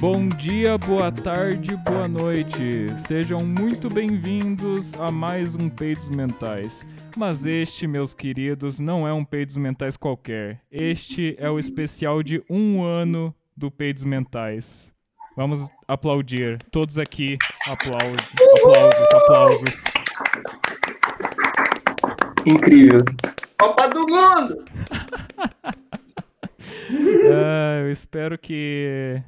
Bom dia, boa tarde, boa noite. Sejam muito bem-vindos a mais um Peidos Mentais. Mas este, meus queridos, não é um Peidos Mentais qualquer. Este é o especial de um ano do Peidos Mentais. Vamos aplaudir. Todos aqui, aplausos, aplausos, aplausos. Incrível. Copa do Mundo! Ah, eu espero que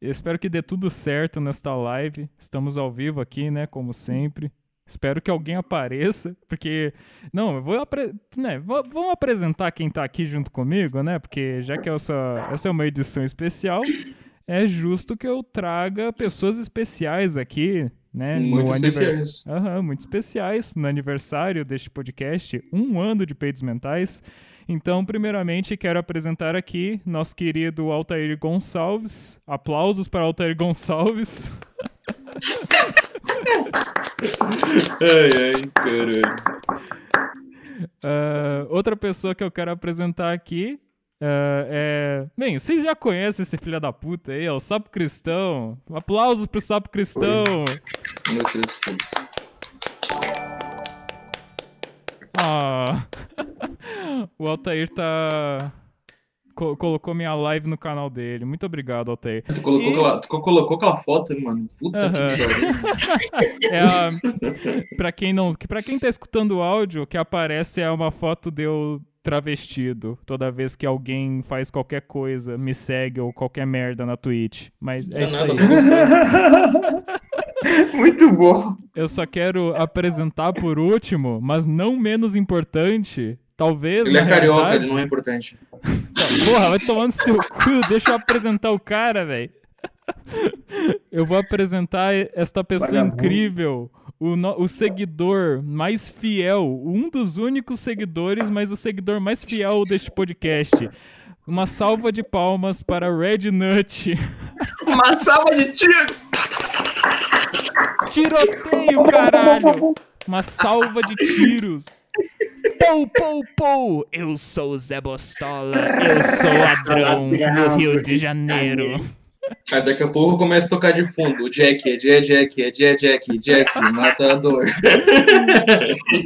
eu espero que dê tudo certo nesta live. Estamos ao vivo aqui, né, como sempre. Espero que alguém apareça, porque não, eu vou apre... né, vamos apresentar quem tá aqui junto comigo, né? Porque já que essa, essa é uma edição especial, é justo que eu traga pessoas especiais aqui, né? Muito no anivers- especiais. Aham, muito especiais no aniversário deste podcast, um ano de peidos mentais. Então, primeiramente, quero apresentar aqui nosso querido Altair Gonçalves. Aplausos para Altair Gonçalves. Ai, ai, caralho. Ah, outra pessoa que eu quero apresentar aqui ah, é. Bem, vocês já conhecem esse filho da puta aí, é o Sapo Cristão. Aplausos pro Sapo Cristão. Meu Deus, Deus. Ah. o Altair tá. co- colocou minha live no canal dele. Muito obrigado, Altair. Tu colocou, E- aquela, tu colocou aquela foto, mano? Puta que pariu. É a, pra quem não, que para quem tá escutando o áudio, o que aparece é uma foto de eu travestido toda vez que alguém faz qualquer coisa, me segue ou qualquer merda na Twitch. Mas é é isso nada, aí. Muito bom. Eu só quero apresentar por último, mas não menos importante, talvez Ele é carioca, realidade- ele não é importante. Porra, vai tomando seu cu, deixa eu apresentar o cara, velho. Eu vou apresentar esta pessoa Vagabundo. incrível, o, no- o seguidor mais fiel, um dos únicos seguidores, mas o seguidor mais fiel deste podcast. Uma salva de palmas para Red Nut. Uma salva de tiro! Tiroteio, caralho! Uma salva de tiros. Pou, pou, pou! Eu sou o Zé Bostola, eu sou ladrão no Rio de Janeiro. Aí daqui a pouco começa a tocar de fundo. O Jack, é Jack, Jack, é Jack, Jack, Jack, matador.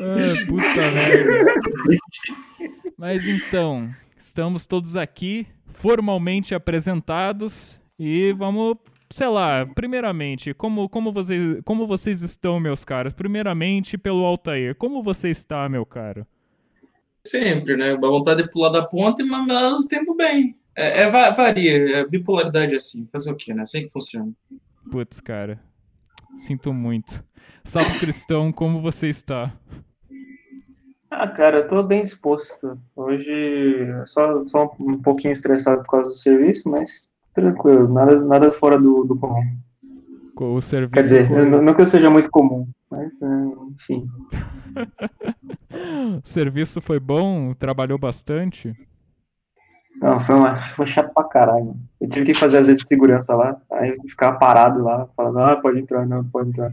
Ah, puta merda. Mas então, estamos todos aqui, formalmente apresentados, e vamos, sei lá, primeiramente, como, como, vocês, como vocês estão, meus caros? Primeiramente, pelo Altair, como você está, meu caro? Sempre, né? A vontade de pular da ponte, mas tempo bem. É, é, va- varia, é bipolaridade assim. Fazer o quê, né? Assim que funciona. Putz, cara, sinto muito. Sapo Cristão, como você está? Ah, cara, eu tô bem disposto. Hoje, só, só um pouquinho estressado por causa do serviço, mas tranquilo, nada, nada fora do, do comum. O serviço Quer dizer, foi- não, não que eu seja muito comum, mas, é, enfim. o serviço foi bom? Trabalhou bastante? Não, foi, uma, foi chato pra caralho. Eu tive que fazer as vezes de segurança lá, aí eu ficava parado lá, falando, ah, pode entrar, não, pode entrar.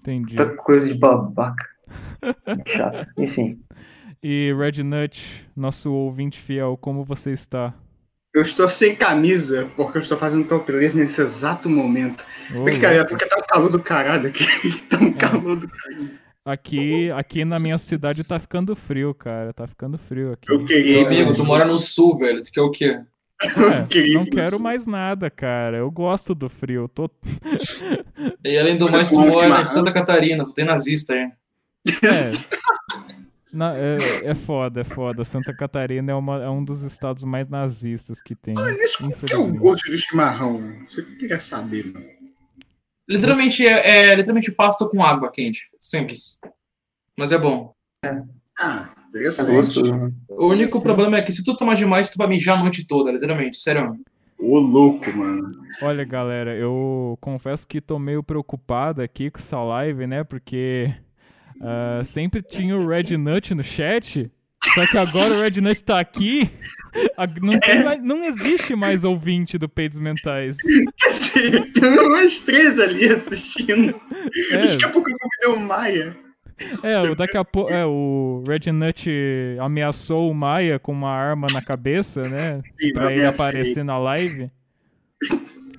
Entendi. Tanta coisa de babaca. Chato. Enfim. E Red Nut, nosso ouvinte fiel, como você está? Eu estou sem camisa porque eu estou fazendo topless nesse exato momento. Ô, Brincadeira, porque tá um calor do caralho aqui. Tá um calor do caralho. Aqui, aqui na minha cidade tá ficando frio, cara. Tá ficando frio aqui. Eu queria. Meu amigo, tu mora no sul, velho. Tu quer o quê? É, queria não quero mais nada, cara. Eu gosto do frio. eu Tô... E além do mais, tu mora em Santa Catarina. Tu tem nazista aí. É. Na- é, é foda, é foda. Santa Catarina é, uma, é um dos estados mais nazistas que tem. Isso que é o gosto de chimarrão? Você queria saber, mano? Literalmente é, é literalmente pasta com água quente. Simples. Mas é bom. Ah, É interessante. gostoso, né? O único problema é que se tu tomar demais, tu vai mijar a noite toda, literalmente. Sério. Ô, louco, mano. Olha, galera, eu confesso que tô meio preocupado aqui com essa live, né? Porque ah, sempre tinha o Red Nut no chat. Só que agora o Red Nut tá aqui. Não, tem mais- não existe mais ouvinte do Peidos Mentais. Tem umas três ali assistindo. É. Daqui a pouco eu convidei o Maia. É, o- daqui a pouco. É, o Red Nut ameaçou o Maia com uma arma na cabeça, né? Sim, Pra ele aparecer na live.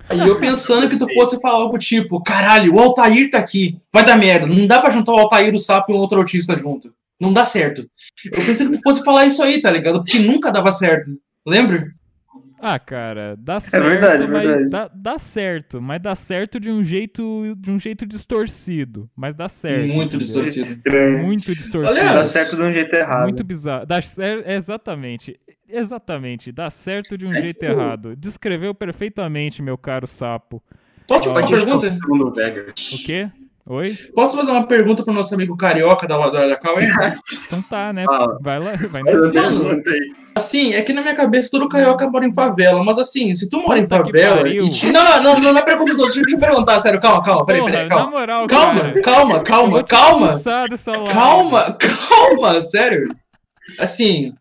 Aí eu pensando que tu fosse falar algo tipo, caralho, o Altair tá aqui, vai dar merda, não dá pra juntar o Altair, o Sapo e um outro autista junto. Não dá certo. Eu pensei que tu fosse falar isso aí, tá ligado? Porque nunca dava certo. Lembra? Ah, cara, dá certo, verdade, é mas verdade. Dá, dá certo, mas dá certo de um jeito de um jeito distorcido, mas dá certo. Muito distorcido. Estranho. Muito distorcido. Aliás, Dá certo de um jeito errado. Muito bizarro. Dá cer- exatamente. Exatamente. Dá certo de um jeito errado. Descreveu perfeitamente, meu caro sapo. Posso fazer uma pergunta? O quê? Oi? Posso fazer uma pergunta pro nosso amigo carioca da, da, da Cauê? Então tá, né? Fala. Vai lá, vai nessa. Assim, é que na minha cabeça todo carioca mora em favela, mas assim, se tu mora em Puta que favela pariu. e te... Não, não, não, não, não é preconceituoso, deixa, deixa eu perguntar, sério, calma, calma, peraí, Porra, peraí, na calma. moral, Calma, cara. calma, Eu calma, vou te calma, expulsar dessa live. calma, calma, sério. Assim,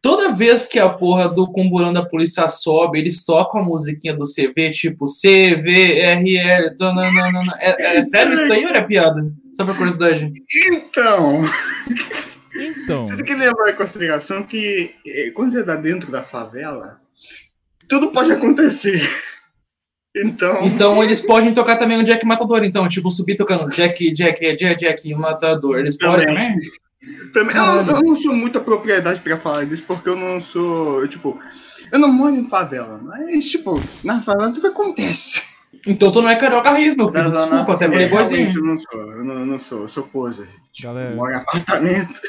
toda vez que a porra do Comburão da polícia sobe, eles tocam a musiquinha do CV, tipo CVRL. tananana. É, é sério isso daí ou era piada? Só pra curiosidade. Então, Então, você tem que levar em consideração que eh, quando você tá dentro da favela, tudo pode acontecer. Então, Então eles podem tocar também o Jack Matador, então, tipo, subir tocando Jack, Jack, Jack, Jack Matador. Eles podem também? também, eu, não- eu não sou muita propriedade pra falar disso, porque eu não sou, eu, tipo, eu não moro em favela, mas, tipo, na favela tudo acontece. Então tu não é carioca raiz, meu filho. Desculpa, até sul. É, playboyzinho. realmente, eu não sou, eu não, eu não sou, eu sou poser. Galera. moro em apartamento.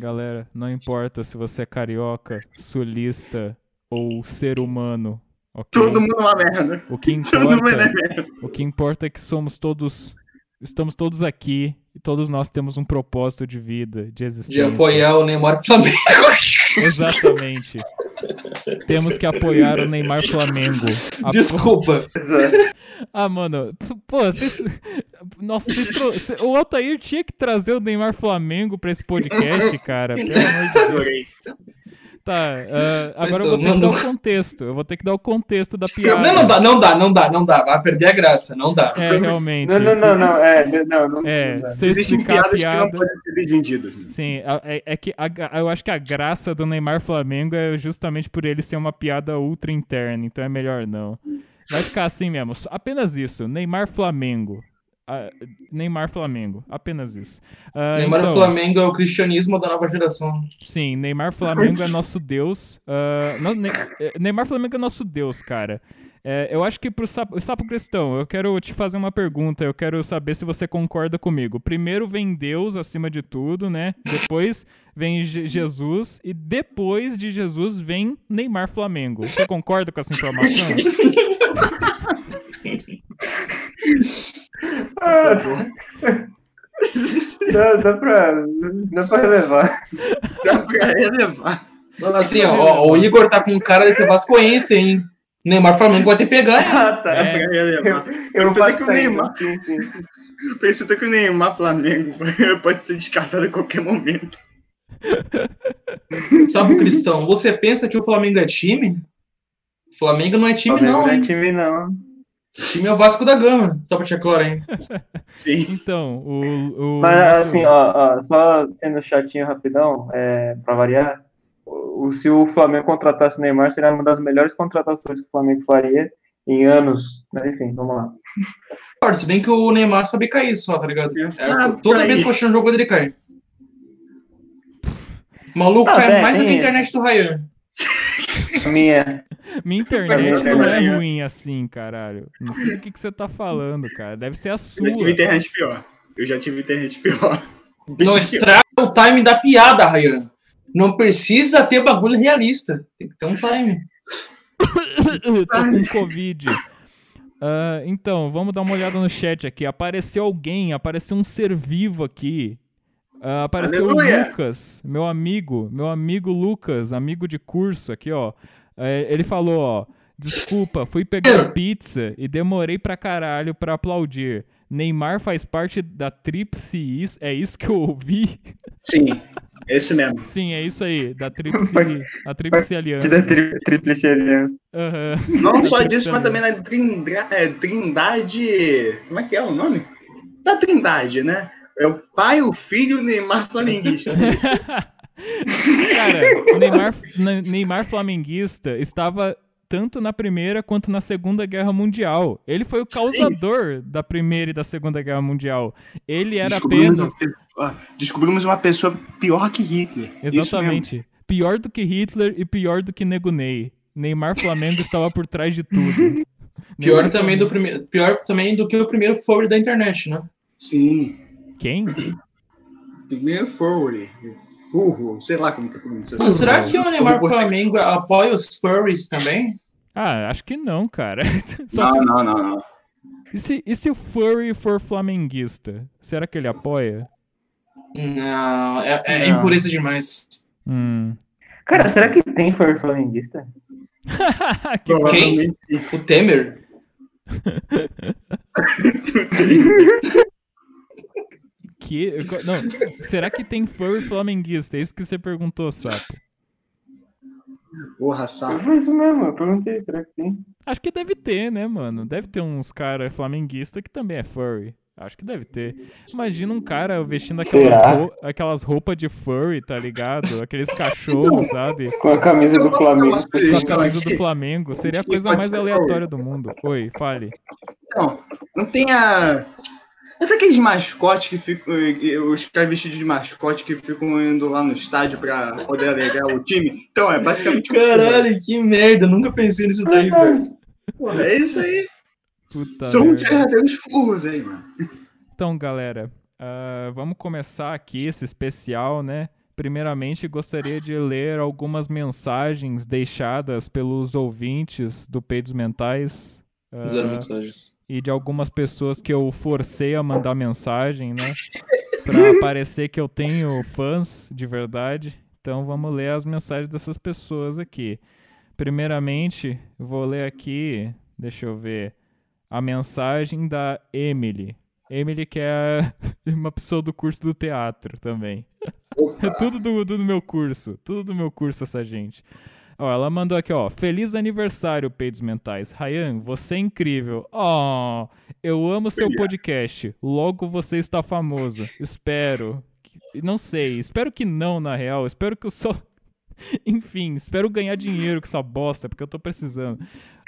Galera, não importa se você é carioca, sulista ou ser humano, ok? Todo mundo é uma merda. O que Todo mundo é importa, merda. o que importa é que somos todos, estamos todos aqui e todos nós temos um propósito de vida, de De existência. apoiar o Neymar Flamengo. Exatamente. Temos que apoiar o Neymar Flamengo. A- Desculpa. Ah, mano, pô, vocês. Nossa, vocês tro- o Altair tinha que trazer o Neymar Flamengo pra esse podcast, cara. Pelo amor de Deus. Tá, ah, agora eu Então, vou ter que não- dar não- o contexto. Eu vou ter que dar o contexto da piada. Não, não dá, não dá, não dá, não dá. Vai perder a graça, não dá. É, realmente. Não, não, não, não. É, não, não. É, não. Existem explicar a piadas que não piada. podem ser vendidas. mano. Sim, é, é que a eu acho que a graça do Neymar Flamengo é justamente por ele ser uma piada ultra interna, então é melhor não. Vai ficar assim mesmo, apenas isso. Neymar Flamengo. Ah, Neymar Flamengo, apenas isso. Ah, Neymar então, Flamengo é o cristianismo da nova geração. Sim, Neymar Flamengo é nosso Deus. Ah, não, Ne- eh, Neymar Flamengo é nosso Deus, cara. É, eu acho que pro Sapo, Sapo Cristão, eu quero te fazer uma pergunta. Eu quero saber se você concorda comigo. Primeiro vem Deus acima de tudo, né? Depois vem Je- Jesus. E depois de Jesus vem Neymar Flamengo. Você concorda com essa informação? Ah, dá, dá, pra, dá pra relevar. Dá pra relevar. Assim, ó, o Igor tá com cara desse vascoense, hein? Neymar Flamengo vai ter que pegar, hein? Ah, tá. É. relevar. Eu Você tem que o faço Neymar. Sim, sim. Que o Neymar Flamengo pode ser descartado a qualquer momento. Sabe, Cristão, você pensa que o Flamengo é time? Flamengo não é time, Flamengo não, não é hein? time, não. Time é o Vasco da Gama, só pra te claro, hein? Sim. Então, o. o Mas nosso- assim, ó, ó, só sendo chatinho rapidão, é, pra variar, o, se o Flamengo contratasse o Neymar, seria uma das melhores contratações que o Flamengo faria em anos. Mas enfim, vamos lá. Se bem que o Neymar sabe cair só, tá ligado? É, Ah, toda vez que eu assisto um jogo, ele cai. O maluco Ah, cai tem- mais do que a internet do Ryan. Minha. Minha internet não é ruim assim, caralho. Não sei do que, que você tá falando, cara. Deve ser a Eu sua. já tive internet pior. Eu já tive internet pior. Não estraga o time da piada, Ryan. Não precisa ter bagulho realista. Tem que ter um time. Eu tô com Covid. Ah, então, vamos dar uma olhada no chat aqui. Apareceu alguém, apareceu um ser vivo aqui. Ah, apareceu o Aleluia! Lucas, meu amigo, meu amigo Lucas, amigo de curso aqui, ó. É, ele falou, ó. Desculpa, fui pegar pizza e demorei pra caralho pra aplaudir. Neymar faz parte da Tríplice isso, é isso que eu ouvi? Sim, é isso mesmo. Sim, é isso aí, da Tríplice, a Tríplice Da Aliança. tri, Tríplice Aliança. Aham. Não só Da disso, mas também na trindra- é, Trindade. Como é que é o nome? Da Trindade, né? É o pai, o filho e o Neymar Flamenguista. Cara, o Neymar, Ne- Neymar flamenguista estava tanto na Primeira quanto na Segunda Guerra Mundial. Ele foi o Sim. causador da Primeira e da Segunda Guerra Mundial. Ele era Descobrimos apenas. uma ah, Descobrimos uma pessoa pior que Hitler. Exatamente. Pior do que Hitler e pior do que Nego Ney. Neymar Flamengo estava por trás de tudo. Pior Neymar também, do prime... Pior também do que o primeiro furry da internet, né? Sim. Quem? Primeiro forward. Furro. Sei lá como que é pronuncia. Mas será que o Neymar Flamengo apoia os furries também? Ah, acho que não, cara. Só Não, se, não, não, não. e, se, e se o Furry for flamenguista? Será que ele apoia? Não, é, é Não. impureza demais. Hum. Cara, será que tem furry flamenguista? Que sim. O Temer? que... Não, será que tem furry flamenguista? É isso que você perguntou, Sapo. Porra, sapo. Foi isso mesmo, eu perguntei, será que tem? Acho que deve ter, né, mano? Deve ter uns cara flamenguista que também é furry. Acho que deve ter. Imagina um cara vestindo aquelas, aquelas roupas de furry, tá ligado? Aqueles cachorros, sabe? Com a camisa do Flamengo. Com a camisa do Flamengo. Seria a coisa mais aleatória do mundo. Oi, fale. Então, não tem a. Até aqueles mascotes que ficam. Os caras vestidos de mascote que ficam indo lá no estádio pra poder alegrar o time. Então, é basicamente. Caralho, que merda. Nunca pensei nisso daí, velho. Porra, é isso aí. Puta São os merda. verdadeiros furros aí, mano. Então, galera, ah, vamos começar aqui esse especial, né? Primeiramente, gostaria de ler algumas mensagens deixadas pelos ouvintes do Peidos Mentais. Ah, Zero mensagens. e de algumas pessoas que eu forcei a mandar mensagem, né? Pra parecer que eu tenho fãs de verdade. Então vamos ler as mensagens dessas pessoas aqui. Primeiramente, vou ler aqui, deixa eu ver, a mensagem da Emily. Emily que é uma pessoa do curso do teatro também. É tudo do, do meu curso. Tudo do meu curso, essa gente. Ó, ela mandou aqui, ó. Feliz aniversário, Peidos Mentais. Ryan, você é incrível. Ó, eu amo seu podcast. Logo você está famoso. Espero. Não sei. Espero que não, na real. Espero que eu só. Enfim, espero ganhar dinheiro com essa bosta, porque eu tô precisando.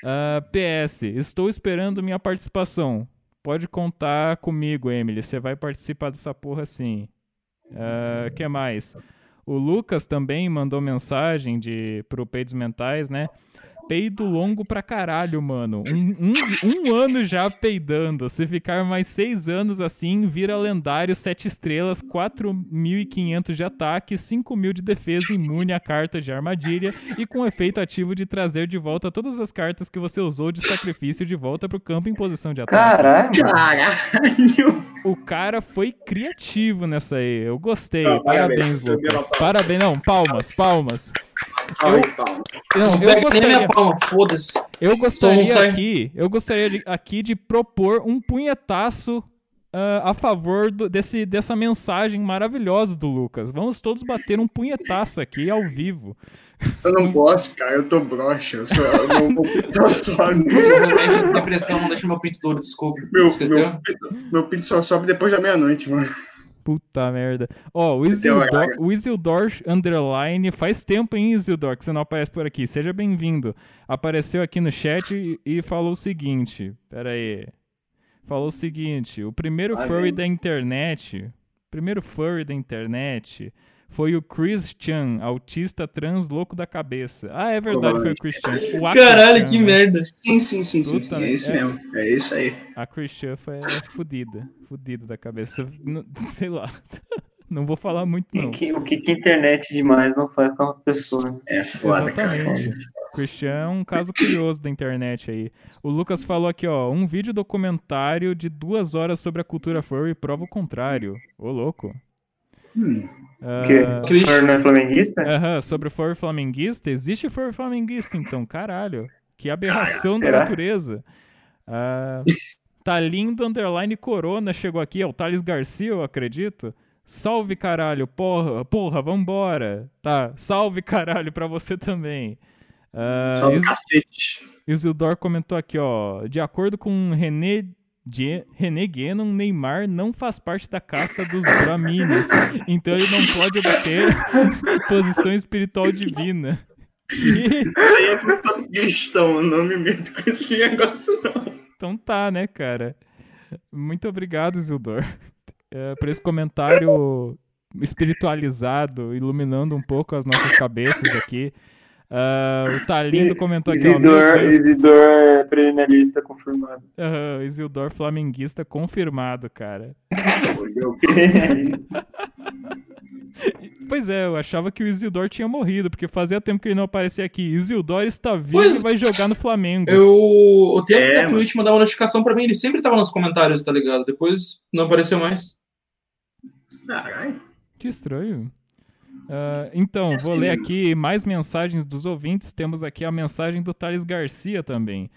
Ah, PS, estou esperando minha participação. Pode contar comigo, Emily. Você vai participar dessa porra sim. O que mais? O Lucas também mandou mensagem de, pro Peidos Mentais, né? Peido longo pra caralho, mano. Um, um, um ano já peidando. Se ficar mais seis anos assim, vira lendário, sete estrelas, 4.500 de ataque, 5.000 de defesa, imune a carta de armadilha e com efeito ativo de trazer de volta todas as cartas que você usou de sacrifício de volta pro campo em posição de ataque. Caralho! O cara foi criativo nessa aí. Eu gostei. Não, parabéns, parabéns, Lucas. Parabéns. Não, palmas, palmas. Não, Não eu gostaria, minha palma, foda-se. eu gostaria aqui, eu gostaria de- aqui de propor um punhetaço ah, a favor do- desse, dessa mensagem maravilhosa do Lucas. Vamos todos bater um punhetaço aqui ao vivo. Eu não posso, cara. Eu tô broxa. Eu, sou, eu não vou pintar só. Depressão não deixa meu pinto duro, desculpa. Meu, meu, meu pinto só sobe depois da meia-noite, mano. Puta merda. Ó, o Deu Isildor, o Isildor Underline, faz tempo, hein, Isildor, que você não aparece por aqui. Seja bem-vindo. Apareceu aqui no chat e, e falou o seguinte. Pera aí. Falou o seguinte. O primeiro furry da internet. O primeiro furry da internet foi o Christian, autista trans louco da cabeça. Ah, é verdade, foi o Christian. O a Caralho, que né? merda. Sim, sim, sim, sim. É isso é. mesmo. É isso aí. A Christian foi é fudida. Fudida da cabeça. Não- Sei lá. Não vou falar muito, O não. que, o que que a internet demais não faz com uma pessoa? É foda, cara. Exatamente. Christian é um caso curioso da internet aí. O Lucas falou aqui, ó, um vídeo documentário de duas horas sobre a cultura furry prova o contrário. Ô, louco. Hum. Ah, Que? Furry não é flamenguista? Aham, sobre o furry flamenguista. Existe furry flamenguista, então, caralho. Que aberração da será? natureza. Ah, tá lindo, underline corona chegou aqui. É o Thales Garcia, eu acredito. Salve, caralho. Porra, porra, vambora. Tá, salve, caralho, pra você também. Do Is- cacete. Isildur comentou aqui, ó. De acordo com René, Ge- René Guénon, Neymar não faz parte da casta dos Brahmines. Então ele não pode obter posição espiritual divina. Isso aí é pessoa cristão, eu não me meto com esse negócio, não. Então tá, né, cara? Muito obrigado, Zildor, é, por esse comentário espiritualizado, iluminando um pouco as nossas cabeças aqui. Uh, o Talindo comentou aqui, ó, Isidor, Deus. Isidor é perennialista confirmado. Aham, Isildur flamenguista confirmado, cara. Pois é, eu achava que o Isildur tinha morrido, porque fazia tempo que ele não aparecia aqui. Isildur está vivo Pois- e vai jogar no Flamengo. Eu, o tempo É, que a. Twitch mandava notificação pra mim, ele sempre tava nos comentários, tá ligado? Depois não apareceu mais. Caralho. Que estranho. Ah, então, vou ler aqui mais mensagens dos ouvintes. Temos aqui a mensagem do Thales Garcia também.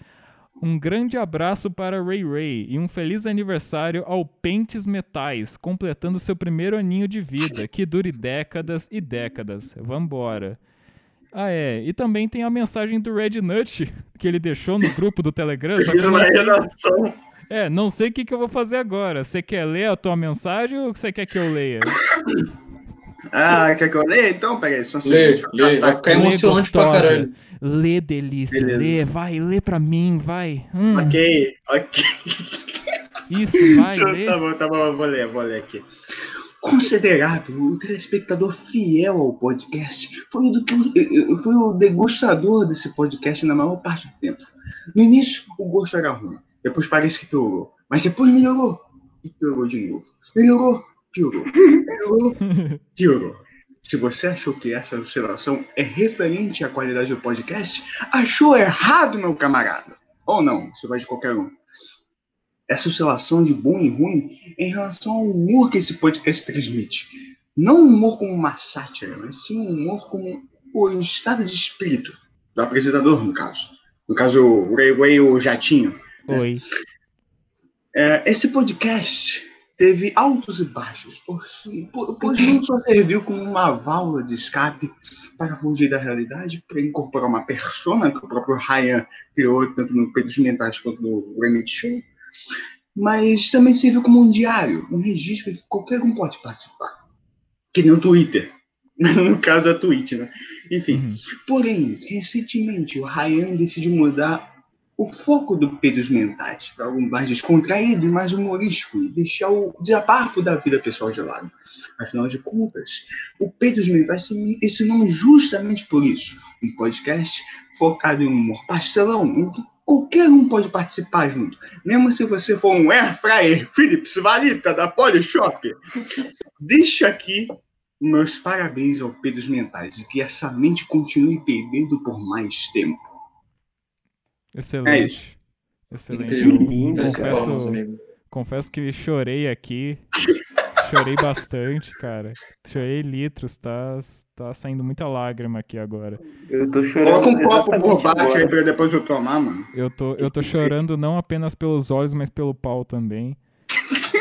Um grande abraço para Ray Ray e um feliz aniversário ao Pentes Metais, completando seu primeiro aninho de vida, que dure décadas e décadas. Vambora. Ah, é. E também tem a mensagem do Red Nut, que ele deixou no grupo do Telegram. Só que não sei- é, não sei o que, que eu vou fazer agora. Você quer ler a tua mensagem ou você quer que eu leia? Ah, quer que eu leia? Então, peraí, só um Lê, lê, vai ficar Lê, emocionante pra gostosa. caralho. Lê, delícia. Beleza. Lê, vai, lê pra mim, vai. Hum, Ok, ok. Isso, vai, lê. Tá bom, tá bom, eu vou ler, vou ler aqui. Considerado o telespectador fiel ao podcast, foi o, do que, foi o degustador desse podcast na maior parte do tempo. No início, o gosto era ruim, depois parece que piorou, mas depois melhorou e piorou de novo. Melhorou, piorou, melhorou, piorou. Se você achou que essa oscilação é referente à qualidade do podcast, achou errado, meu camarada. Ou não, isso vai de qualquer um essa oscilação de bom e ruim é em relação ao humor que esse podcast transmite. Não o humor como uma sátira, mas sim o humor como o estado de espírito do apresentador, no caso. No caso, o Ray Ray, o Jatinho. Oi. É, esse podcast teve altos e baixos, pois, po- pois não só serviu como uma válvula de escape para fugir da realidade, para incorporar uma persona que o próprio Ryan criou tanto no Peitos Mentais quanto no Remit Show, mas também serviu como um diário, um registro que qualquer um pode participar. Que nem o Twitter. No caso, a Twitch, né? Enfim. Uhum. Porém, recentemente, o Ryan decidiu mudar o foco do Peidos Mentais para algo mais descontraído e mais humorístico e deixar o desabafo da vida pessoal de lado. Afinal de contas, o Peidos Mentais tem esse nome justamente por isso. Um podcast focado em humor pastelão, em que qualquer um pode participar junto. Mesmo se você for um air fryer Philips Valita da Polishop. Deixa aqui meus parabéns ao Peidos Mentais e que essa mente continue perdendo por mais tempo. Excelente. Excelente. Lindo, é Confesso- palmas, amigo. Confesso que chorei aqui. Chorei bastante, cara. Chorei litros, tá, tá saindo muita lágrima aqui agora. Eu tô chorando. Coloca um copo por baixo aí pra depois eu tomar, mano. Eu tô, eu tô chorando não apenas pelos olhos, mas pelo pau também.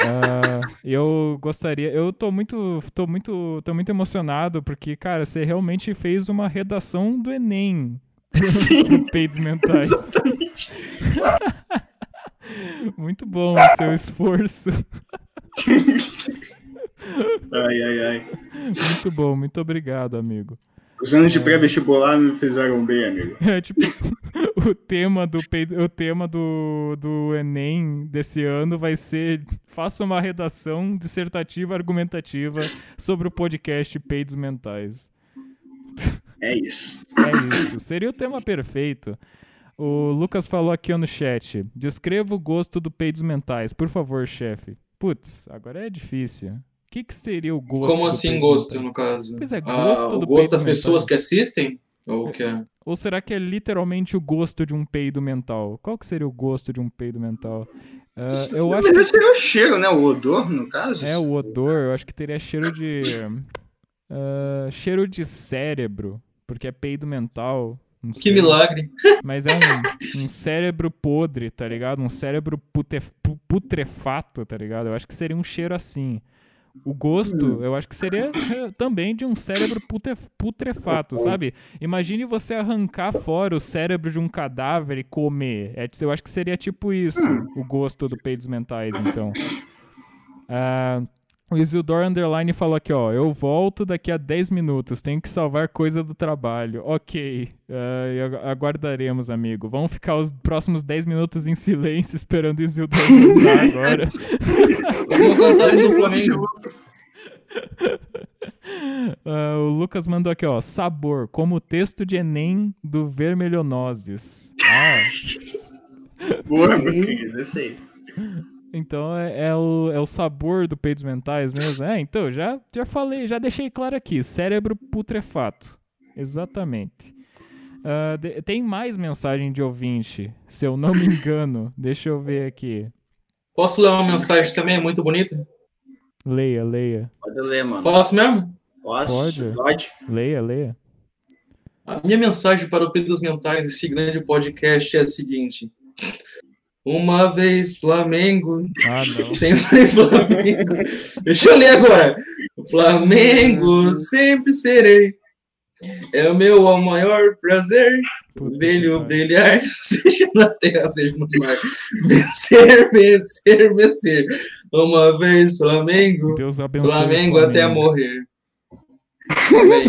Ah, eu gostaria, eu tô muito, tô muito, tô muito emocionado porque, cara, você realmente fez uma redação do Enem pro Peidos Mentais. muito bom o seu esforço. Ai, ai, ai. Muito bom, muito obrigado, amigo. Os anos de pré-vestibular me fizeram bem, amigo. É tipo, o tema do o tema do, do Enem desse ano vai ser faça uma redação dissertativa argumentativa sobre o podcast Peidos Mentais. É isso. É isso. Seria o tema perfeito. O Lucas falou aqui no chat. Descreva o gosto do Peidos Mentais, por favor, chefe. Putz, agora é difícil. O que, que seria o gosto? Como assim gosto, Mentais? no caso? Pois é, Ah, gosto o do gosto das peito pessoas mental. que assistem? Ou o que é? Ou será que é literalmente o gosto de um peido mental? Qual que seria o gosto de um peido mental? Ah, eu Na acho verdade, que seria o cheiro, né? O odor, no caso. é o odor, eu acho que teria cheiro de. ah, cheiro de cérebro, porque é peido mental. não Que sei. milagre. Mas é um, um cérebro podre, tá ligado? Um cérebro putrefato, tá ligado? Eu acho que seria um cheiro assim. O gosto, eu acho que seria eh, também de um cérebro putrefato, sabe? Imagine você arrancar fora o cérebro de um cadáver e comer. É, eu acho que seria tipo isso, o gosto do peidos mentais, então. Ah, O Isildur Underline falou aqui, ó. Eu volto daqui a 10 minutos. Tenho que salvar coisa do trabalho. Ok. agu- aguardaremos, amigo. Vamos ficar os próximos 10 minutos em silêncio esperando o Isildur voltar agora. Vamos cantar isso Flamengo. Ah, o Lucas mandou aqui, ó. Sabor, como o texto de Enem do Vermelhonoses. Ah, Boa, meu querido, isso aí. Então é, é o, é o sabor do peidos mentais mesmo. É, então, já, já falei, já deixei claro aqui. Cérebro putrefato. Exatamente. Ah, de- tem mais mensagem de ouvinte, se eu não me engano. Deixa eu ver aqui. Posso ler uma mensagem também? É muito bonita. Leia, leia. Pode ler, mano. Posso mesmo? Posso? Pode. Pode. Leia, leia. A minha mensagem para o Pedros Mentais desse grande podcast é a seguinte. Uma vez Flamengo, Ah, não. sempre Flamengo. Deixa eu ler agora. Flamengo, sempre serei. É o meu maior prazer. Velho brilhar, seja na terra, seja no mar. Vencer, vencer, vencer. Uma vez Flamengo, Deus abençoe. o Flamengo até Flamengo. morrer. Amém.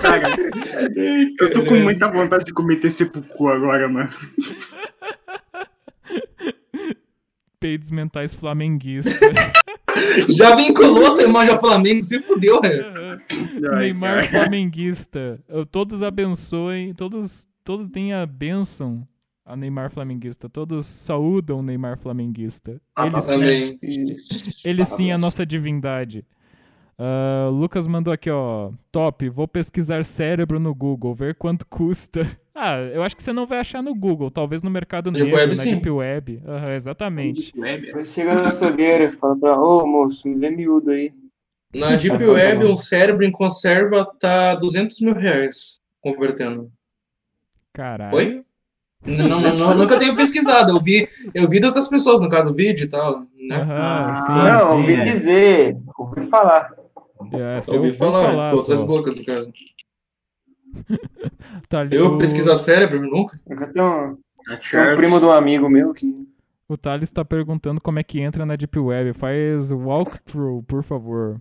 Isso fácil. Eu tô com muita vontade de... Cara, eu tô com muita vontade de cometer sepulcro agora, mano. Peidos mentais flamenguistas. Já vinculou teu irmão já Flamengo, se fudeu, velho. Neymar flamenguista. Eu- Todos abençoem, todos, todos têm a bênção a Neymar flamenguista. Todos saúdam o Neymar flamenguista. Ah, Ele sim, ele sim é a nossa divindade. Ah, Lucas mandou aqui, ó. Top, vou pesquisar cérebro no Google, ver quanto custa. Ah, eu acho que você não vai achar no Google, talvez no Mercado Deep Negro, Web, na sim. Deep Web. Aham, exatamente. Web. Chega no açougueiro e fala pra, ô moço, me vê miúdo aí. Na Deep Web, um cérebro em conserva tá 200 mil reais convertendo. Caralho. Oi? Não, não, não, nunca tenho pesquisado. Eu vi, eu vi de outras pessoas, no caso, vídeo e tal, né? Aham, Ah, sim, não, sim. ouvi dizer, ouvi falar. É, você Eu ouvi falar, falar por outras só. bocas, no caso. Tá ali Eu o- pesquisar cérebro, nunca. Eu tenho um, Tá tenho um primo de um amigo meu que. O Thales tá perguntando como é que entra na Deep Web. Faz walkthrough, por favor.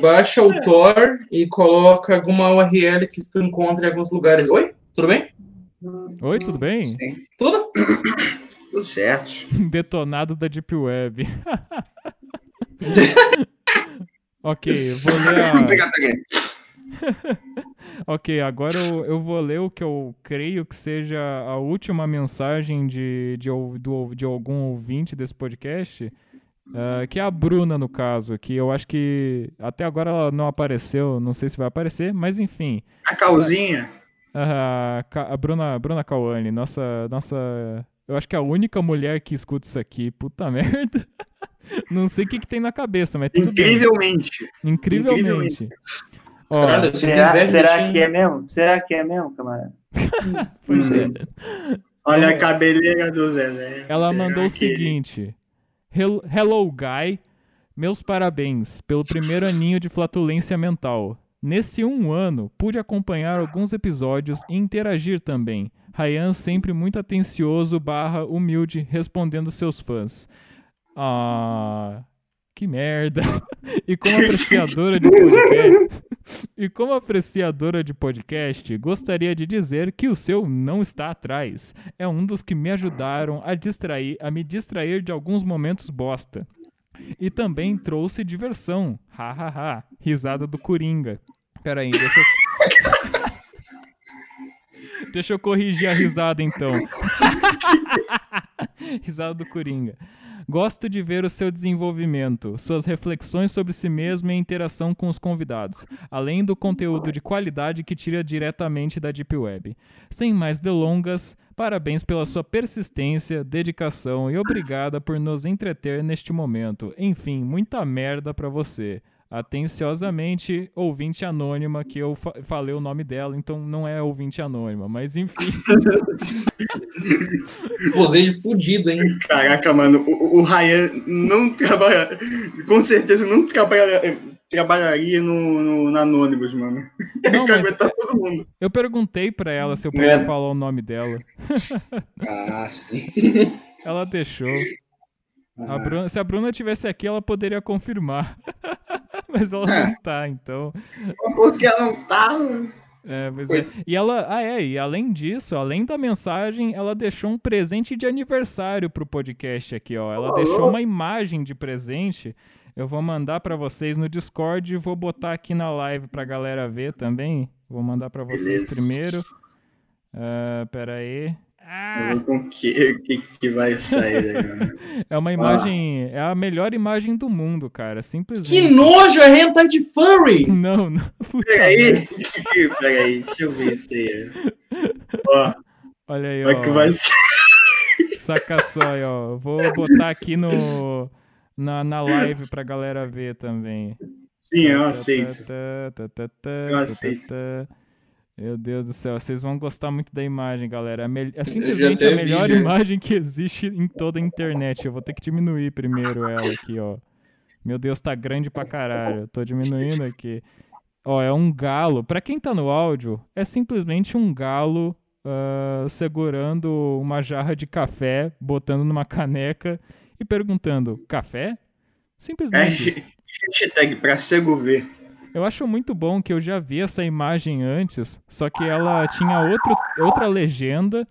Baixa o Tor e coloca alguma URL que tu encontra em alguns lugares. Oi? Tudo bem? Oi, tudo bem? Tudo? Tudo certo. Detonado da Deep Web. ok, vou ler a... Ok, agora eu, eu vou ler o que eu creio que seja a última mensagem de, de, do- de algum ouvinte desse podcast, ah, que é a Bruna, no caso, que eu acho que até agora ela não apareceu, não sei se vai aparecer, mas enfim. A calzinha. A, Ca- a Bruna, Bruna Cauane, nossa, nossa. Eu acho que é a única mulher que escuta isso aqui. Puta merda. Não sei o que, que tem na cabeça, mas tudo bem. Incrivelmente. Incrivelmente. Ó, Será, será desse- que é mesmo? Será que é mesmo, camarada? pois é. Olha a cabeleira do Zezé. Ela Será mandou o que- seguinte: Hel- Hello, guy. Meus parabéns pelo primeiro aninho de flatulência mental. Nesse um ano, pude acompanhar alguns episódios e interagir também. Ryan sempre muito atencioso barra humilde, respondendo seus fãs. Ah, que merda. E como apreciadora de podcast, e como apreciadora de podcast, gostaria de dizer que o seu não está atrás. É um dos que me ajudaram a distrair, a me distrair de alguns momentos bosta. E também trouxe diversão. Ha ha ha. Risada do Coringa. Pera aí, deixa eu... Deixa eu corrigir a risada então. risada do Coringa. Gosto de ver o seu desenvolvimento, suas reflexões sobre si mesmo e a interação com os convidados, além do conteúdo de qualidade que tira diretamente da Deep Web. Sem mais delongas, parabéns pela sua persistência, dedicação e obrigada por nos entreter neste momento. Enfim, muita merda pra você. Atenciosamente, ouvinte anônima, que eu fa- falei o nome dela, então não é ouvinte anônima, mas enfim. Posei de fudido, hein? Caraca, mano, o, o Ryan não trabalha. Com certeza não trabalha, trabalharia no, no, na Anonymous, mano. Não, Quer mas aguentar todo mundo. eu perguntei pra ela se eu podia É. falar o nome dela. Ah, sim. Ela deixou. A Bruna- se a Bruna tivesse aqui, ela poderia confirmar. Mas ela É. não tá, então. Porque ela não tá. É, pois é. E ela, ah é, e além disso, além da mensagem, ela deixou um presente de aniversário pro podcast aqui, ó. Ela deixou uma imagem de presente. Eu vou mandar pra vocês no Discord e vou botar aqui na live pra galera ver também. Vou mandar pra vocês Beleza. primeiro. Ah, pera aí. Ah, o que, que, que vai sair daí, mano? é uma imagem, é a melhor imagem do mundo, cara, simplesmente. Que nojo, é hentai de furry! Não, não. Puta Peraí, peraí, deixa eu ver isso aí. Ó, Olha aí, como ó. é que vai ser? Saca só aí, ó. Vou botar aqui no, na, na live pra galera ver também. Sim, eu Tá, aceito. tá, tá, tá, Eu aceito. Meu Deus do céu, vocês vão gostar muito da imagem, galera. É, mel- é simplesmente a melhor imagem que existe em toda a internet. Eu vou ter que diminuir primeiro ela aqui, ó. Meu Deus, tá grande pra caralho. Eu Tô diminuindo aqui. Ó, é um galo. Pra quem tá no áudio, é simplesmente um galo ah, segurando uma jarra de café, botando numa caneca e perguntando: café? Simplesmente. Hashtag- Hashtag pra cego ver. Eu acho muito bom que eu já vi essa imagem antes, só que ela tinha outro, outra legenda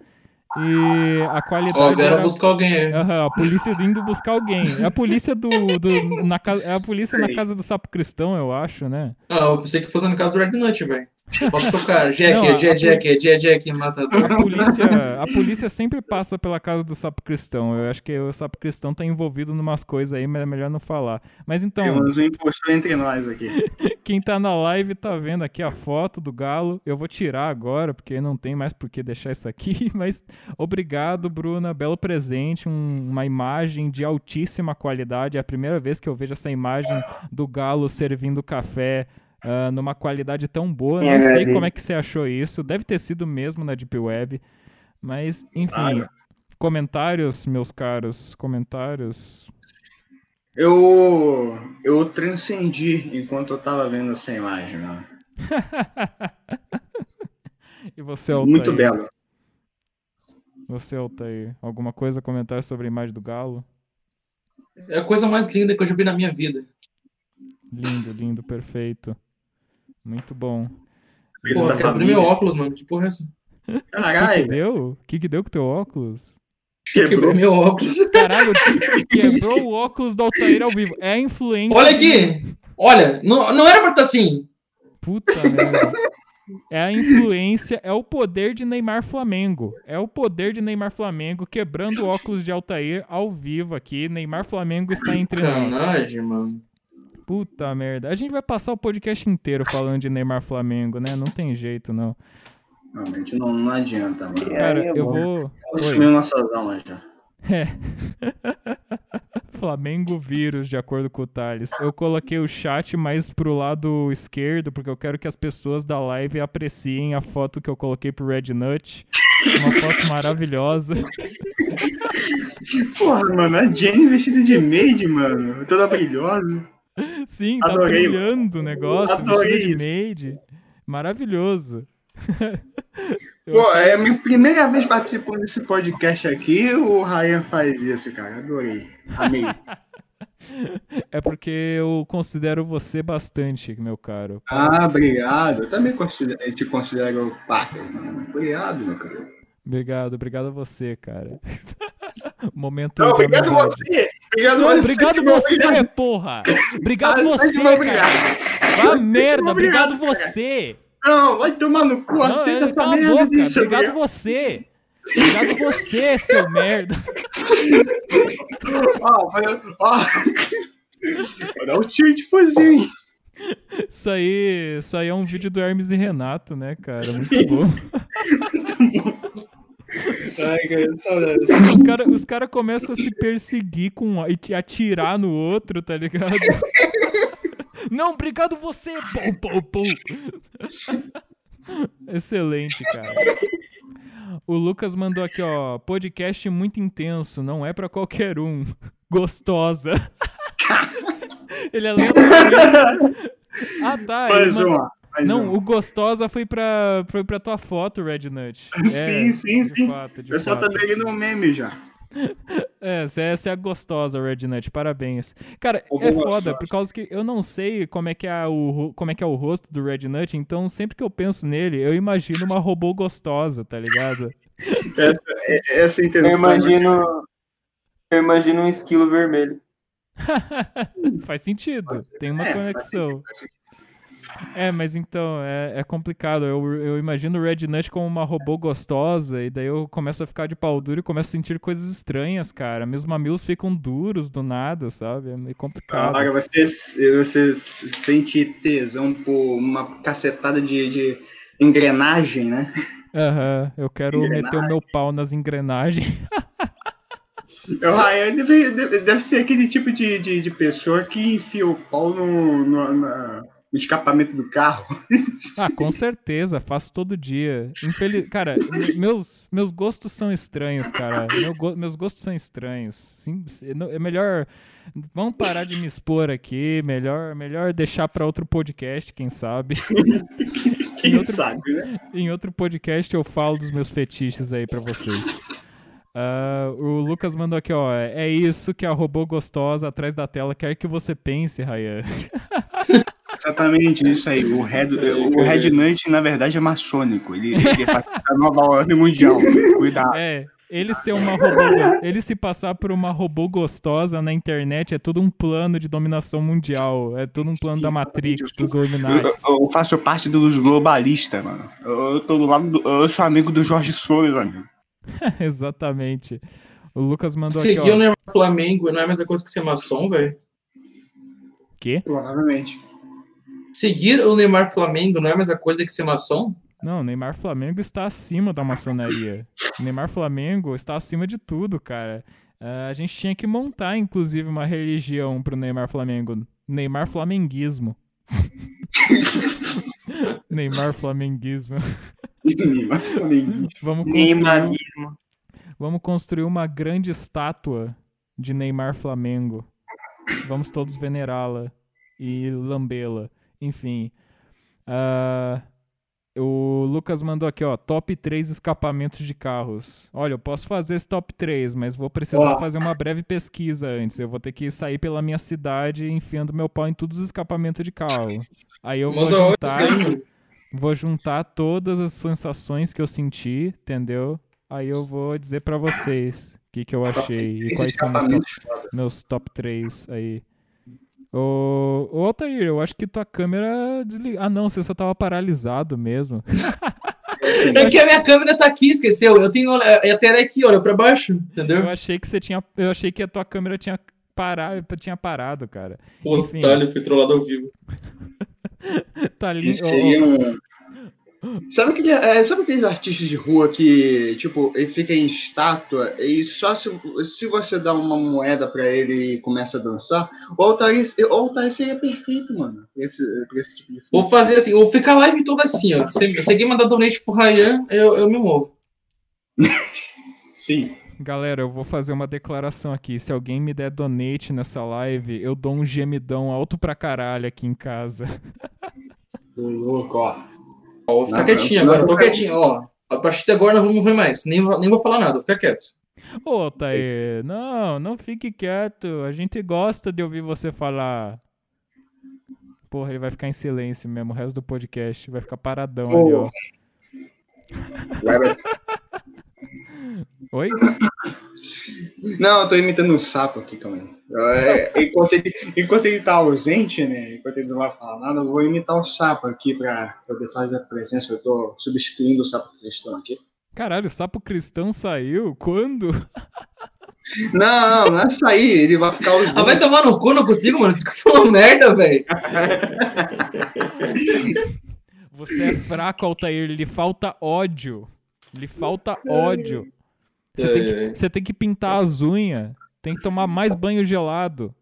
e a qualidade Ó, vieram era... buscar alguém aí. Aham, a polícia indo buscar alguém. É a polícia do, do na casa, é a polícia na casa do sapo cristão, eu acho, né? Ah, eu pensei que fosse no caso do Red Nut, velho. Pode tocar. Jack, Não, a- Jack, Jack, Jack, Jack, matador. A polícia, a polícia sempre passa pela casa do sapo cristão. Eu acho que o sapo cristão tá envolvido numas coisas aí, mas é melhor não falar. Mas então, Temos um impostor entre nós aqui. Quem tá na live tá vendo aqui a foto do galo. Eu vou tirar agora, porque não tem mais por que deixar isso aqui. Mas obrigado, Bruna. Belo presente. um- uma imagem de altíssima qualidade. É a primeira vez que eu vejo essa imagem do galo servindo café. ah, numa qualidade tão boa, É não sei verdade. como é que você achou isso. Deve ter sido mesmo na Deep Web. Mas, enfim, comentários, meus caros, comentários. Eu, eu transcendi enquanto eu tava vendo essa imagem, mano. E você, Altair? Muito belo. Você, Altair, alguma coisa a comentar sobre a imagem do galo? É a coisa mais linda que eu já vi na minha vida. Lindo, lindo, perfeito. Muito bom. Quero abrir família. meu óculos, mano. Que porra é essa? O que, que Caralho, deu? O que, que deu com teu óculos? Quebrei meu óculos. Caralho, quebrou o óculos do Altair ao vivo. É a influência. Olha aqui! Olha, não, não era pra estar assim. Puta merda. É a influência, é o poder de Neymar Flamengo. É o poder de Neymar Flamengo quebrando óculos de Altair ao vivo aqui. Neymar Flamengo está entre nós. Canagem, mano. Puta merda. A gente vai passar o podcast inteiro falando de Neymar Flamengo, né? Não tem jeito, não. Não, gente, não, não adianta, mano. É, Cara, é eu bom. vou. Oi. Sumiu nossas almas já. Flamengo vírus, de acordo com o Thales. Eu coloquei o chat mais pro lado esquerdo, porque eu quero que as pessoas da live apreciem a foto que eu coloquei pro Red Nut. Uma foto maravilhosa. Porra, mano, a Jenny vestida de maid, mano. Toda brilhosa. Sim, tá Adorei, brilhando o negócio. Adorei vestido de maid. Maravilhoso. Pô, é a minha primeira vez participando desse podcast aqui, o Ryan faz isso, cara. Adorei. Amei. É porque eu considero você bastante, meu caro. Ah, obrigado. Eu também considero, te considero mano. Obrigado, meu cara. Obrigado, obrigado a você, cara. Momento. Não, obrigado amizade. você. Obrigado Não, você. obrigado você, porra! Obrigado Ah, você, cara! obrigado. Vá merda, obrigado obrigado, você! Não, vai tomar no cu, Não, aceita é, essa a merda boca, disso. obrigado você! Obrigado você, seu merda! Ó, vai, ó. Vou dar um tiro de fuzil? Isso aí, isso aí é um vídeo do Hermes e Renato, né, cara? Muito bom. Ai, cara, saudades. Os caras os cara começam a se perseguir com, e atirar no outro, tá ligado? Não, obrigado você! Pum, pum, pum. Excelente, cara. O Lucas mandou aqui, ó. Podcast muito intenso, não é pra qualquer um. Gostosa. Ele é aleatório. Ah, tá. Mais mandou- Não, o Gostosa foi pra, foi pra tua foto, Red Nut. É, Sim, sim, sim. Fato, de O pessoal tá fato. aderindo um meme já. É, você é, você é gostosa, Red Nut, parabéns. Cara, é foda, gostosa. por causa que eu não sei como é, que é o, como é que é o rosto do Red Nut, então sempre que eu penso nele, eu imagino uma robô gostosa, tá ligado? Essa, é- essa é a Eu intenção. imagino. Eu imagino um esquilo vermelho. Faz sentido, tem uma É, faz conexão. sentido, faz sentido. É, mas então, é, é complicado. Eu, eu imagino o Red Nut como uma robô gostosa, e daí eu começo a ficar de pau duro e começo a sentir coisas estranhas, cara. Meus mamilos ficam duros do nada, sabe? É meio complicado. Agora você, você sente tesão por uma cacetada de, de engrenagem, né? Aham, eu quero meter o Engrenagem. meu pau nas engrenagens. O Ryan deve, deve, deve ser aquele tipo de, de, de pessoa que enfia o pau no, no, na- no escapamento do carro. Ah, com certeza, faço todo dia. Infeliz... Cara, me- meus, meus gostos são estranhos, cara. Meu go- Meus gostos são estranhos. Sim, é melhor. Vamos parar de me expor aqui. Melhor, melhor deixar pra outro podcast, quem sabe. Quem outro- sabe, né? Em outro podcast eu falo dos meus fetiches aí pra vocês. Ah, o Lucas mandou aqui, ó. É isso que a robô gostosa atrás da tela quer que você pense, Ryan. Exatamente isso aí. O Red, o Red Nut, na verdade, é maçônico. Ele, ele faz a nova ordem mundial. Cuidado. É, ele ser uma robô, ele se passar por uma robô gostosa na internet é tudo um plano de dominação mundial, é tudo um plano Sim, da Matrix, dos Eu, Illuminati. eu faço parte dos globalistas, mano. Eu tô do lado do, Eu sou amigo do Jorge Soros, amigo. Exatamente. O Lucas mandou aqui, Seguir o ó. Neymar Flamengo não é a mesma coisa que ser maçom, velho? Quê? Provavelmente. Seguir o Neymar Flamengo não é a mesma coisa que ser maçom? Não, Neymar Flamengo está acima da maçonaria. Neymar Flamengo está acima de tudo, cara. Ah, a gente tinha que montar, inclusive, uma religião pro Neymar Flamengo. Neymar Flamenguismo. Neymar Flamenguismo. Vamos construir, um- Neymarismo. vamos construir uma grande estátua de Neymar Flamengo. Vamos todos venerá-la e lambê-la. Enfim. Ah, o Lucas mandou aqui, ó, top 3 escapamentos de carros. Olha, eu posso fazer esse top 3, mas vou precisar Ó. fazer uma breve pesquisa antes. Eu vou ter que sair pela minha cidade enfiando meu pau em todos os escapamentos de carro. Aí eu vou Manda juntar, vou juntar todas as sensações que eu senti, entendeu? Aí eu vou dizer pra vocês o que, que eu achei e quais são meus top, escapamento. meus top 3 aí. Ô, ô Altair, eu acho que tua câmera desligou. Ah, não, você só tava paralisado mesmo. É que a minha câmera tá aqui, esqueceu? Eu tenho é a tela aqui, olha pra baixo, entendeu? Eu achei que você tinha. Eu achei que a tua câmera tinha parado, tinha parado, cara. Pô, enfim. tá, ele foi trollado ao vivo. Tá lindo. Isso seria um... Sabe, aquele, é, sabe aqueles artistas de rua que, tipo, ele fica em estátua e só se, se você dá uma moeda pra ele e começa a dançar, o Altair, o Altair seria perfeito, mano, pra esse, pra esse tipo de Vou fazer assim, vou ficar a live toda assim, ó. Se, se alguém mandar donate pro Ryan, eu, eu me movo. Sim. Galera, eu vou fazer uma declaração aqui. Se alguém me der donate nessa live, eu dou um gemidão alto pra caralho aqui em casa. Tô louco, ó. Ó, vou ficar Não, quietinho não, agora, tô não. quietinho, ó. A partir de agora não vamos ver mais, nem, vou- nem vou falar nada, vou ficar quieto. Ô, Altair, não, não fique quieto. A gente gosta de ouvir você falar. Porra, ele vai ficar em silêncio mesmo, o resto do podcast. Vai ficar paradão ali, ó. Oi? Não, eu tô imitando um sapo aqui, calma aí. É, enquanto, ele, enquanto ele tá ausente, né? Enquanto ele não vai falar nada, eu vou imitar o sapo aqui pra poder fazer a presença. Eu tô substituindo o sapo cristão aqui. Caralho, o sapo cristão saiu? Quando? Não, não, não é sair, ele vai ficar ausente. Ah, vai tomar no cu, não consigo, mano. Você falando merda, velho. Você é fraco, Altair. Lhe falta ódio. Lhe falta ódio. Você tem, que, você tem que pintar as unhas. Tem que tomar mais banho gelado.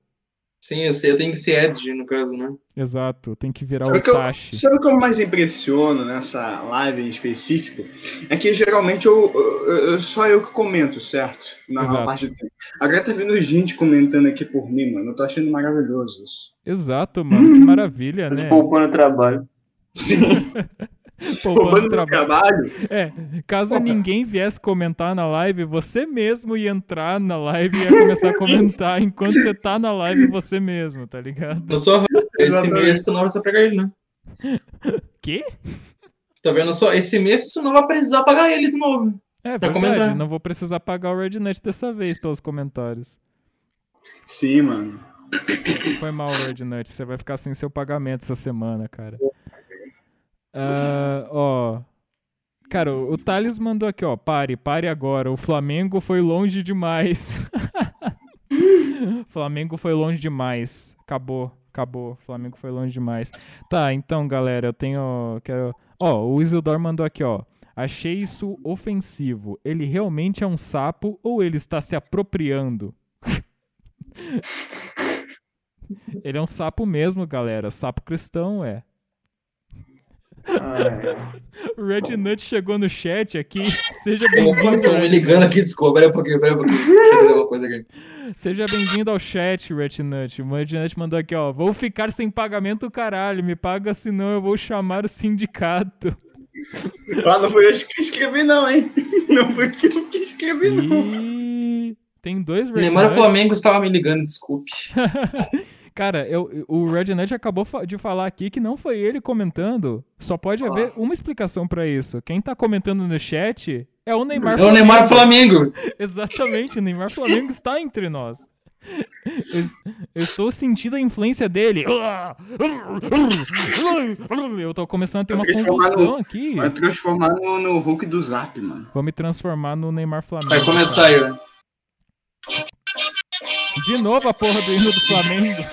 Sim, eu sei, eu tenho que ser Edge, no caso, né? Exato, tem que virar Sabe o que eu-. Sabe o que eu mais impressiono nessa live em específico? É que geralmente eu, eu- eu- só eu que comento, certo? Na Exato. parte do tempo. Agora tá vindo gente comentando aqui por mim, mano. Eu tô achando maravilhoso isso. Exato, mano. Que maravilha, né? Poupando trabalho. Sim. Poupando trabalho. trabalho. É, caso Porra. ninguém viesse comentar na live, você mesmo ia entrar na live e ia começar a comentar enquanto você tá na live você mesmo, tá ligado? Eu só esse mês tu não vai precisar pegar ele, né? Quê? Tá vendo só? Esse mês tu não vai precisar pagar ele de novo. É Pra verdade, comentar. não vou precisar pagar o Rednet dessa vez pelos comentários. Sim, mano. Foi mal, Rednet, você vai ficar sem seu pagamento essa semana, cara. Ah, ó. Cara, o Thales mandou aqui, ó. Pare, pare agora. O Flamengo foi longe demais. Flamengo foi longe demais. Acabou, acabou. Flamengo foi longe demais. Tá, então, galera, eu tenho. Quero... Ó, o Isidor mandou aqui, ó. Achei isso ofensivo. Ele realmente é um sapo ou ele está se apropriando? ele é um sapo mesmo, galera. Sapo cristão, é. O Red Nut chegou no chat aqui. Seja bem-vindo. tô me ligando aqui, desculpa. Pera um pouquinho, pera um pouquinho. Deixa eu pegar uma coisa aqui. Seja bem-vindo ao chat, Red Nut. O Red Nut mandou aqui, ó. Vou ficar sem pagamento, caralho. Me paga, senão eu vou chamar o sindicato. Ah, não foi eu que escrevi, não, hein? Não foi eu que escrevi, não. E tem dois Red Neymar Nuts. Flamengo estava me ligando, desculpe. Cara, eu, o Red Nut acabou de falar aqui que não foi ele comentando. Só pode haver uma explicação pra isso. Quem tá comentando no chat é o Neymar É o Neymar Flamengo. Exatamente, o Neymar Flamengo está entre nós. Eu, es- eu estou sentindo a influência dele. Eu tô começando a ter uma Transformar no- convulsão aqui. Vai transformar no, no Hulk do Zap, mano. Vou me transformar no Neymar Flamengo. Vai começar aí. De novo a porra do hino do Flamengo.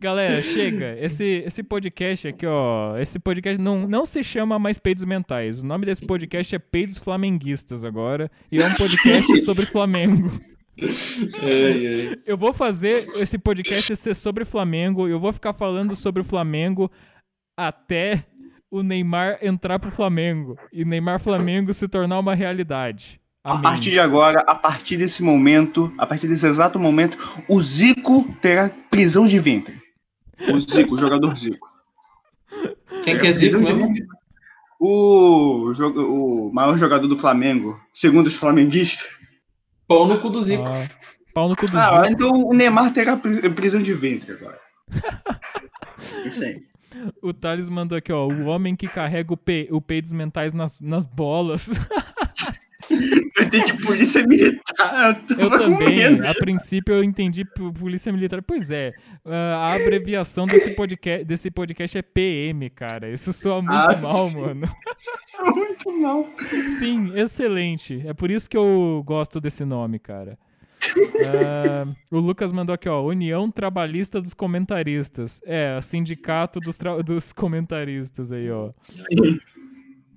Galera, chega. Esse, esse podcast aqui, ó. Esse podcast não, não se chama mais Peidos Mentais. O nome desse podcast é Peidos Flamenguistas agora. E é um podcast sobre Flamengo. Ai, ai. Eu vou fazer esse podcast ser sobre Flamengo. Eu vou ficar falando sobre o Flamengo até o Neymar entrar pro Flamengo. E Neymar Flamengo se tornar uma realidade. A Amém. partir de agora, a partir desse momento, a partir desse exato momento, o Zico terá prisão de ventre. O Zico, o jogador Zico. Quem que é Zico mesmo? O, jo- o maior jogador do Flamengo, segundo os flamenguistas. Pão no cu do Zico. Ah, pau no cu do Ah, Zico. então o Neymar terá pri- prisão de ventre agora. Isso aí. O Thales mandou aqui, ó. O homem que carrega o, pe o peidos mentais nas, nas bolas. Eu entendi polícia militar. Eu com também. medo. A princípio eu entendi polícia militar. Pois é, ah, a abreviação desse podcast, desse podcast é PM, cara. Isso soa muito Ah, mal, sim. mano. Isso é muito mal. Sim, excelente. É por isso que eu gosto desse nome, cara. Ah, o Lucas mandou aqui, ó. União Trabalhista dos Comentaristas. É, sindicato dos, tra- dos comentaristas aí, ó. Sim.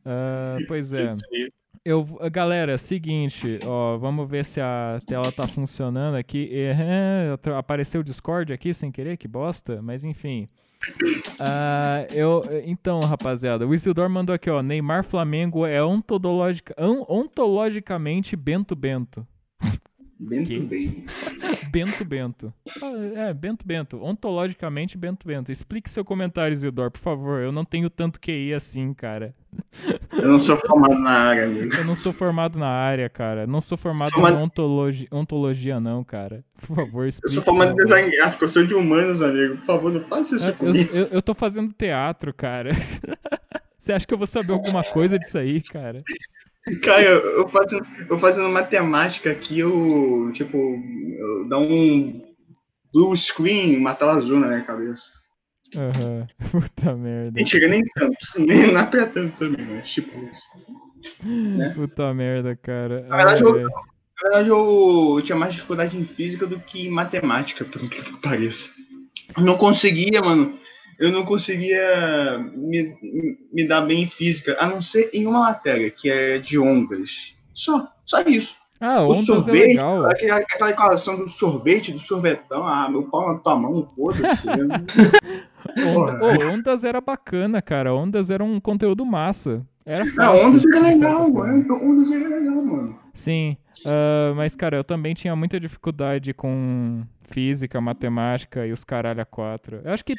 Ah, pois é. Isso aí. Eu, galera, seguinte, ó, vamos ver se a tela tá funcionando aqui. É, atra- apareceu o Discord aqui sem querer, que bosta, mas enfim. Ah, eu, então, rapaziada, o Isidor mandou aqui, ó, Neymar Flamengo é ontologica, on- ontologicamente Bento Bento. Bento Que? bem. Bento Bento. Ah, é, Bento Bento. Ontologicamente Bento Bento. Explique seu comentário, Isidor, por favor. Eu não tenho tanto QI assim, cara. Eu não sou formado na área, amigo. Eu não sou formado na área, cara. Não sou formado Formado- em ontologi- ontologia, não, cara. Por favor, Eu explique. sou formado em design gráfico, eu sou de humanos, amigo. Por favor, não faça isso Eu, comigo. eu, eu tô fazendo teatro, cara. Você acha que eu vou saber alguma coisa disso aí, cara? Cara, eu fazendo, eu fazendo matemática aqui, eu, tipo, eu dá um blue screen, uma tela azul na minha cabeça. Aham. Puta merda. Mentira, nem tanto. Nem é pra tanto também, mas tipo isso. Puta merda, cara. Na verdade, eu- ai. Na verdade, eu tinha mais dificuldade em física do que em matemática, por incrível que pareça. Não conseguia, mano. Eu não conseguia me, me dar bem em física, a não ser em uma matéria, que é de ondas. Só, só isso. Ah, O ondas é sorvete, legal. aquela, equação do sorvete, do sorvetão, ah, meu pau na tua mão, foda-se. Onda, Porra. Ô, ondas era bacana, cara. Ondas era um conteúdo massa. Era Não, fácil. Ondas era legal, mano. Ondas era legal, mano. Sim, ah, mas cara, eu também tinha muita dificuldade com física, matemática e os caralho a quatro. Eu acho que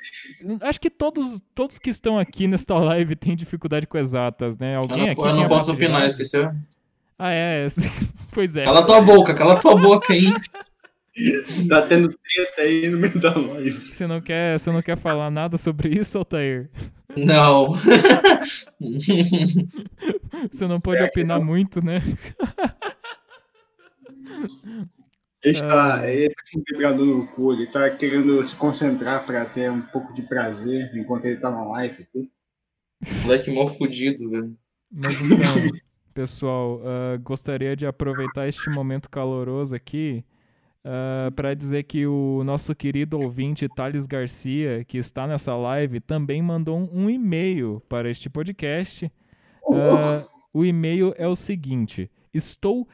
acho que todos todos que estão aqui nesta live têm dificuldade com exatas, né? Eu Alguém não, aqui eu não posso opinar, esqueceu? Ah, é. pois é. Cala tua boca, cala tua boca aí. Tá tendo treta aí no meio da live. Você não quer, você não quer falar nada sobre isso, Altair? Não. Você não pode opinar muito, né? Ele tá, Ah. ele tá com um vibrador no cu, ele tá querendo se concentrar pra ter um pouco de prazer enquanto ele tá na live aqui. Moleque mó fudido, velho. Mas então, pessoal, ah, gostaria de aproveitar este momento caloroso aqui para dizer que o nosso querido ouvinte Thales Garcia, que está nessa live, também mandou um, um e-mail para este podcast. Ah, o e-mail é o seguinte: Estou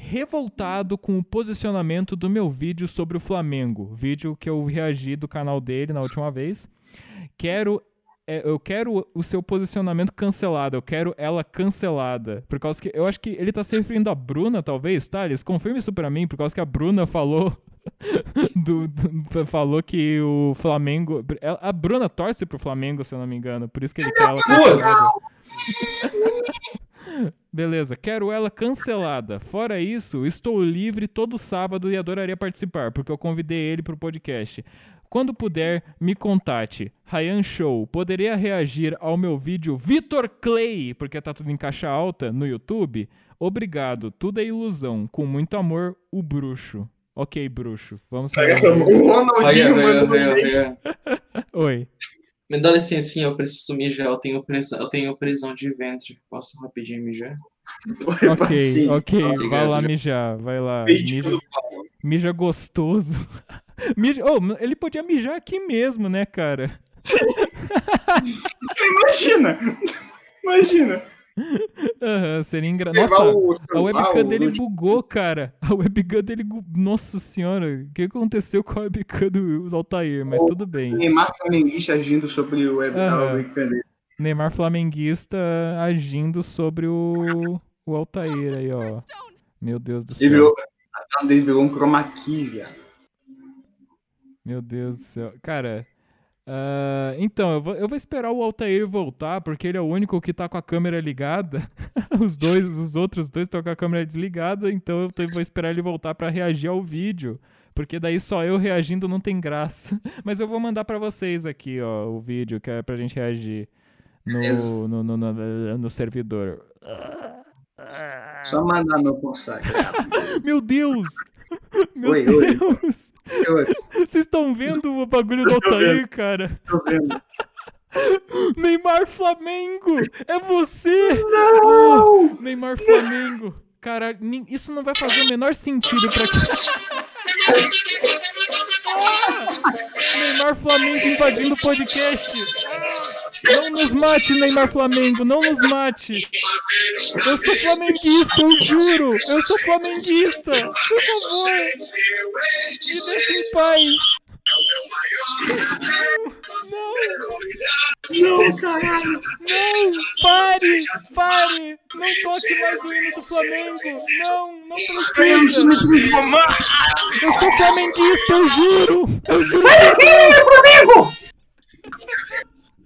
revoltado com o posicionamento do meu vídeo sobre o Flamengo, vídeo que eu reagi do canal dele na última vez. Quero é, eu quero o seu posicionamento cancelado, eu quero ela cancelada. Por causa que eu acho que ele tá se referindo a Bruna, talvez, Thales? Confirme isso pra mim, por causa que a Bruna falou do, do- falou que o Flamengo, a Bruna torce pro Flamengo, se eu não me engano, por isso que ele quer ela cancelada. Beleza, quero ela cancelada. Fora isso, estou livre todo sábado e adoraria participar, porque eu convidei ele pro podcast. Quando puder, me contate. Ryan Show, poderia reagir ao meu vídeo Vitor Clay, porque tá tudo em caixa alta no YouTube? Obrigado, tudo é ilusão. Com muito amor, o bruxo. Ok, bruxo. Vamos. O Ronaldinho mandou aí. Oi. Me dá licencinha, eu preciso mijar. Eu tenho prisão, eu tenho prisão de ventre. Posso rapidinho mijar? Ok, Sim. ok. Vai Obrigado, lá já. mijar, vai lá. Mija, mija gostoso. Mija... Oh, ele podia mijar aqui mesmo, né, cara? Imagina! Imagina! Aham, seria engra... Levar Nossa, o a webcam dele bugou, cara. A webcam dele. Nossa senhora, o que aconteceu com a webcam do, Altair? Mas tudo bem. Neymar flamenguista agindo sobre o web a webcam dele. Neymar flamenguista agindo sobre o, o Altair aí, ó. Meu Deus do Ele céu. virou, a tela dele virou um chroma key, viado. Meu Deus do céu. Cara, ah, então, eu vou, eu vou esperar o Altair voltar, porque ele é o único que tá com a câmera ligada. os dois, os outros dois estão com a câmera desligada, então eu vou esperar ele voltar pra reagir ao vídeo. Porque daí só eu reagindo não tem graça. Mas eu vou mandar pra vocês aqui, ó, o vídeo que é pra gente reagir no, no, no, no, no servidor. Só mandar meu consagrado. Meu Deus! Meu Oi, oi. Deus! Eu Vocês estão vendo o bagulho do Altair, cara? tô vendo. Neymar Flamengo! É você! Não! Neymar Flamengo! Caralho, isso não vai fazer o menor sentido pra quem. Neymar Flamengo invadindo o podcast! Não nos mate, Neymar Flamengo! Não nos mate! Eu sou flamenguista, eu juro! Eu sou flamenguista! Por favor! Me deixa em paz! Não! Não, caralho. Não! Pare! Pare! Não toque mais o hino do Flamengo! Não! Não precisa! Eu sou flamenguista, eu juro! Eu juro!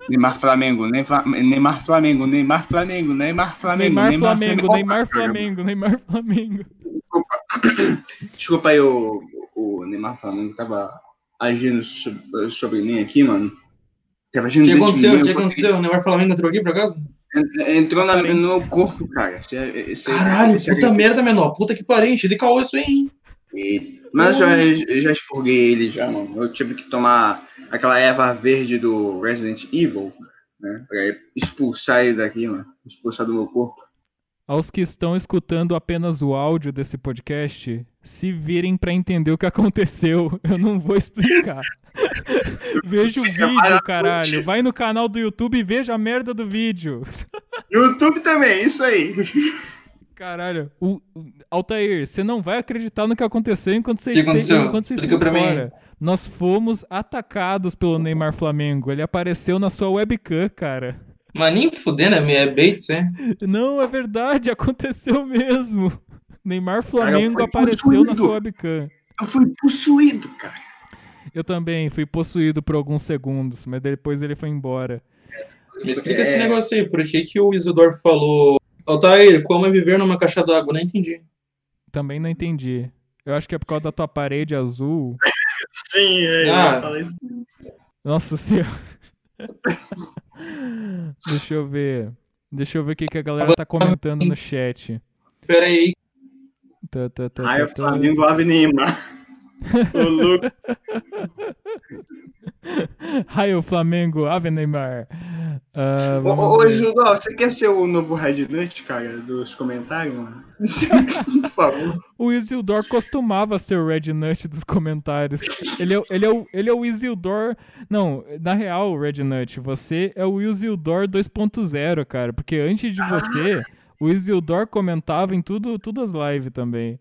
Neymar Flamengo, Neymar, Neymar Flamengo, Neymar Flamengo, Neymar Flamengo, Neymar Flamengo, Neymar Flamengo, Neymar Flamengo. Desculpa aí, o, o Neymar Flamengo tava agindo so- sobre mim aqui, mano. Tava O que aconteceu? O que eu- aconteceu? O Neymar Flamengo entrou aqui por acaso? en- Entrou na- no meu corpo, cara. Esse é- esse é- Caralho, esse é- puta merda, menor. Puta que parente. De caô isso aí, hein? E- Mas eu já, eu já expurguei ele já, mano. Eu tive que tomar aquela erva verde do Resident Evil, né? Pra expulsar ele daqui, mano. Expulsar do meu corpo. Aos que estão escutando apenas o áudio desse podcast, se virem pra entender o que aconteceu. Eu não vou explicar. veja o vídeo, caralho. Vai no canal do YouTube e veja a merda do vídeo. YouTube também, isso aí. Caralho, o, Altair, você não vai acreditar no que aconteceu enquanto você O que este- aconteceu? enquanto você esteve mim. fora. Nós fomos atacados pelo Neymar Flamengo. Ele apareceu na sua webcam, cara. Mas nem fudendo, é é bait isso, é? Não, é verdade, aconteceu mesmo. Neymar Flamengo fui apareceu na possuído. sua webcam. Eu fui possuído, cara. Eu também fui possuído por alguns segundos, mas depois ele foi embora. Me explica É. esse negócio aí, por que, que o Isidoro falou. Altair, como é viver numa caixa d'água? Não entendi. Também não entendi. Eu acho que é por causa da tua parede azul. Sim, é, Ah. eu falei isso. Nossa senhora. Deixa eu ver. Deixa eu ver o que, que a galera tá comentando no chat. Pera aí. Tá, tá, tá, Ai, tá, o tá. Flamengo Ave Neymar. Ô, louco. Raio Flamengo, Ave Neymar. Ah, Ô, ô. Judó, você quer ser o novo Red Nut, cara, dos comentários, mano? Por favor. O Isildur costumava ser o Red Nut dos comentários. Ele é, o- ele, é o, ele é o Isildur. Não, na real, Red Nut, você é o Isildur 2.0, cara. Porque antes de você, o Isildur comentava em tudo, tudo as lives também.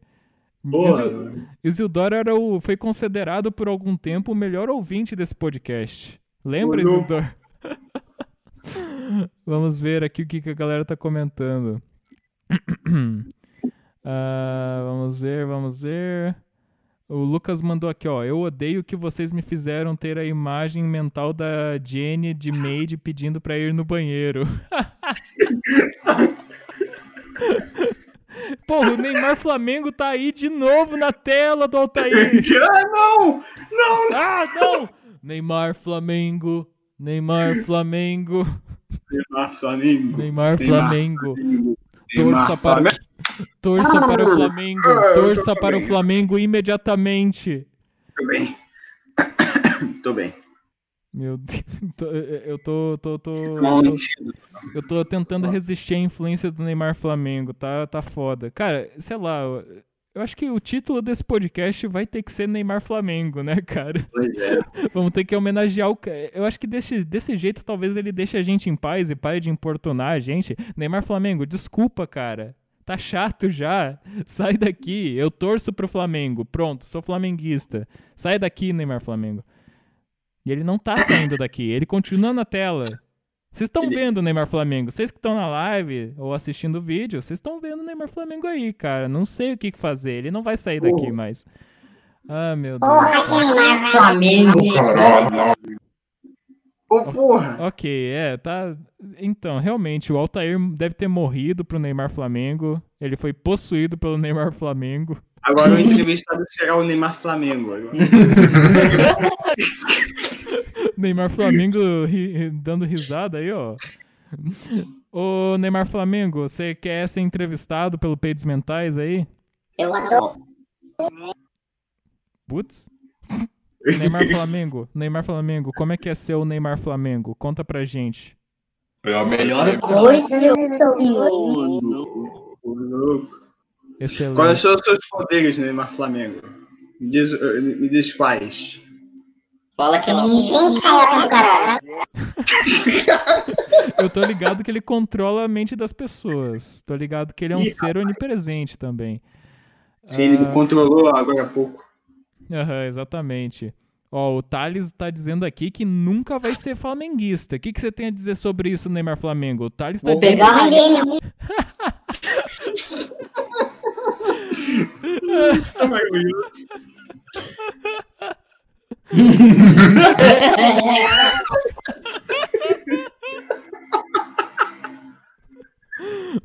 Porra. Isil- Isildur era o, foi considerado por algum tempo o melhor ouvinte desse podcast. Lembra. Isildur? Vamos ver aqui o que, que a galera tá comentando. Ah, vamos ver, vamos ver. O Lucas mandou aqui, ó. Eu odeio que vocês me fizeram ter a imagem mental da Jenny de maid pedindo pra ir no banheiro. Porra, o Neymar Flamengo tá aí de novo na tela do Altair. Ah, não! Ah, não! Neymar Flamengo. Neymar Flamengo. Neymar Flamengo. Neymar Flamengo. Torça para, Flamengo. torça para o Flamengo. Ah, Torça tô para o. Flamengo imediatamente. Tô bem. Tô bem. Meu Deus. Eu tô, tô, tô, Mal tô- eu tô tentando resistir à influência do Neymar Flamengo. Tá, tá foda. Cara, sei lá. eu- acho que o título desse podcast vai ter que ser Neymar Flamengo, né, cara? Pois é. Vamos ter que homenagear o. Eu acho que desse, desse jeito talvez ele deixe a gente em paz e pare de importunar a gente. Neymar Flamengo, desculpa, cara. Tá chato já. Sai daqui. Eu torço pro Flamengo. Pronto, sou flamenguista. Sai daqui, Neymar Flamengo. E ele não tá saindo daqui. Ele continua na tela. Vocês estão Ele- vendo o Neymar Flamengo. Vocês que estão na live ou assistindo o vídeo, vocês estão vendo o Neymar Flamengo aí, cara. Não sei o que que fazer. Ele não vai sair daqui Oh. mais. Ah, meu Deus. Flamengo, caralho. Ô, porra! Ok, é, tá. Então, realmente, o Altair deve ter morrido pro Neymar Flamengo. Ele foi possuído pelo Neymar Flamengo. Agora o entrevistado será o Neymar Flamengo. Neymar Flamengo ri- dando risada aí, ó. Ô, Neymar Flamengo, você quer ser entrevistado pelo Peidos Mentais aí? Eu adoro. Putz. Neymar Flamengo, Neymar Flamengo, como é que é ser o Neymar Flamengo? Conta pra gente. É a melhor Coisa eu sou louco. Quais Excelente. são os seus poderes, Neymar Flamengo? Me diz, me diz quais. Fala que não. Gente, caralho. Eu tô ligado que ele controla a mente das pessoas. Tô ligado que ele é um Ih, ser onipresente também. Se ele Ah. controlou agora há pouco. Aham, exatamente. Ó, o Thales tá dizendo aqui que nunca vai ser flamenguista. O que, que você tem a dizer sobre isso, Neymar Flamengo? O Thales tá Vou dizendo... pegar a mãe dele. Isso tá maravilhoso.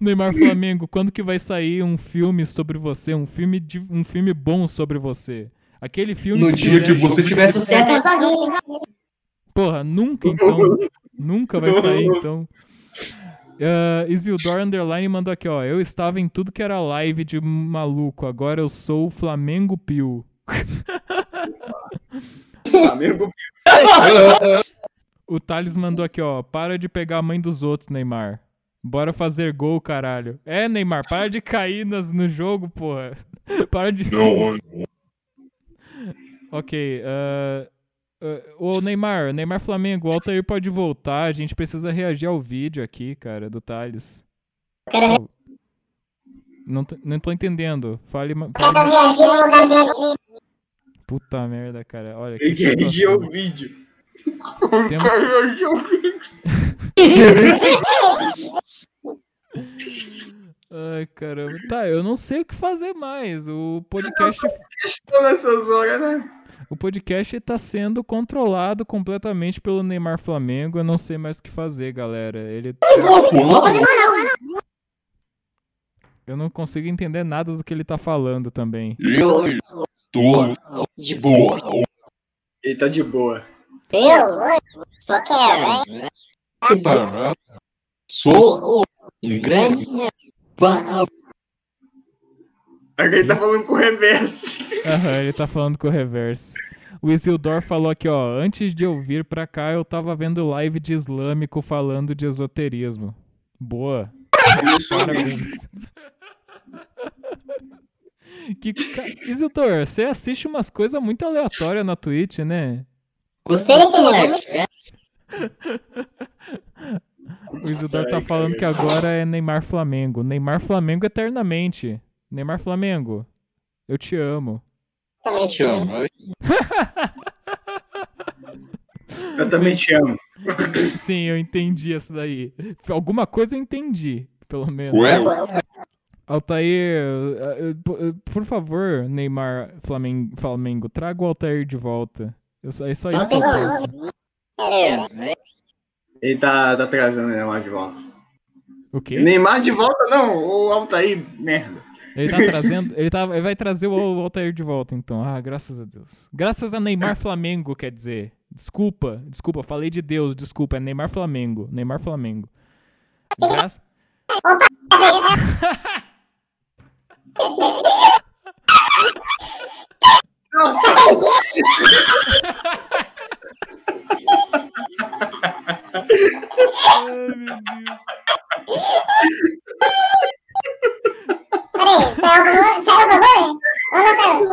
Neymar Flamengo, quando que vai sair um filme sobre você? Um filme, de, um filme bom sobre você? Aquele filme No dia que você tiver Sucesso é sua vida. Porra, nunca então. nunca vai sair então. Uh, Isildur Underline mandou aqui, ó. Eu estava em tudo que era live de maluco. Agora eu sou o Flamengo Pio. Flamengo. O Thales mandou aqui, ó. Para de pegar a mãe dos outros, Neymar. Bora fazer gol, caralho. É, Neymar, para de cair nas, no jogo, porra. Para de. Ok. Uh, uh, ô, Neymar, Neymar Flamengo, o Altair pode voltar. A gente precisa reagir ao vídeo aqui, cara, do Thales. Quero Não, tô- não tô entendendo. Fale. fale reagir. Puta merda, cara. Olha que situação. ao vídeo. Temos- Reagiu ao vídeo. Ai, caramba. Tá, eu não sei o que fazer mais. O podcast, Estou nessas horas, né? O podcast tá sendo controlado completamente pelo Neymar Flamengo. Eu não sei mais o que fazer, galera. Ele Não vou fazer mais não. eu não consigo entender nada do que ele tá falando também. Eu tô de boa. Ele tá de boa. Eu só quero, né? Sou um grande fã. Agora ele tá falando com o reverse. Aham, ele tá falando com o reverso. O Isildur falou aqui, ó. Antes de eu vir pra cá, eu tava vendo live de islâmico falando de esoterismo. Boa. Parabéns. Que ca... Isildur, você assiste umas coisas muito aleatórias na Twitch, né? Gostei desse nerd. O Isildur tá falando que agora é Neymar Flamengo. Neymar Flamengo eternamente. Neymar Flamengo, eu te amo. Também Te amo. Eu também te amo. Sim, eu entendi essa daí. Alguma coisa eu entendi, pelo menos. Ué? Altair, por- favor, Neymar Flamengo, Flamengo, traga o Altair de volta. Eu é só isso. Quero. Ele tá, tá trazendo o Neymar de volta. O quê? Neymar de volta, não. O Altair, merda. Ele tá trazendo. Ele, tá, ele vai trazer o Altair de volta, então. Ah, graças a Deus. Graças a Neymar Flamengo, quer dizer. Desculpa, desculpa, falei de Deus, desculpa. É Neymar Flamengo. Neymar Flamengo. Graças. Ai, meu Deus. Peraí, saiu o bagulho? Saiu o bagulho? Ou não saiu?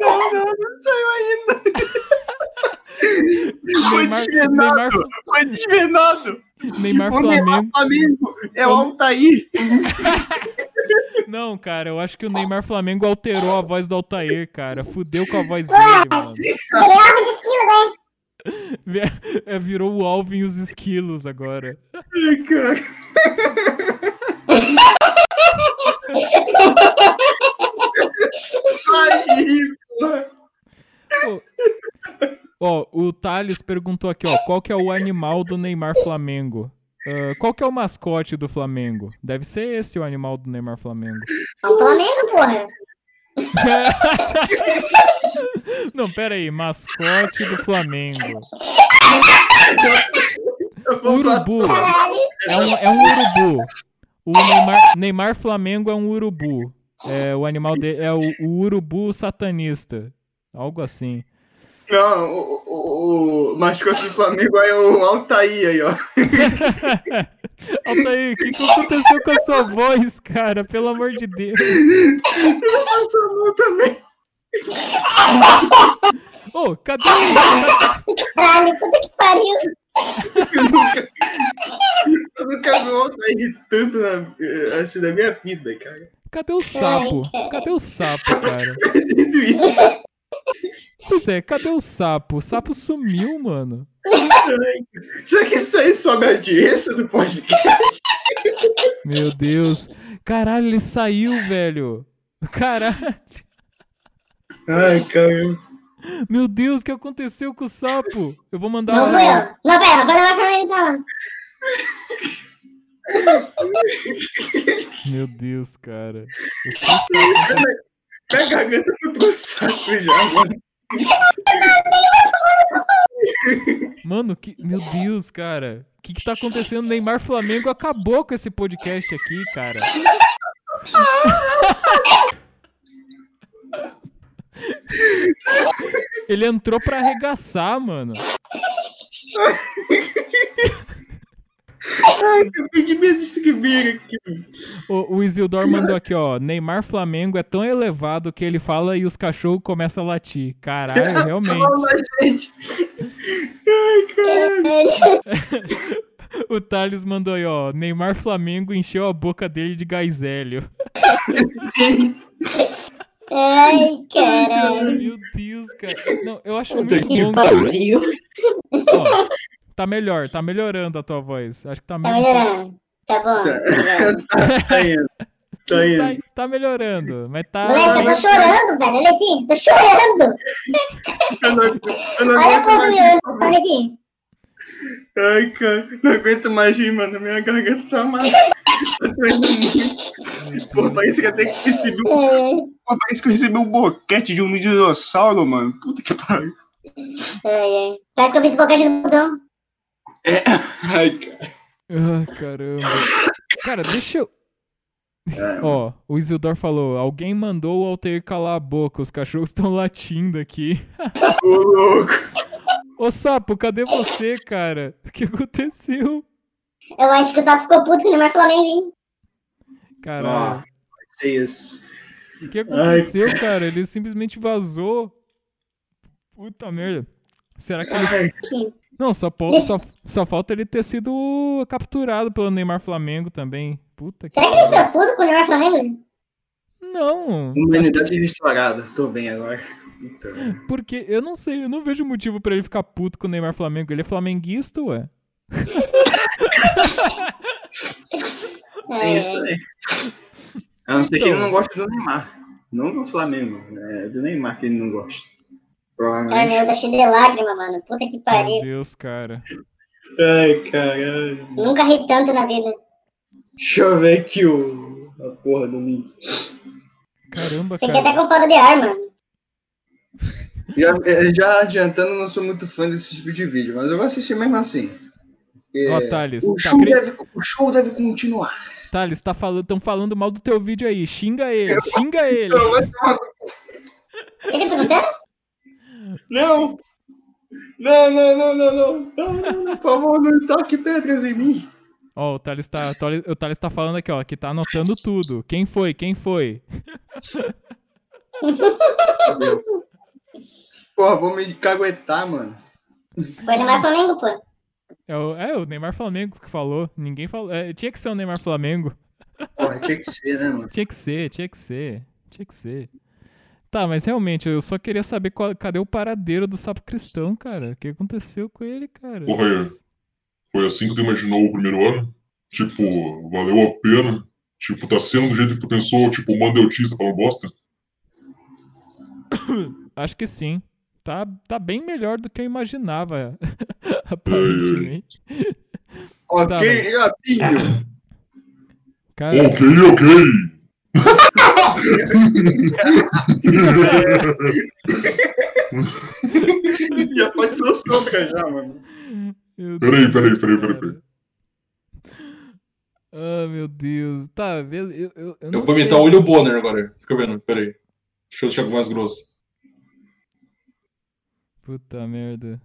não, não, não saiu ainda. Foi desvenado. Neymar, Foi desvenado. Neymar o Neymar Flamengo. Flamengo é o Altair. Não, cara, eu acho que o Neymar Flamengo alterou a voz do Altair, cara. Fudeu com a voz dele, mano. Né? É, Virou o Alvin e os esquilos agora. Ai, cara. Ó, o Thales perguntou aqui, ó, qual que é o animal do Neymar Flamengo? Ah, qual que é o mascote do Flamengo? Deve ser esse o animal do Neymar Flamengo. É o Flamengo, porra. Não, pera aí, mascote do Flamengo. Urubu. É um, é um urubu. O Neymar, Neymar Flamengo é um urubu. É, o animal dele é o, o urubu satanista. Algo assim. Não, o, o, o mascote do Flamengo é o Altair aí, ó. Altair, o que, que aconteceu com a sua voz, cara? Pelo amor de Deus. Nacional também. Ô, cadê, o- Caralho, puta que pariu. Eu nunca, eu nunca vi o Altair tanto na, assim, na minha vida, cara. cadê o sapo? Cadê o sapo, cara? Dito isso. Pois é, cadê o sapo? O sapo sumiu, mano. Será que isso aí sobe a audiência do podcast? Meu Deus. Caralho, ele saiu, velho. Caralho. Ai, cara. Meu Deus, o que aconteceu com o sapo? Eu vou mandar Não um- fui eu. Não, pera, vou levar pra ele então. Meu Deus, cara. O que está Minha garganta foi pro saco já, mano. Mano, que... meu Deus, cara. O que, que tá acontecendo? Neymar Flamengo acabou com esse podcast aqui, cara. Ele entrou pra arregaçar, mano. Ai, acabei de me escrever aqui. O, o Isildur mandou aqui, ó. Neymar Flamengo é tão elevado que ele fala e os cachorros começam a latir. Caralho, realmente. Fala, gente. Ai, caralho. O Thales mandou aí, ó. Neymar Flamengo encheu a boca dele de gás hélio. Ai, caralho. Meu Deus, cara. Não, eu acho Puta muito que bom. pariu. Ó, tá melhor, tá melhorando a tua voz. Acho que tá, Tá me- melhorando. Tá bom. Tá indo. Tá indo. tá, tá melhorando, mas tá. Moleque, eu tô chorando, velho. Olha aqui. Tô chorando. Eu não, eu não Olha mais. meu. Olha aqui. Ai, cara, não aguento mais rir, mano. Minha garganta tá amarela. Tá doendo muito. Pô, parece que até que recebi um, É, pô, parece que eu recebi um boquete de um dinossauro, mano. Puta que pariu. é, é. Parece que eu fiz boquete no busão. Ai, cara. Ah, caramba. Cara, deixa eu. Ó, o Isildur falou: alguém mandou o Altair calar a boca, os cachorros estão latindo aqui. Ô, louco. Ô sapo, cadê você, cara? O que aconteceu? Eu acho que o Sapo ficou puto que o Neymar Flamengo, hein? Caralho. Vai ser isso. O que aconteceu, cara? Ele simplesmente vazou. Puta merda. Será que ele. Ai, Não, só, po- só, só falta ele ter sido capturado pelo Neymar Flamengo também. Puta que. Será que ele ficou puto com o Neymar Flamengo? Não, humanidade restaurada. Tô bem agora. Então, porque eu não sei, eu não vejo motivo pra ele ficar puto com o Neymar Flamengo. Ele é flamenguista, ué? é isso aí. A não ser que ele Então. não goste do Neymar. Não do Flamengo. É do Neymar que ele não gosta. Provavelmente. meu, tá cheio de lágrima, mano. Puta que Meu pariu. Deus, cara. Ai, caralho. Nunca ri tanto na vida. Deixa eu ver aqui o... a porra do link. Caramba, Fiquei até cara. com falta de ar, mano. Já, eh, já adiantando, eu não sou muito fã desse tipo de vídeo, mas eu vou assistir mesmo assim. Ó, Thales, o, tá show cri- deve, o show deve continuar. Thales, tá falando, tão falando mal do teu vídeo aí. Xinga ele, xinga ele. Eu vou tomar- O que que tá acontecendo? Não! Não, não, não, não, não. Não, não, não, por favor, não toque pedras em mim. Ó, o Thales tá, o Thales tá falando aqui, ó, que tá anotando tudo. Quem foi? Quem foi? Porra, vou me caguetar, mano. Foi o Neymar Flamengo, pô. É o, é o Neymar Flamengo que falou. Ninguém falou. é, tinha que ser o Neymar Flamengo. Porra, tinha que ser, né, mano? Tinha que ser, tinha que ser. Tinha que ser. Tá, mas realmente, eu só queria saber qual- cadê o paradeiro do Sapo Cristão, cara? O que aconteceu com ele, cara? Porra, é. Foi assim que tu imaginou o primeiro ano? Tipo, valeu a pena? Tipo, tá sendo do jeito que tu pensou, tipo, mandeutista falando bosta? Acho que sim. Tá, tá bem melhor do que eu imaginava, aparentemente. Ok, Tá, mas- gatinho. Cara, Ok, ok! já pode ser o sombra já, mano. Peraí, peraí, peraí, peraí. Ah, meu Deus. Tá. Eu, eu, eu Eu vou sei. imitar o William Bonner agora. Fica vendo, peraí. Deixa eu deixar mais grosso. Puta merda.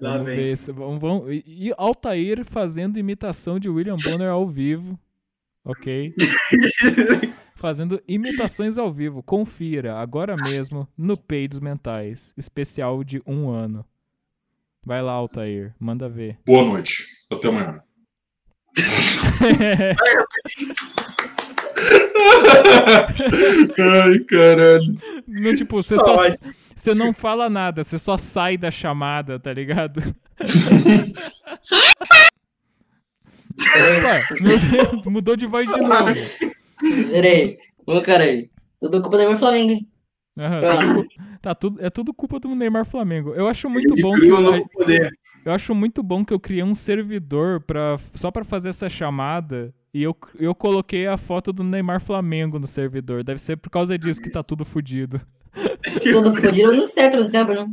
Lá Vamos vem. ver. se- Vamos, vamos, e, e Altair fazendo imitação de William Bonner ao vivo. Ok? fazendo imitações ao vivo. Confira agora mesmo no Peidos Mentais. Especial de um ano. Vai lá, Altair. Manda ver. Boa noite. Até amanhã. Ai, caralho. Não, tipo, você Só. Você não fala nada, você só sai da chamada, tá ligado? Opa, meu Deus, mudou de voz de novo. Peraí. Ô, cara aí. Tudo culpa do Neymar Flamengo, hein? Aham, Ah. tá tudo, é tudo culpa do Neymar Flamengo. Eu acho muito Ele bom que criou eu, eu acho muito bom que eu criei um servidor para só pra fazer essa chamada e eu, eu coloquei a foto do Neymar Flamengo no servidor. Deve ser por causa disso que tá tudo fudido. Tudo fodido, não certo nesse tempo, não.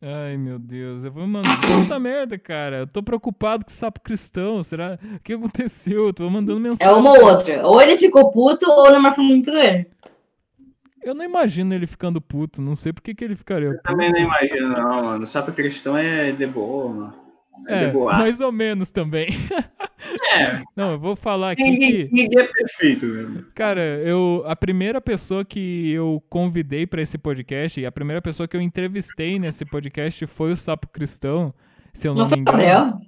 Ai, meu Deus. Eu vou mandar. Puta merda, cara. Eu tô preocupado com o sapo cristão. Será. O que aconteceu? Eu tô mandando É mensagem. uma ou outra. Ou ele ficou puto, ou o Neymar Flamengo ele. Eu não imagino ele ficando puto. Não sei por que, que ele ficaria puto. Também não imagino, não, mano. O sapo cristão é de boa, mano. É, É, mais ou menos também. É, Não, eu vou falar aqui ninguém, que. ninguém é perfeito, né? Cara, eu a primeira pessoa que eu convidei pra esse podcast, e a primeira pessoa que eu entrevistei nesse podcast foi o Sapo Cristão, se eu não, Não foi me o engano. Gabriel?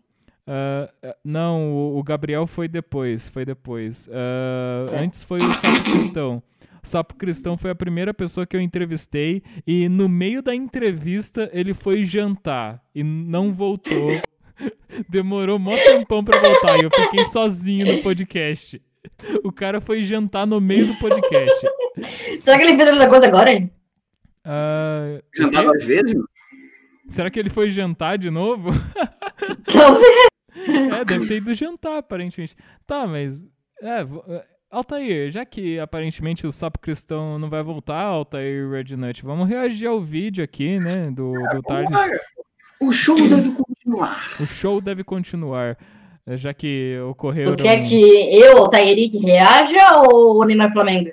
Ah, ah, não, o, o Gabriel foi depois, foi depois. Ah, antes foi o Sapo Cristão. O Sapo Cristão foi a primeira pessoa que eu entrevistei e no meio da entrevista ele foi jantar e não voltou. Demorou mó tempão pra voltar e eu fiquei sozinho no podcast. O cara foi jantar no meio do podcast. Será que ele fez outra coisa agora? hein? O Jantar duas vezes? Será que ele foi jantar de novo? Talvez. É, deve ter ido jantar, aparentemente. Tá, mas. É, é, Altair, já que aparentemente o sapo cristão não vai voltar, Altair Rednut, vamos reagir ao vídeo aqui, né? Do, do Thales. O show deve continuar. O show deve continuar. é, Já que ocorreu. Tu quer que eu, o Tairic, reaja ou o Neymar Flamengo?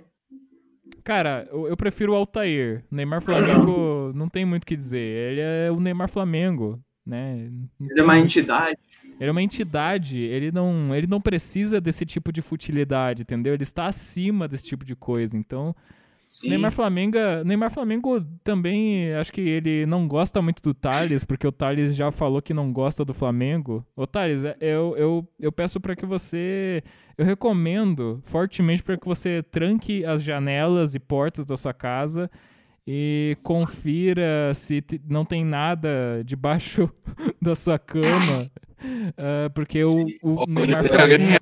Cara, eu, eu prefiro o Altair. Neymar Flamengo não tem muito o que dizer. Ele é o Neymar Flamengo, né? Ele é uma entidade. Ele é uma entidade, ele não, ele não precisa desse tipo de futilidade, entendeu? Ele está acima desse tipo de coisa. Então, Sim. Neymar Flamengo, Neymar Flamengo também, acho que ele não gosta muito do Thales, porque o Thales já falou que não gosta do Flamengo. Ô Thales, é- eu, eu, eu peço para que você, eu recomendo fortemente para que você tranque as janelas e portas da sua casa e confira se não tem nada debaixo da sua cama, ah, porque o, o Neymar Flamengo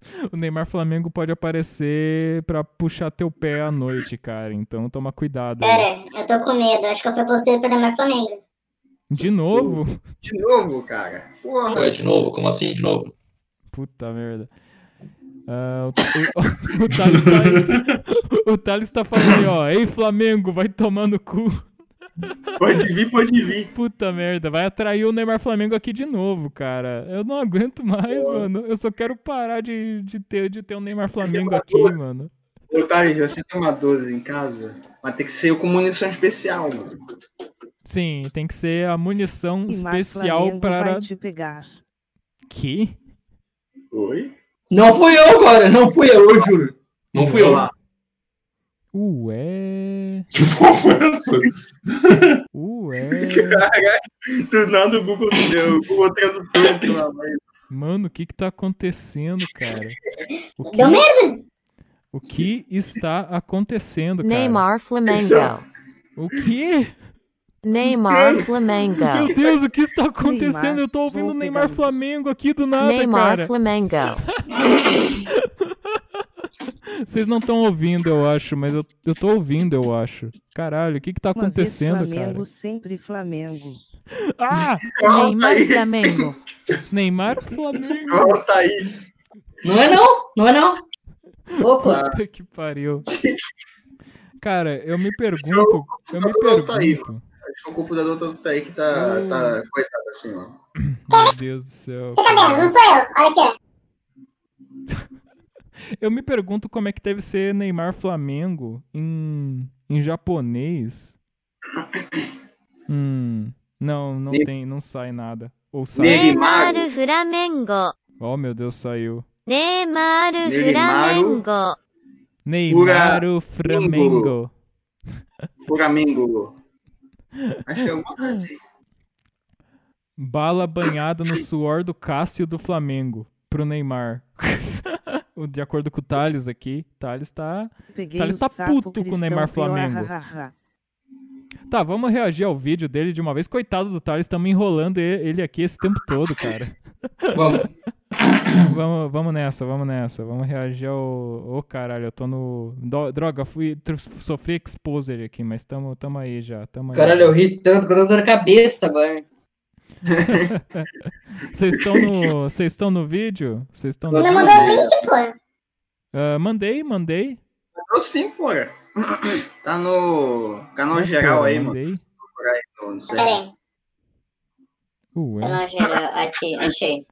o Neymar Flamengo pode aparecer pra puxar teu pé à noite, cara. Então toma cuidado. aí. Pera, eu tô com medo. Acho que eu fui você pro Neymar Flamengo. De novo? De novo, cara. Porra. Ué, de novo? Como assim de novo? Puta merda. Ah, o, o, o Thales tá. O Thales tá falando aí, ó. Ei, Flamengo, vai tomar no cu. Pode vir, pode vir. Puta merda, vai atrair o Neymar Flamengo aqui de novo, cara. Eu não aguento mais, mano. Eu só quero parar de, de, ter, de ter o Neymar Flamengo aqui, mano. Ô, Thales, você tem uma 12 em casa, mas tem que ser com munição especial, mano. Sim, tem que ser a munição Neymar especial Flamengo para. vai te pegar. Que? Oi? Não fui eu agora, não fui eu, eu juro. Não fui eu. Olá. Ué. Que porra foi essa? Ué. Do nada o Google deu. O Google Tradutor lá, mas... Mano, o que que tá acontecendo, cara? O que, Deu merda? o que está acontecendo, cara? Neymar Flamengo. O que? Neymar Flamengo. Meu Deus, o que está acontecendo? Neymar, Eu tô ouvindo vou Neymar. Flamengo aqui do nada, Neymar cara. Flamengo. Vocês não estão ouvindo, eu acho, mas eu, eu tô ouvindo, eu acho. Caralho, o que que tá Uma vez acontecendo, Flamengo, cara? sempre Flamengo. Ah! Neymar Flamengo. Neymar Flamengo. Volta aí. Não é não, não é não. Opa, Puta que pariu. Cara, eu me pergunto, eu me aí. pergunto. Acho que o computador do Thaí que tá, tá coisado assim, ó. Meu Deus do céu. Você tá vendo? Não sou eu. Olha aqui, ó. Eu me pergunto como é que deve ser Neymar Flamengo em, em japonês. Hum, não, não Ne- tem, não sai nada. Ou sai. Neymar. Flamengo. Oh, meu Deus, saiu. Neymar Flamengo. Neymar Flamengo. Flamengo. Acho que é alguma coisa assim. Bala banhada no suor do Cássio do Flamengo pro Neymar. De acordo com o Thales aqui, Thales tá. Peguei Thales tá puto com o Neymar Flamengo. Tá, vamos reagir ao vídeo dele de uma vez. Coitado do Thales, estamos enrolando e- ele aqui esse tempo todo, cara. Vamos. vamos, vamos nessa, vamos nessa. Vamos reagir ao. Ô caralho, eu tô no. Droga, fui. Sofri exposure aqui, mas tamo, tamo aí já. Tamo aí. caralho, eu ri tanto que eu tô de cabeça agora. Vocês estão no. Vocês estão no vídeo? Vocês estão no Não vídeo? mandou o link, pô. Ah, mandei, mandei. Mandou sim, porra. Tá no canal Ah, geral aí, mano. mandei. No, no Pera aí. Ué, Canal geral. Achei, achei.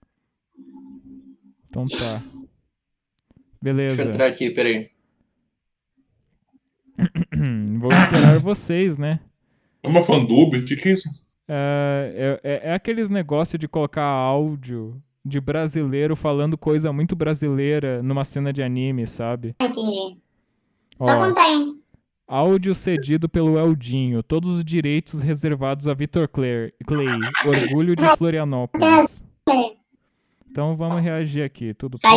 então tá. Deixa eu Beleza. entrar aqui, peraí. Vou esperar vocês, né? É uma fandub? O que, que é isso? É, é, é aqueles negócios de colocar áudio de brasileiro falando coisa muito brasileira numa cena de anime, sabe? Ah, entendi. Só Ó, contar, hein? áudio cedido pelo Eldinho, todos os direitos reservados a Vitor Clay, orgulho de Florianópolis. Então vamos reagir aqui, tudo bom?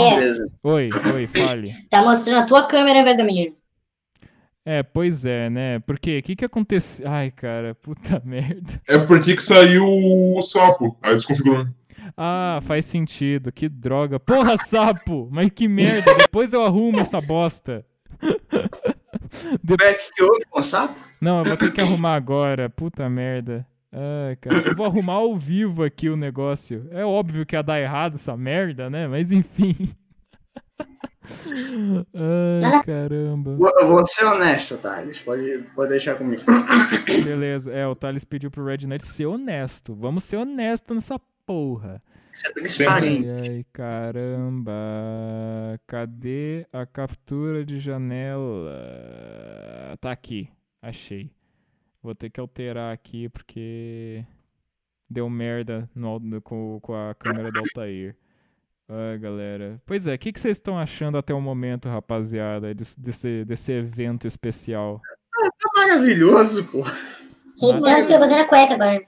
Oi, oi, fale. Tá mostrando a tua câmera da minha. É, pois é, né? Porque o que que aconteceu? Ai, cara, puta merda. É porque que saiu o sapo. Aí desconfigurou. Ah, faz sentido. Que droga. Porra, sapo! Mas que merda. Depois eu arrumo essa bosta. De- Beck, que houve com o sapo? Não, eu vou ter que arrumar agora. Puta merda. Ai, cara. Eu vou arrumar ao vivo aqui o negócio. É óbvio que ia dar errado essa merda, né? Mas enfim. Ai, caramba. Vou, eu vou ser honesto, Thales. Pode, pode deixar comigo. Beleza. É, o Thales pediu pro Red Knight ser honesto. Vamos ser honestos nessa porra. É transparente. Ai, ai, caramba. Cadê a captura de janela? Tá aqui. Achei. Vou ter que alterar aqui porque deu merda no, au- com, com a câmera do Altair. Ai, galera. Pois é, o que, que vocês estão achando até o momento, rapaziada, desse, desse, evento especial? Tá maravilhoso, pô. Ri tanto que eu gostei da cueca agora.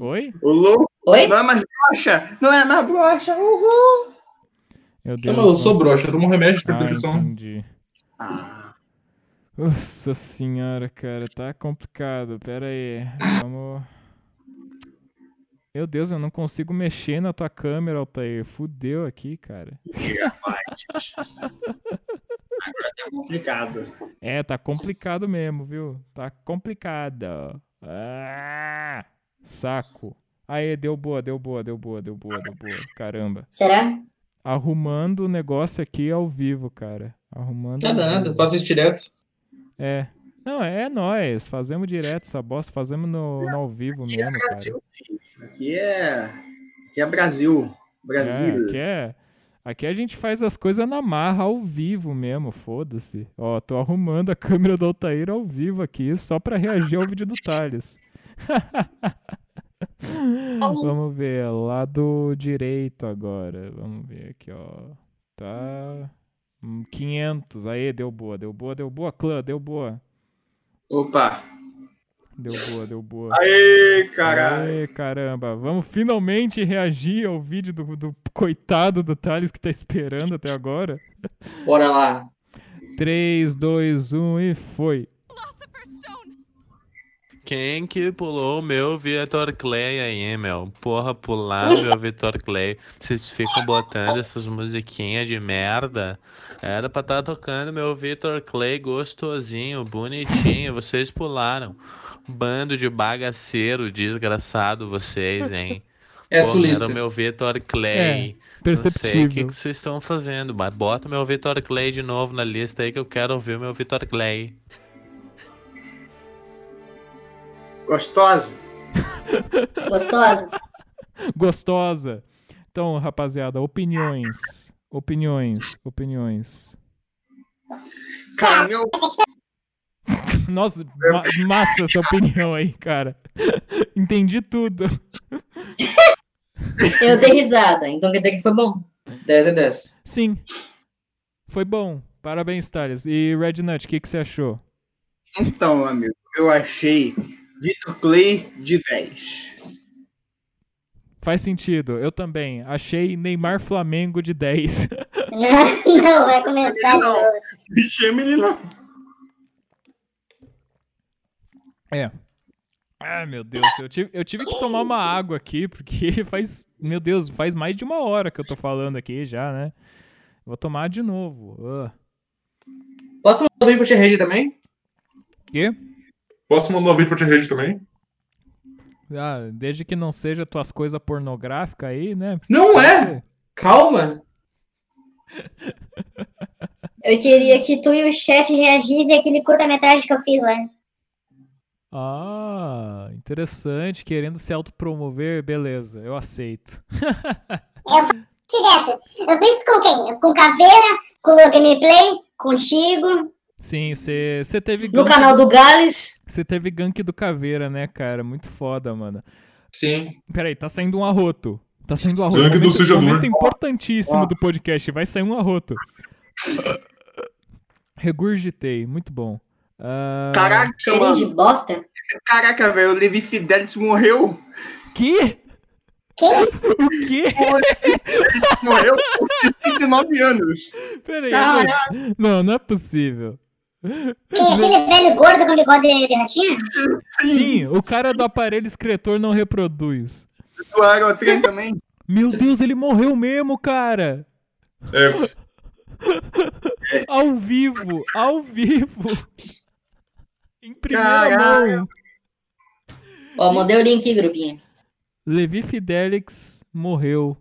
Oi? O louco Oi? não é mais broxa. Não é mais broxa. Uhul. Meu mas eu sou broxa, eu tomo remédio pra Ah, depressão. entendi. Ah, Nossa senhora, cara, tá complicado. Pera aí, vamos. Meu Deus, eu não consigo mexer na tua câmera, Altair. Fudeu aqui, cara. Agora tá complicado. É, tá complicado mesmo, viu? Tá complicado. Ah, saco. Aê, deu boa, deu boa, deu boa, deu boa, deu boa. Caramba. Será? Arrumando o negócio aqui ao vivo, cara. Arrumando. ao Nada, nada, vivo. eu faço isso direto. É. Não, é nós. Fazemos direto essa bosta. Fazemos no, no ao vivo Aqui é mesmo, cara. Brasil, filho. Aqui é. Aqui é Brasil. Brasil. É, aqui é. Aqui a gente faz as coisas na marra, ao vivo mesmo, foda-se. Ó, tô arrumando a câmera do Altair ao vivo aqui, só pra reagir ao vídeo do Thales. Vamos ver, lado direito agora. Vamos ver aqui, ó. Tá. hum, 500. Aí, deu boa, deu boa, deu boa, clã, deu boa. Opa. Deu boa, deu boa. Aê, caralho. Aê, caramba. Vamos finalmente reagir ao vídeo do, do coitado do Thales que tá esperando até agora. Bora lá. 3, 2, 1 e foi. Quem que pulou o meu Vitor Clay aí, meu? Porra, pular meu Vitor Clay. Vocês ficam botando essas musiquinhas de merda. Era pra estar tocando meu Vitor Clay gostosinho, bonitinho. Vocês pularam. Bando de bagaceiro, desgraçado vocês, hein? É sulista. Era o meu Vitor Clay. É, Não sei o que, perceptível. que vocês estão fazendo, mas bota meu Vitor Clay de novo na lista aí que eu quero ouvir o meu Vitor Clay. Gostosa. Gostosa? Gostosa. Então, rapaziada, opiniões. Opiniões, opiniões. Cara, meu. Nossa, ma- massa essa opinião aí, cara. Entendi tudo. Eu dei risada, então quer dizer que foi bom. 10 é 10. Sim. Foi bom. Parabéns, Thales. E Red Nut, o que, que você achou? Então, amigo, eu achei Vitor Clay de 10. Faz sentido. Eu também. Achei Neymar Flamengo de 10. Não, vai começar Não. novo. Gemini não. É. Ah, meu Deus. Eu tive, eu tive que tomar uma água aqui, porque faz. Meu Deus, faz mais de uma hora que eu tô falando aqui já, né? Vou tomar de novo. Ah. Posso mandar um vídeo pra rede também? Quê? Posso mandar um vídeo pra te rede também? Ah, desde que não seja tuas coisas pornográficas aí, né? Não Pode é? ser. Calma. Eu queria que tu e o chat reagissem àquele curta-metragem que eu fiz lá. Ah, interessante. Querendo se autopromover, beleza, eu aceito. Direto. Eu fiz com quem? Com Caveira, com o Gameplay, contigo. Sim, você teve No gank. canal do Gales. Você teve gank do Caveira, né, cara? Muito foda, mano. Sim. Peraí, tá saindo um arroto. Tá saindo um arroto. Gank do momento, sejador. momento importantíssimo Ó. do podcast. Vai sair um arroto. Regurgitei, muito bom. Ah, Caraca, Cheirinho de mano. bosta. Caraca, velho, o Levi Fidelis morreu. Que? O quê? Morreu com 39 anos. Peraí, Caraca. peraí. Não, não é possível. Quem aquele velho gordo com bigode de, de ratinho? Sim, o cara do aparelho escritor não reproduz. Do Aerotrem também. Meu Deus, ele morreu mesmo, cara! É, Ao vivo, ao vivo. Em primeira Caralho. mão. Ó, mandei o link, grupinho. Levi Fidelix morreu.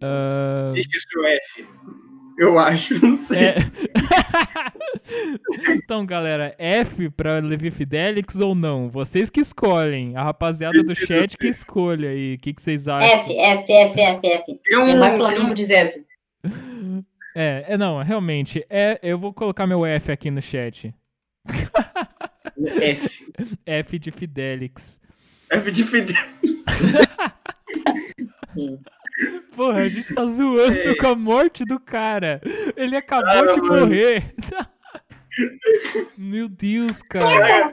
F. Eu acho, não sei. é... então, galera, F pra Levi Fidelix ou não? Vocês que escolhem. A rapaziada do chat que escolha aí. O que, que vocês acham? F, F, F, F, F. Tem um- Neymar Flamengo diz F. É, é, não, realmente. É, eu vou colocar meu F aqui no chat. F. F de Fidelix. F de Fidel. Porra, a gente tá zoando É. com a morte do cara. Ele acabou Ah, de mano. morrer. Meu Deus, cara.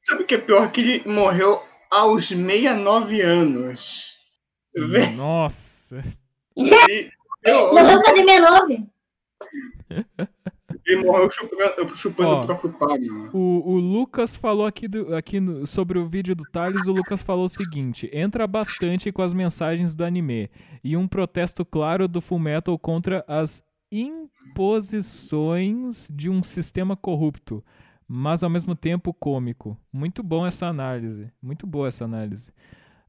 Sabe o que é pior? Que ele morreu aos 69 anos. Nossa. ele, eu- Morreu fazer 69. ele morreu chupando, chupando Ó. o próprio. O, o Lucas falou aqui, do- aqui no- sobre o vídeo do Thales, o Lucas falou o seguinte: entra bastante com as mensagens do anime e um protesto claro do Fullmetal contra as imposições de um sistema corrupto, mas ao mesmo tempo cômico. Muito bom essa análise. Muito boa essa análise.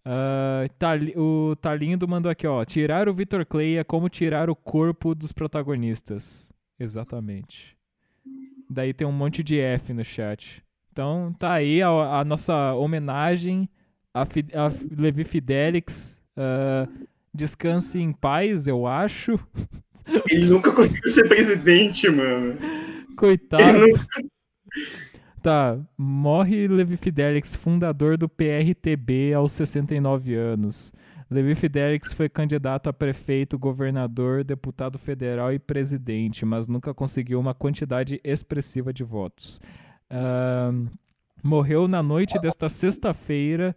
Ah, Tali- o Talindo mandou aqui, ó. Tirar o Victor Clay é como tirar o corpo dos protagonistas. Exatamente. Daí tem um monte de F no chat. Então tá aí a, a nossa homenagem a, Fi- a Levi Fidelix. Ah, descanse em paz, eu acho. Ele nunca conseguiu ser presidente, mano. Coitado. Tá, morre Levi Fidelix, fundador do PRTB aos 69 anos. Levi Fidelix foi candidato a prefeito, governador, deputado federal e presidente, mas nunca conseguiu uma quantidade expressiva de votos. Ahn, morreu na noite desta sexta-feira.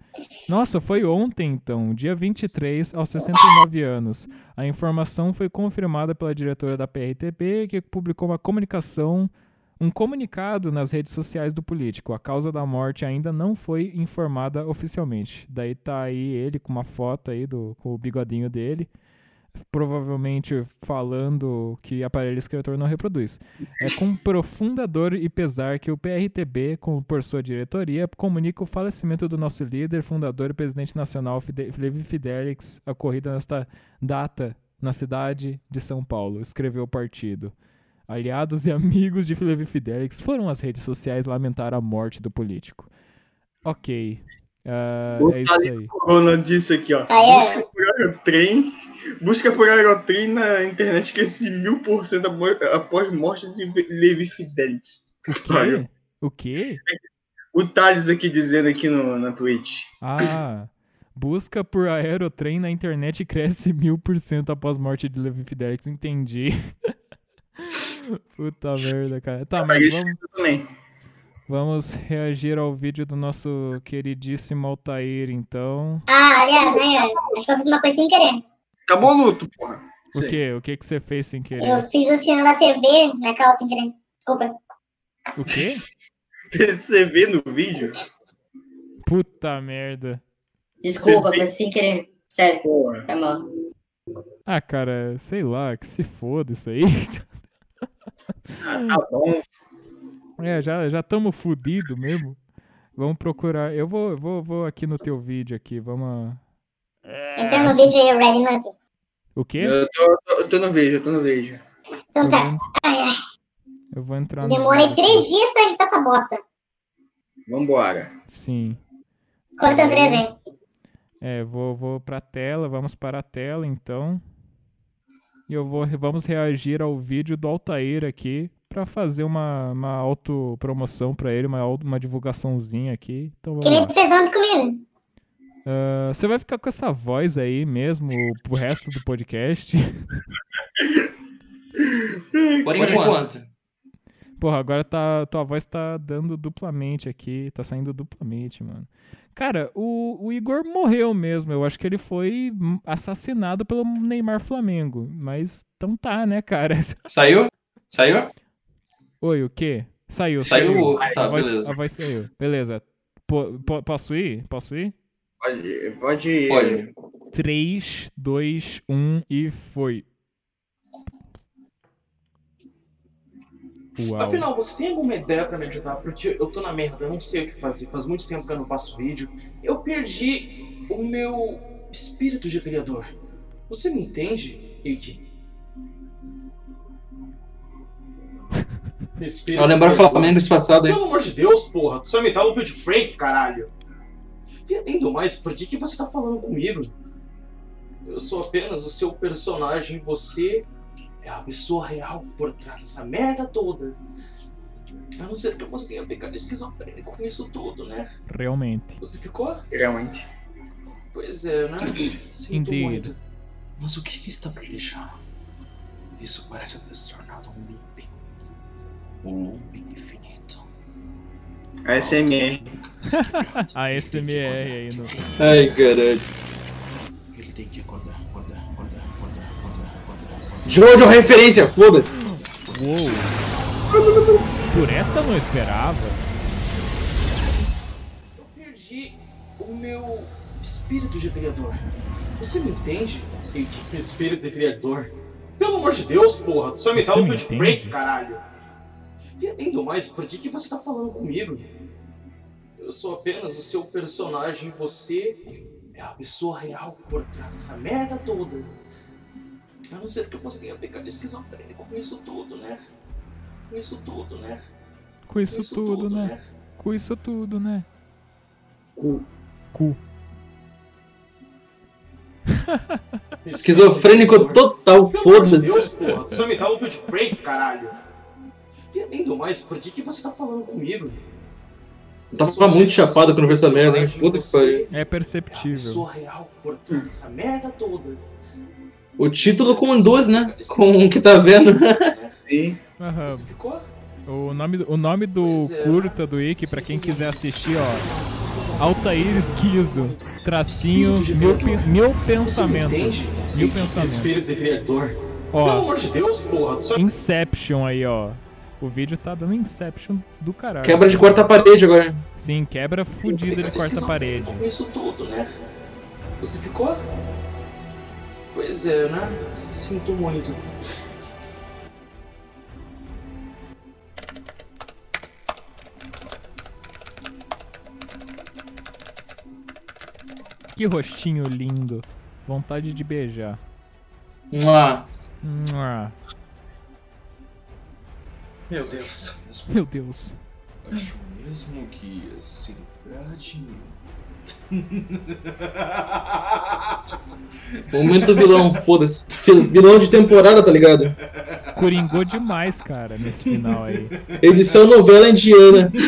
Nossa, foi ontem então, dia 23, aos 69 anos. A informação foi confirmada pela diretora da PRTB, que publicou uma comunicação um comunicado nas redes sociais do político. A causa da morte ainda não foi informada oficialmente. Daí tá aí ele com uma foto aí do com o bigodinho dele, provavelmente falando que aparelho escritor não reproduz. É com profunda dor e pesar que o PRTB, por sua diretoria, comunica o falecimento do nosso líder, fundador e presidente nacional, Levi Fidelix, ocorrida nesta data na cidade de São Paulo, escreveu o partido. Aliados e amigos de Levi Fidelix foram às redes sociais lamentar a morte do político. Ok. O é isso aí. Corona disse aqui, ó. É. Busca por Aerotrem. Busca por Aerotrem na internet que esse mil por cento após- morte de Levi Fidelix. Quê? O quê? O Thales aqui dizendo aqui no, na Twitch. Ah, busca por aerotrem na internet cresce mil por cento após morte de Levi Fidelix. Entendi. Puta merda, cara. Tá, mas vamos, também. vamos reagir ao vídeo do nosso queridíssimo Altair, então. Ah, aliás, né? Acho que eu fiz uma coisa sem querer. Acabou o luto, porra. O quê? O que que você fez sem querer? Eu fiz o sinal da CV na calça sem querer. Desculpa. O quê? Você vê no vídeo? Puta merda. Desculpa, Você foi sem querer. Sério, Porra. é mal. Ah, cara, sei lá, que se foda isso aí. Ah, tá bom. É, já já estamos fudido mesmo. Vamos procurar. Eu vou, vou, vou aqui no teu vídeo aqui. Vamos. Entra no vídeo aí, Red Nut. O quê? Eu tô, tô- eu tô no vídeo, eu tô no vídeo. Então tá. Ai, ai. eu vou entrar no. Demorei vídeo três dias pra editar essa bosta. Vambora. Sim. Cortando três aí. É, vou, vou pra tela, vamos para a tela então. E eu vou, vamos reagir ao vídeo do Altair aqui pra fazer uma, uma autopromoção pra ele, uma, uma divulgaçãozinha aqui. Então Que vamos nem tu fez ontem comigo. Ah, você vai ficar com essa voz aí mesmo pro resto do podcast? Por enquanto. Porra, agora tá, tua voz tá dando duplamente aqui, tá saindo duplamente, mano. Cara, o, o Igor morreu mesmo. Eu acho que ele foi assassinado pelo Neymar Flamengo. Mas então tá, né, cara? Saiu? Saiu? Oi, o quê? Saiu, Saiu, tá, a, voz, beleza. a voz saiu. Beleza. Po- po- posso ir? Posso ir? Pode, pode ir. Pode. 3, 2, 1 e foi. Uau. Afinal, você tem alguma ideia pra me ajudar? Porque eu tô na merda, eu não sei o que fazer. Faz muito tempo que eu não faço vídeo. Eu perdi o meu espírito de criador. Você me entende, Ikki? Eu lembro o Flamengo disfarçado, hein? Pelo amor de Deus, porra. Tu só imitava o Phil Frank, caralho. E além do mais, por que, que você tá falando comigo? Eu sou apenas o seu personagem você é a pessoa real por trás dessa merda toda. A não ser que você tenha pegado esquizofrênico com isso tudo, né? Realmente. Você ficou? Realmente. Pois é, né? Sinto Indeed. muito. Mas o que que tá brilhando? Isso parece ter se tornado um looping. Um looping infinito. ASMR. A SMR aí no. Ai, caralho. Jojo referência, foda-se. Uou. Por esta eu não esperava. Eu perdi o meu espírito de criador. Você me entende? Eita, espírito de criador. Pelo amor de Deus, porra. Tu só me Phil entende? Frank, caralho. E além do mais, por que, que você tá falando comigo? Eu sou apenas o seu personagem e você é a pessoa real por trás dessa merda toda. A não ser que você tenha pegado esquizofrênico com isso tudo, né? Com isso tudo, né? Com isso, tudo, né? Com isso tudo, né? Cu. Cu. Esquizofrênico total, de Deus, foda-se. porra. Tu só imitava o Phil Frank, caralho. E além do mais, por que, que você tá falando comigo? Eu tava muito chapado quando vi essa merda, hein? Puta que pariu. É perceptível. Pessoa real por trás dessa merda toda. O título com duas, né? Com o que tá vendo. Sim. Ficou? O nome, do- o nome do é, curta do Ike, pra quem quiser assistir, ó. Altair Esquizo, tracinho, meu, pe- meu pensamento. Eita, pensamentos. Espírito de criador. Pelo Ó, amor de Deus, porra. Inception aí, ó. O vídeo tá dando Inception do caralho. Quebra de quarta parede agora. Sim, quebra fudida de quarta parede. Isso tudo, né? Você ficou? Pois é, né? Sinto muito. Que rostinho lindo. Vontade de beijar. Mua. Mua. Meu Deus. Meu Deus. Acho mesmo que ia se livrar de mim. Momento vilão, foda-se. Vilão de temporada, tá ligado? Coringou demais, cara, nesse final aí. Edição novela indiana.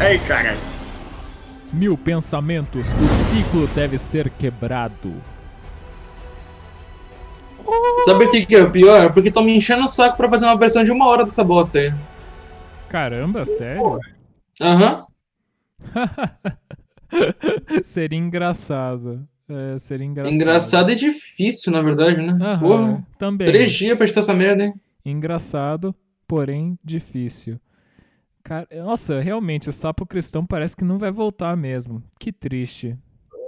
Ai, caralho. Mil pensamentos, o ciclo deve ser quebrado. Sabe o que, que é o pior? Porque estão me enchendo o saco pra fazer uma versão de uma hora dessa bosta aí. Caramba, sério? Aham. seria engraçado. É, seria engraçado. Engraçado e difícil, na verdade, né? Aham, Porra. também. Três dias pra editar essa merda, hein? Engraçado, porém difícil. Cara, nossa, realmente, o sapo cristão parece que não vai voltar mesmo. Que triste.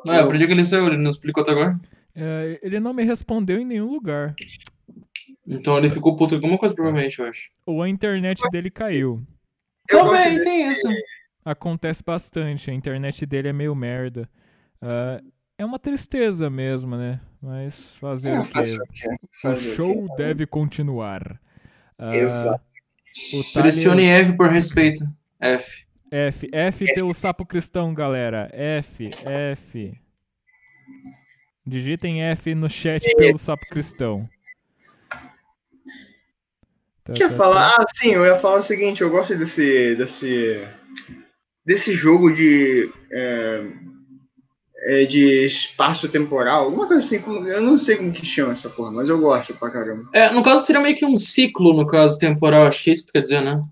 Ah, por que que ele saiu? Ele não explicou até agora? É, ele não me respondeu em nenhum lugar. Então ele ficou puto com alguma coisa, provavelmente, eu acho. Ou a internet dele caiu. Também, tem isso. Acontece bastante, a internet dele é meio merda. Ah, é uma tristeza mesmo, né? Mas fazer É, o quê? o? O o show quê? deve continuar. Ah, Exato. o Pressione Thales- F por respeito. F. F. F pelo sapo cristão, galera. F, F. Digitem F no chat pelo sapo cristão. Tá, que ia tá, falar? tá. Ah, sim, eu ia falar o seguinte, eu gosto desse. desse. desse jogo de. é, é, de espaço temporal, alguma coisa assim, como- eu não sei como que chama essa porra, mas eu gosto pra caramba. É, no caso seria meio que um ciclo, no caso, temporal. Acho que é isso que quer dizer, né?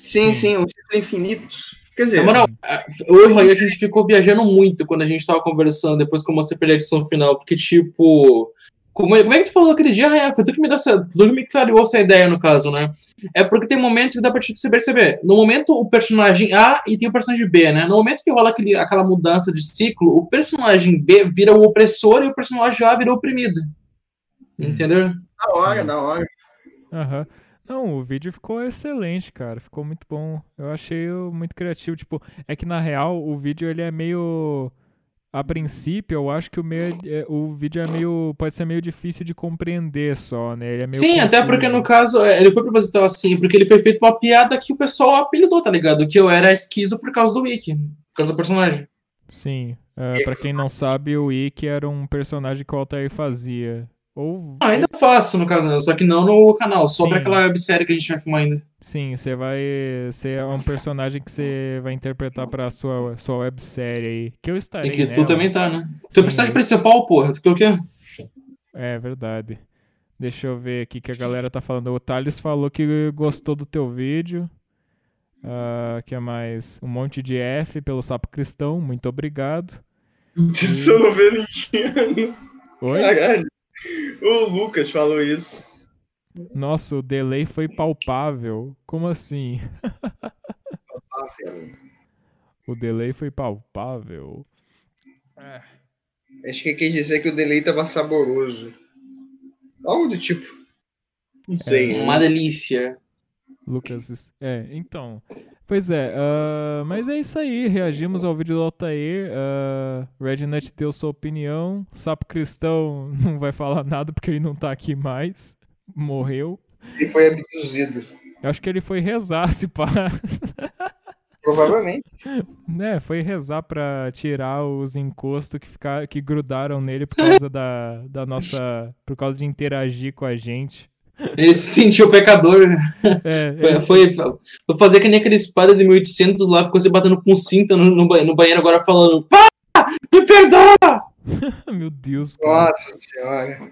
Sim, sim, um ciclo infinito. Quer dizer, Na moral, é, eu e a gente ficou viajando muito quando a gente tava conversando, depois que eu mostrei pela edição final, porque, tipo, Como, como é que tu falou aquele dia, Rafa? Foi tu que me deu essa, tu que me clareou essa ideia, no caso, né? É porque tem momentos que dá pra te você perceber. No momento, o personagem A e tem o personagem B, né? No momento que rola aquele, aquela mudança de ciclo, o personagem B vira o opressor e o personagem A vira o oprimido. Entendeu? Da hora, da hora. Aham. Não, o vídeo ficou excelente, cara. Ficou muito bom. Eu achei muito criativo. Tipo, é que na real o vídeo ele é meio. A princípio, eu acho que o, meio, é- o vídeo é meio. Pode ser meio difícil de compreender só, né? Ele é meio Sim, até porque confuso. no caso, é, ele foi proposital assim, porque ele foi feito uma piada que o pessoal apelidou, tá ligado? Que eu era esquizo por causa do Wiki, por causa do personagem. Sim. É, pra quem não sabe, o Ikki era um personagem que o Altair fazia. Ou. Ah, ainda faço, no caso, né? só que não no canal, só pra Sim. aquela websérie que a gente vai filmar ainda. Sim, você vai. Você é um personagem que você vai interpretar pra sua, sua websérie aí. Que eu estarei. E que tu nela. também tá, né? Sim, Teu personagem eu- principal, porra, tu quer o quê? É verdade. Deixa eu ver aqui que a galera tá falando. O Thales falou que gostou do teu vídeo. Ah, que é mais? Um monte de F pelo Sapo Cristão. Muito obrigado. Isso eu não vejo ninguém. Oi? Caralho. O Lucas falou isso. Nossa, o delay foi palpável. Como assim? Cara. O delay foi palpável. Acho que quer dizer que o delay tava saboroso. Algo do tipo. Não sei. Uma delícia. Lucas, é, então. Pois é, ah, mas é isso aí. Reagimos ao vídeo do Altair. Uh, Rednut deu sua opinião. Sapo Cristão não vai falar nada porque ele não tá aqui mais. Morreu. Ele foi abduzido. Eu acho que ele foi rezar, se pá. Provavelmente. né, foi rezar pra tirar os encostos que, ficar, que grudaram nele por causa da, da nossa. por causa de interagir com a gente. Ele se sentiu pecador. É, Foi, ele- foi, foi fazer que nem aquele espada de 1800 lá, ficou se batendo com cinta no, no, ba- no banheiro agora falando Pá! Me perdoa! Meu Deus, cara. Nossa senhora.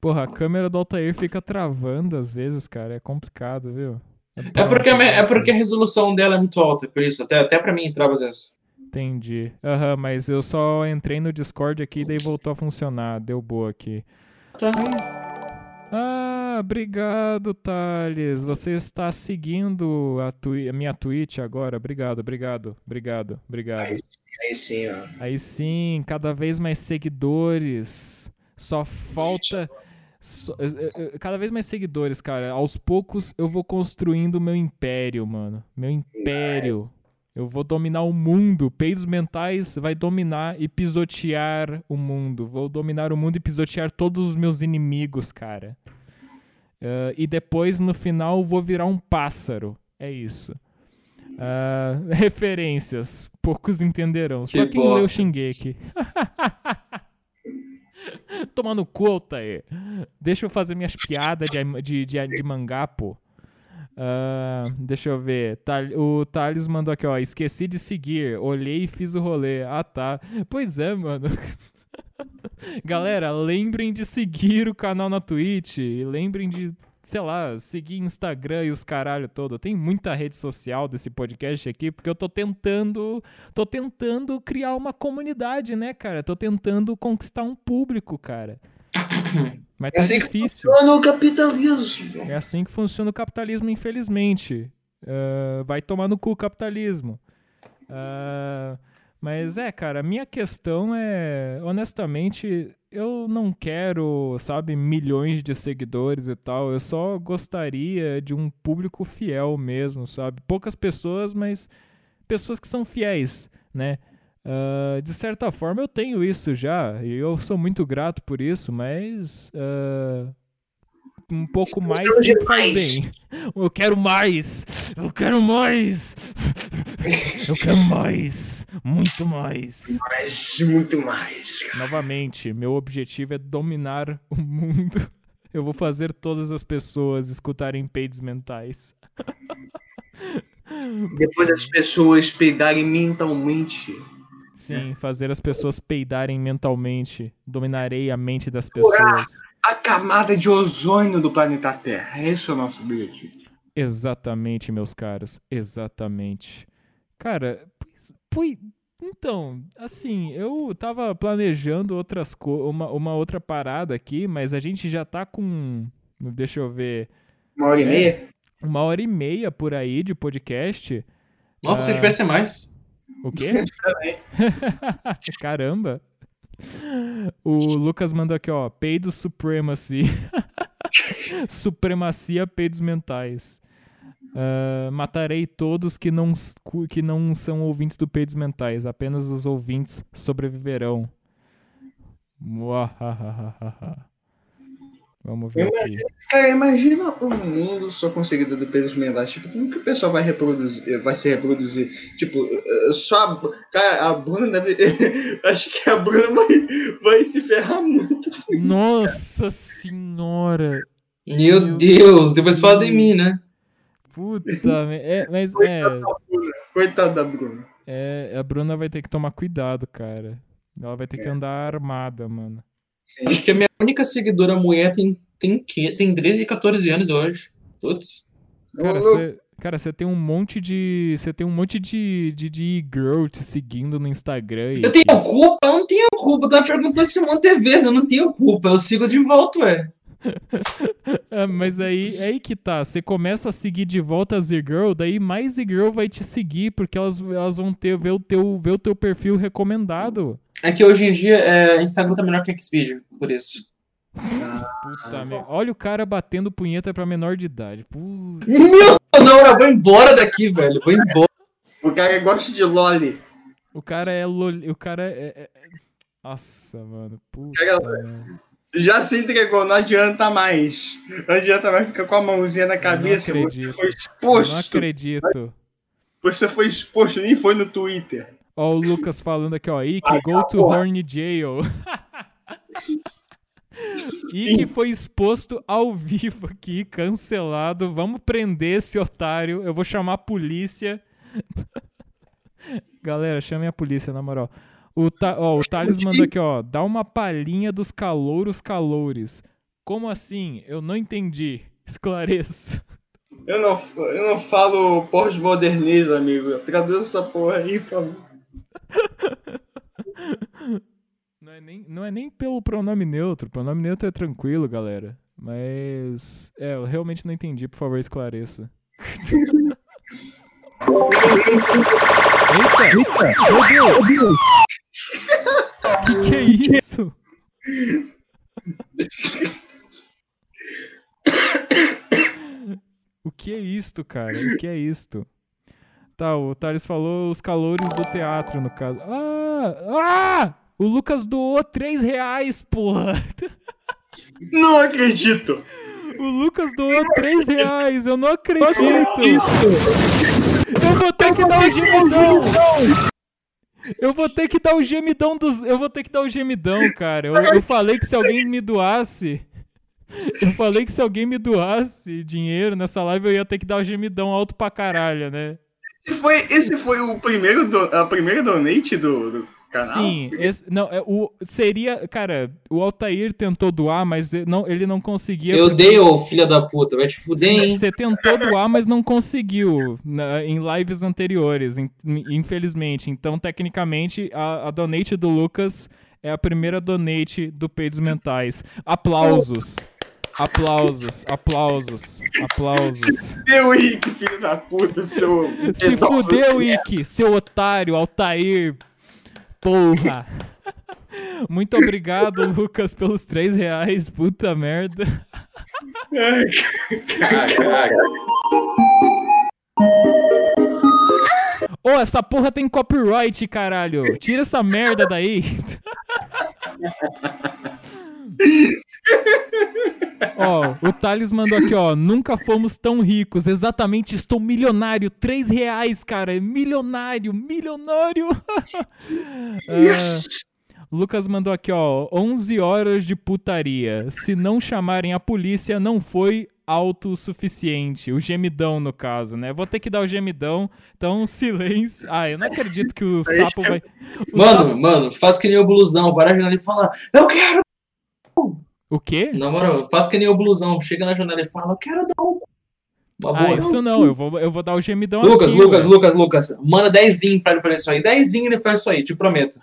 Porra, a câmera do Altair fica travando às vezes, cara. É complicado, viu? É porque, a me- é porque a resolução dela é muito alta, por isso. Até, até pra mim entrava às vezes. Entendi. Aham, mas eu só entrei no Discord aqui e daí voltou a funcionar. Deu boa aqui. Tá. Ah, obrigado, Thales. Você está seguindo a, twi- a minha Twitch agora. Obrigado, obrigado, obrigado, obrigado. Aí, aí sim, ó. Aí sim, cada vez mais seguidores. Só falta. eh, cada vez mais seguidores, cara. Aos poucos eu vou construindo meu império, mano. Meu império. Eu vou dominar o mundo. Peidos mentais vai dominar e pisotear o mundo. Vou dominar o mundo e pisotear todos os meus inimigos, cara. Ah, e depois, no final, vou virar um pássaro. É isso. Ah, referências. Poucos entenderão. Só Que quem leu. Shingeki. Toma no cu, Altair. Deixa eu fazer minhas piadas de, de, de, de mangá, pô. Ah, deixa eu ver. O Thales mandou aqui, ó. Esqueci de seguir. Olhei e fiz o rolê. Ah, tá. Pois é, mano. Galera, lembrem de seguir o canal na Twitch. E lembrem de, sei lá, seguir Instagram e os caralho todo. Tem muita rede social desse podcast aqui, porque eu tô tentando. Tô tentando criar uma comunidade, né, cara? Tô tentando conquistar um público, cara. Mas É tá assim que difícil. funciona o capitalismo. É assim que funciona o capitalismo, infelizmente. Ah, vai tomar no cu o capitalismo. Ah, mas é, cara, a minha questão é, honestamente, eu não quero, sabe, milhões de seguidores e tal. Eu só gostaria de um público fiel mesmo, sabe? Poucas pessoas, mas pessoas que são fiéis, né? Ah, de certa forma eu tenho isso já, e eu sou muito grato por isso, mas ah, um pouco mais Precisamos de sempre faz mais. bem. Eu quero mais! Eu quero mais! Eu quero mais! Muito mais! Mas muito mais. Novamente, meu objetivo é dominar o mundo. Eu vou fazer todas as pessoas escutarem peidos mentais. Depois as pessoas peidarem mentalmente. Sim, fazer as pessoas peidarem mentalmente. Dominarei a mente das pessoas. A camada de ozônio do planeta Terra. Esse é o nosso objetivo. Exatamente, meus caros. Exatamente. Cara, pois, pois- Então, assim, eu tava planejando outras co uma, uma outra parada aqui, mas a gente já tá com. Deixa eu ver. Uma hora e É, meia? Uma hora e meia por aí de podcast. Nossa, se Ah, tivesse mais. O quê? Caramba. O Lucas mandou aqui, ó. Peido Supremacy. Supremacia peidos mentais. Ah, matarei todos que não, que não são ouvintes do Peidos Mentais. Apenas os ouvintes sobreviverão. Muahahaha. Vamos ver imagino- Cara, imagina o mundo só com seguidor do Pedro Mendes. Tipo, como que o pessoal vai reproduzir, vai se reproduzir? Tipo, eh, só a, cara, a Bruna deve. Acho que a Bruna vai, vai se ferrar muito. Nossa senhora! Meu Deus, depois fala de mim, né? Puta, é, mas é, Coitada da Bruna. é, a Bruna vai ter que tomar cuidado, cara. Ela vai ter que andar armada, mano. Acho que a minha única seguidora mulher tem, tem, que, tem 13 e 14 anos hoje. Putz. Cara, você cara, você tem um monte de. Você tem um monte de, de, de e-girl te seguindo no Instagram. E, Eu tenho culpa? Eu não tenho culpa. Tá perguntando esse monte de vezes. Eu não tenho culpa. Eu sigo de volta, ué. É, mas aí é aí que tá. Você começa a seguir de volta as e-girl, daí mais e-girl vai te seguir, porque elas, elas vão ter, ver, o teu, ver o teu perfil recomendado. É que hoje em dia é, Instagram tá melhor que Xvideo, por isso. Puta merda. Olha o cara batendo punheta pra menor de idade. Puta. Meu, não, eu vou embora daqui, velho. Vou embora. O cara gosta de loli. O cara é. lol- O cara é. é- é- Nossa, mano. Puta. Cara. Já se entregou, não adianta mais. Não adianta mais ficar com a mãozinha na cabeça. Você foi Eu exposto. não acredito. Você foi exposto, nem foi no Twitter. Ó, o Lucas falando aqui, ó. Ike, Ai, go to porra. horny jail. Ike foi exposto ao vivo aqui, cancelado. Vamos prender esse otário. Eu vou chamar a polícia. Galera, chamem a polícia, na moral. O, Ta- ó, o Thales mandou aqui, ó. Dá uma palhinha dos calouros calores. Como assim? Eu não entendi. Esclareça. Eu não, eu não falo pós-modernismo, amigo. Traduz essa porra aí, por favor. Não é, nem, não é nem pelo pronome neutro. Pronome neutro é tranquilo, galera. Mas. É, eu realmente não entendi. Por favor, esclareça. Eita! Meu Deus! Que que é isso? O que é isto, cara? O que é isto? Tá, o Thales falou os calores do teatro, no caso. Ah! Ah! O Lucas doou 3 reais, porra! Não acredito! O Lucas doou 3 reais, eu não acredito! Eu vou ter que dar o gemidão! Eu vou ter que dar o gemidão dos. Eu vou ter que dar o gemidão, cara. Eu, eu falei que se alguém me doasse. Eu falei que se alguém me doasse dinheiro nessa live, eu ia ter que dar o gemidão alto pra caralho, né? Esse foi, esse foi o primeiro do, a primeira donate do, do canal? Sim, esse, não, é, o, seria. Cara, o Altair tentou doar, mas ele não, ele não conseguia. Eu porque- dei, ô filha da puta. Vai te fuder, hein? Você tentou doar, mas não conseguiu na- em lives anteriores, in- infelizmente. Então, tecnicamente, a, a donate do Lucas é a primeira donate do Peidos Mentais. Aplausos. Aplausos, aplausos, aplausos. Deu Rick, filho da puta, seu. Se fudeu, Ike, seu otário, Altair. Porra. Muito obrigado, Lucas, pelos 3 reais. Puta merda. Caraca. Ô, essa porra tem copyright, caralho. Tira essa merda daí. Ó, o Thales mandou aqui, ó. Nunca fomos tão ricos. Exatamente, estou milionário. 3 reais, cara. Milionário, milionário. Yes. Ah, Lucas mandou aqui, ó. 11 horas de putaria. Se não chamarem a polícia, não foi autossuficiente. O gemidão, no caso, né? Vou ter que dar o gemidão. Então, silêncio. Ah, eu não acredito que o sapo vai. o Mano, sapo- mano, faz que nem o blusão. Para a janela e fala, eu quero. O quê? Na moral, faz que nem o blusão. Chega na janela e fala, eu quero dar um. Uma Ah, boa. isso não, eu vou, eu vou dar o gemidão Lucas, aqui, Lucas, ué. Lucas, Lucas. Manda dezinho pra ele fazer isso aí. Dezinho ele faz isso aí, te prometo.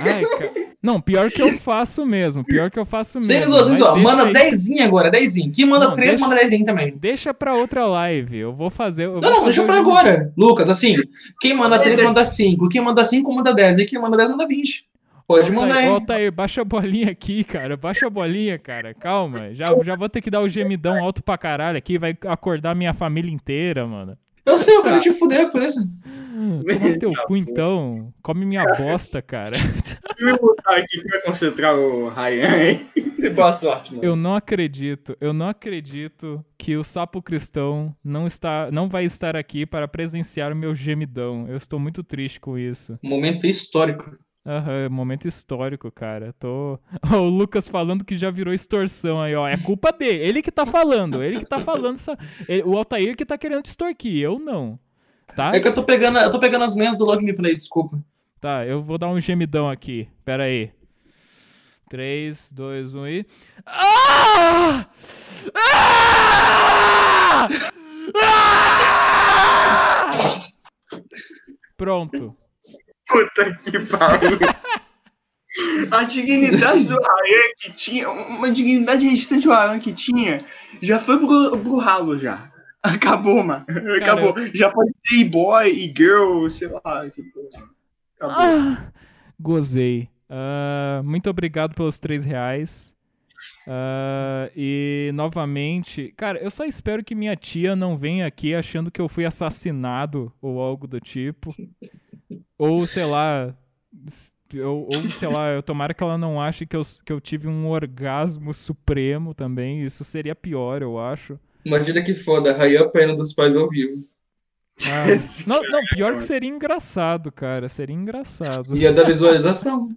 Ai, ca- Não, pior que eu faço mesmo. Pior que eu faço mesmo. mas zoar. deixa Manda aí. dezinho agora, dezinho. Quem manda Não, três, deixa- manda dezinho também. Deixa pra outra live. Eu vou fazer. eu Não, vou não, deixa pra agora. Lucas, assim, quem manda três, manda cinco. Quem manda cinco, manda dez. E quem manda dez, manda vinte. Pode mandar aí. ô, Altair, baixa a bolinha aqui, cara. Baixa a bolinha, cara. Calma. Já, já vou ter que dar o gemidão alto pra caralho aqui. Vai acordar minha família inteira, mano. Eu sei, eu quero te fuder por isso. Toma teu cu então. Come minha bosta, cara. Deixa eu botar aqui pra concentrar o Ryan aí. Boa sorte, mano. Eu não acredito, eu não acredito que o sapo cristão não está, não vai estar aqui para presenciar o meu gemidão. Eu estou muito triste com isso. Momento histórico. Aham, é momento histórico, cara. Tô. O Lucas falando que já virou extorsão aí, ó. É culpa dele. Ele que tá falando. Ele que tá falando. Essa... ele- O Altair que tá querendo extorquir. Eu não. Tá? É que eu tô pegando, eu tô pegando as manhas do Log Me Play, desculpa. Tá, eu vou dar um gemidão aqui. Pera aí. 3, 2, 1 e. Ah! Ah! Ah! Pronto. Puta que pariu. A dignidade do Ryan que tinha, uma dignidade restante do Ryan que tinha, já foi pro, pro ralo já. Acabou, mano. Acabou. Já pode ser boy e girl, sei lá. tipo, Acabou. Ah, gozei. Ah, muito obrigado pelos 3 reais. Ah, e novamente, cara, eu só espero que minha tia não venha aqui achando que eu fui assassinado ou algo do tipo. Ou sei lá. Ou, ou sei lá, eu tomara que ela não ache que eu, que eu tive um orgasmo supremo também. Isso seria pior, eu acho. Imagina que foda, Rayan apanhando dos pais ao vivo. Ah, não, não, pior que seria engraçado, cara. Seria engraçado. Ia dar visualização.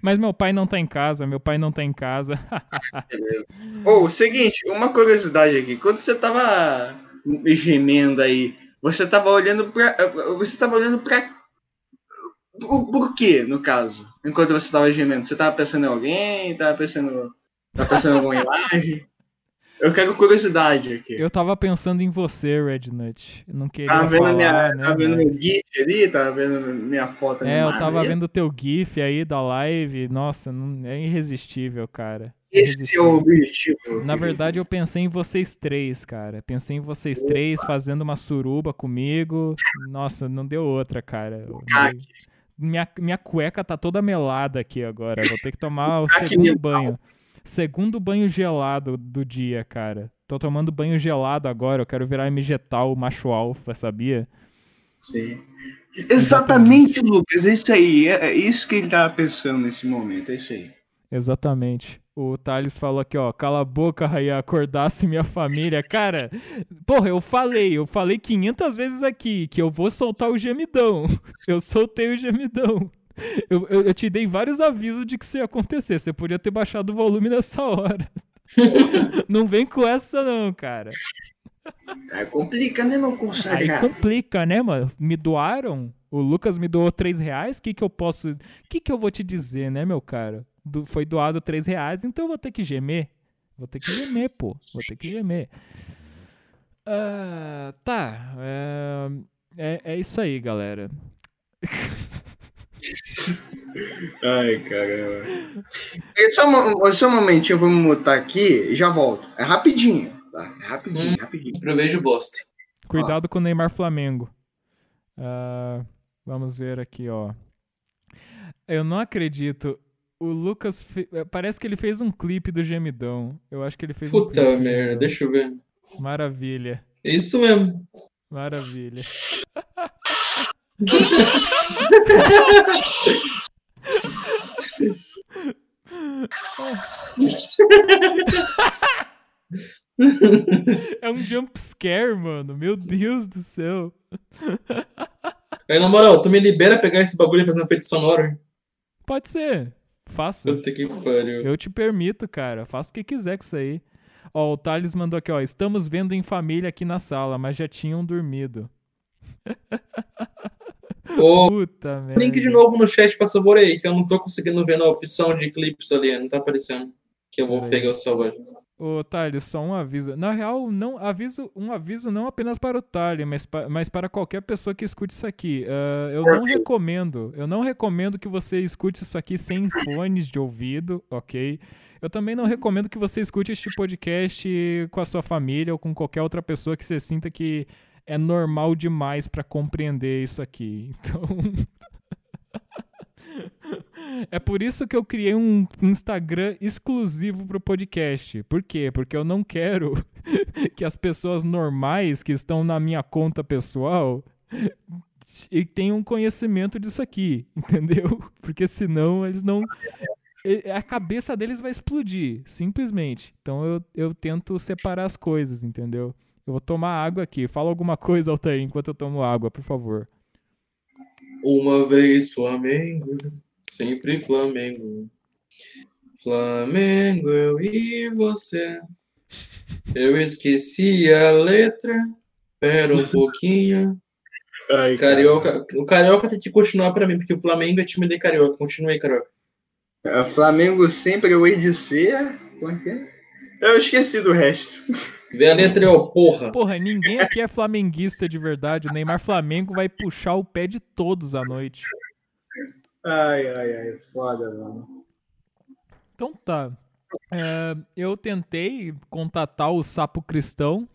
Mas meu pai não tá em casa, meu pai não tá em casa. Ô, seguinte, uma curiosidade aqui. Quando você tava gemendo aí, você tava olhando pra. Você tava olhando pra. Por, por quê, no caso? Enquanto você tava gemendo? Você tava pensando em alguém? Tava pensando. Tava pensando em alguma imagem? Eu quero curiosidade aqui. Eu tava pensando em você, Rednut. Não queria Tava vendo, falar, minha, né? tava vendo mas- meu GIF ali, tava vendo minha foto É, eu tava ali. vendo teu GIF aí da live. Nossa, não- é irresistível, cara. Esse é o objetivo. Na verdade, eu pensei em vocês três, cara. Pensei em vocês três fazendo uma suruba comigo. Nossa, não deu outra, cara. Eu- Minha, minha cueca tá toda melada aqui agora. Vou ter que tomar o Ah, segundo banho. Segundo banho gelado do dia, cara. Tô tomando banho gelado agora. Eu quero virar MGTal macho alfa, sabia? Sim. Exatamente, Lucas, é isso aí. É é isso que ele tava pensando nesse momento, é isso aí. Exatamente. O Thales falou aqui, ó. Cala a boca, Raia, acordasse minha família. Cara, porra, eu falei, eu falei 500 vezes aqui que eu vou soltar o gemidão. Eu soltei o gemidão. Eu, eu, eu te dei vários avisos de que isso ia acontecer. Você podia ter baixado o volume nessa hora. Não vem com essa, não, cara. Aí complica, né, meu Aí consagrado? complica, né, mano? Me doaram? O Lucas me doou 3 reais? O que, que eu posso. O que, que eu vou te dizer, né, meu cara? Do- foi doado 3 reais, então eu vou ter que gemer. Vou ter que gemer, pô. Vou ter que gemer. Ah, tá. É, é, é isso aí, galera. Ai, caramba. É só, um- só um momentinho, vamos mutar aqui e já volto. É rapidinho, tá? É rapidinho, rapidinho. Prevejo bosta. Cuidado com o Neymar Flamengo. Ah, vamos ver aqui, ó. Eu não acredito. O Lucas. fe- Parece que ele fez um clipe do Gemidão. Eu acho que ele fez um Puta clipe. do merda, deixa eu ver. Maravilha. Isso mesmo. Maravilha. É um jump scare, mano. Meu Deus do céu. Aí, na moral, tu me libera pegar esse bagulho e fazer um efeito sonoro? Pode ser. Faça. Puta que pariu. Eu te permito, cara. Faça o que quiser com isso aí. Ó, o Thales mandou aqui, ó. Estamos vendo em família aqui na sala, mas já tinham dormido. Ô, Puta merda. link de novo no chat, favor, aí, que eu não tô conseguindo ver na opção de clipes ali, não tá aparecendo. Que eu vou pegar o celular. Ô, Thales, só um aviso. Na real, não aviso, um aviso não apenas para o Thales, mas, pa- mas para qualquer pessoa que escute isso aqui. Ah, eu não recomendo, eu não recomendo que você escute isso aqui sem fones de ouvido, ok? Eu também não recomendo que você escute este podcast com a sua família ou com qualquer outra pessoa que você sinta que é normal demais para compreender isso aqui. Então. É por isso que eu criei um Instagram exclusivo pro podcast. Por quê? Porque eu não quero que as pessoas normais que estão na minha conta pessoal e tenham conhecimento disso aqui, entendeu? Porque senão eles não. A cabeça deles vai explodir, simplesmente. Então eu, eu tento separar as coisas, entendeu? Eu vou tomar água aqui. Fala alguma coisa, Altair, enquanto eu tomo água, por favor. Uma vez Flamengo, sempre Flamengo. Flamengo, eu e você. Eu esqueci a letra. Pera um pouquinho. Ai, Carioca, o Carioca tem que continuar pra mim, porque o Flamengo é time de Carioca. Continue aí, Carioca. É, Flamengo sempre eu hei de ser. É que é? Eu esqueci do resto. Vê a letra ó, porra. Porra, ninguém aqui é flamenguista de verdade. O Neymar Flamengo vai puxar o pé de todos à noite. Ai, ai, ai, foda, mano. Então tá. É, eu tentei contatar o Sapo Cristão.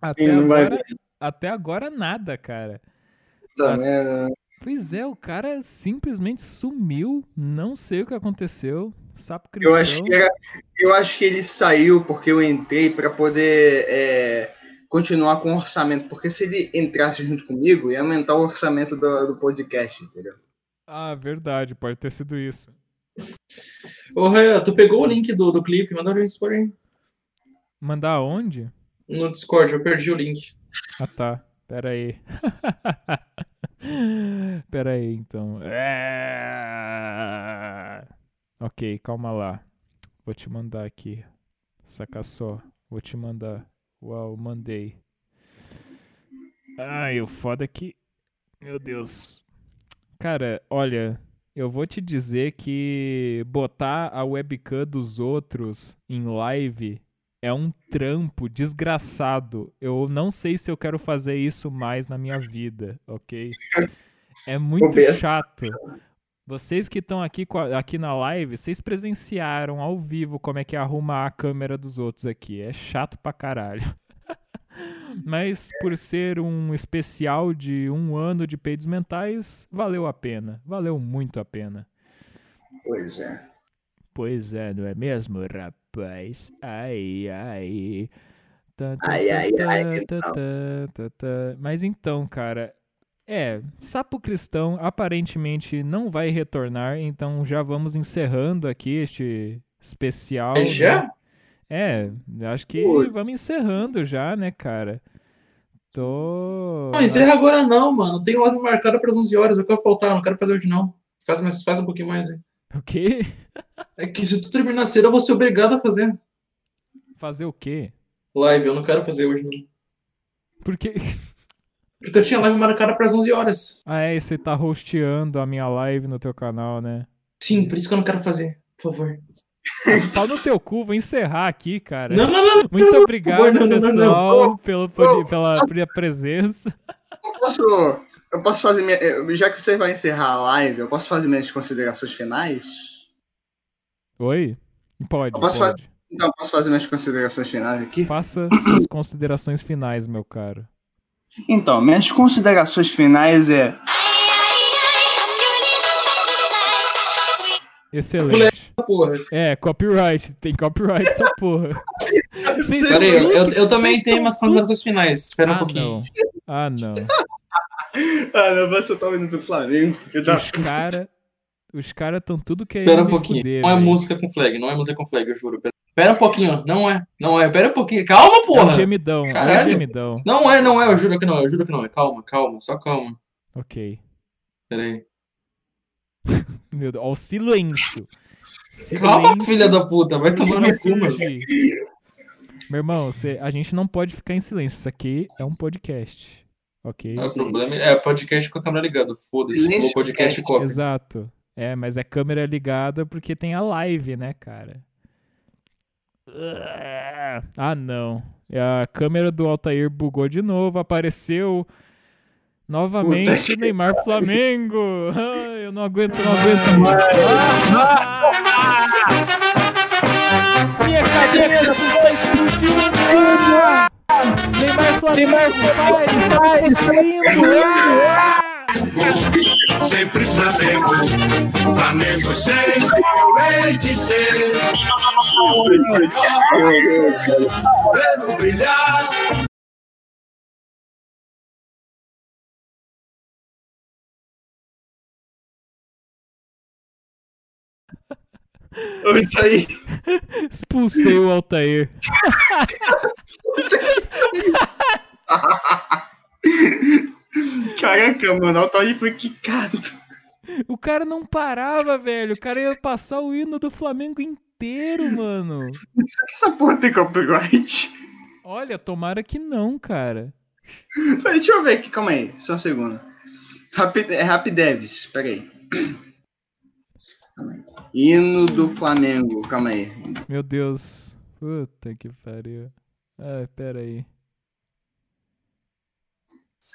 Até vai agora, até agora nada, cara. Tá merda. Pois é, o cara simplesmente sumiu. Não sei o que aconteceu. Sapo Cristão. Eu acho que era, eu acho que ele saiu porque eu entrei para poder é, continuar com o orçamento. Porque se ele entrasse junto comigo, ia aumentar o orçamento do, do podcast, entendeu? Ah, verdade, pode ter sido isso. Ô, Ré, tu pegou o link do, do clipe? Manda o link por aí. Mandar aonde? No Discord, eu perdi o link. Ah tá. Pera aí. Pera aí, então. É... Ok, calma lá. Vou te mandar aqui. Saca só. Vou te mandar. Uau, mandei. Ai, o foda é que. Meu Deus. Cara, olha. Eu vou te dizer que botar a webcam dos outros em live é um trampo desgraçado. Eu não sei se eu quero fazer isso mais na minha vida, ok? É muito chato. Vocês que estão aqui, aqui na live, vocês presenciaram ao vivo como é que é arrumar a câmera dos outros aqui. É chato pra caralho. Mas por ser um especial de um ano de peidos mentais, valeu a pena. Valeu muito a pena. Pois é. Pois é, não é mesmo, rapaz? Ai, ai. Tá, tá, Ai, tá, ai, ai, tá, então. Mas então, cara, é, Sapo Cristão aparentemente não vai retornar, então já vamos encerrando aqui este especial. É já? né? É, acho que vamos encerrando já, né, cara? Tô. Não, encerra agora não, mano. Tem live marcada para as 11 horas. Eu quero faltar, não quero fazer hoje não. Faz, mais, faz um pouquinho mais aí. O quê? É que se tu terminar cedo, eu vou ser obrigado a fazer Fazer o quê? live. Eu não quero fazer hoje não. Porque. Porque eu tinha live marcada para as 11 horas. Ah, é, e você tá hosteando a minha live no teu canal, né? Sim, por isso que eu não quero fazer. Por favor. Pau no teu cu, vou encerrar aqui, cara. Não, não, não. Muito não, obrigado, não, não, não, pessoal, não. Pelo, pela, presença. Eu posso, eu posso fazer minha, já que você vai encerrar a live, eu posso fazer minhas considerações finais? Oi? Pode, Eu posso pode. Então, posso fazer minhas considerações finais aqui? Faça suas considerações finais, meu caro. Então, minhas considerações finais é Excelente. Porra. É, copyright. Tem copyright essa porra. Vocês Pera aí, eu, eu, também tenho umas considerações finais. Espera um Ah, pouquinho. não. Ah, não. Ah, não, vai soltar o do Flamengo. Os cara... Os caras estão tudo querendo Espera um pouquinho. fuder, não é velho. música com flag, não é música com flag, eu juro. Pera, pera um pouquinho, não é. Não é, pera um pouquinho. Calma, É um porra! gemidão, é um Caralho. gemidão. Não é, não é, eu juro que não, eu juro que não é. Calma, calma, só calma. Ok. Pera aí. Meu Deus, ó, o silêncio. Calma, Silêncio filha da puta, vai tomar no cu, mano. Meu irmão, você- a gente não pode ficar em silêncio. Isso aqui é um podcast. Ok? O problema é podcast com a câmera ligada. Foda-se, Silêncio falou podcast copy. Exato. É, mas é câmera ligada porque tem a live, né, cara? Ah, não. E A câmera do Altair bugou de novo, apareceu novamente o Neymar Flamengo. Ai, eu não aguento, não aguento mais. Ah! Minha cabeça está explodindo. Ah! Neymar Flamengo, está. Ah! Sempre Flamengo, Flamengo sempre hei de ser. Vendo brilhar. Oi, isso aí. Expulsei o Altair. Caraca, mano, o Altair foi quicado. O cara não parava, velho. O cara ia passar o hino do Flamengo inteiro, mano. Será que essa porra tem copyright? Olha, tomara que não, cara. Deixa eu ver aqui, calma aí, só um segundo. Rapid, é peraí. Calma aí. Hino do Flamengo, calma aí. Meu Deus. Puta que pariu. Ai, pera aí.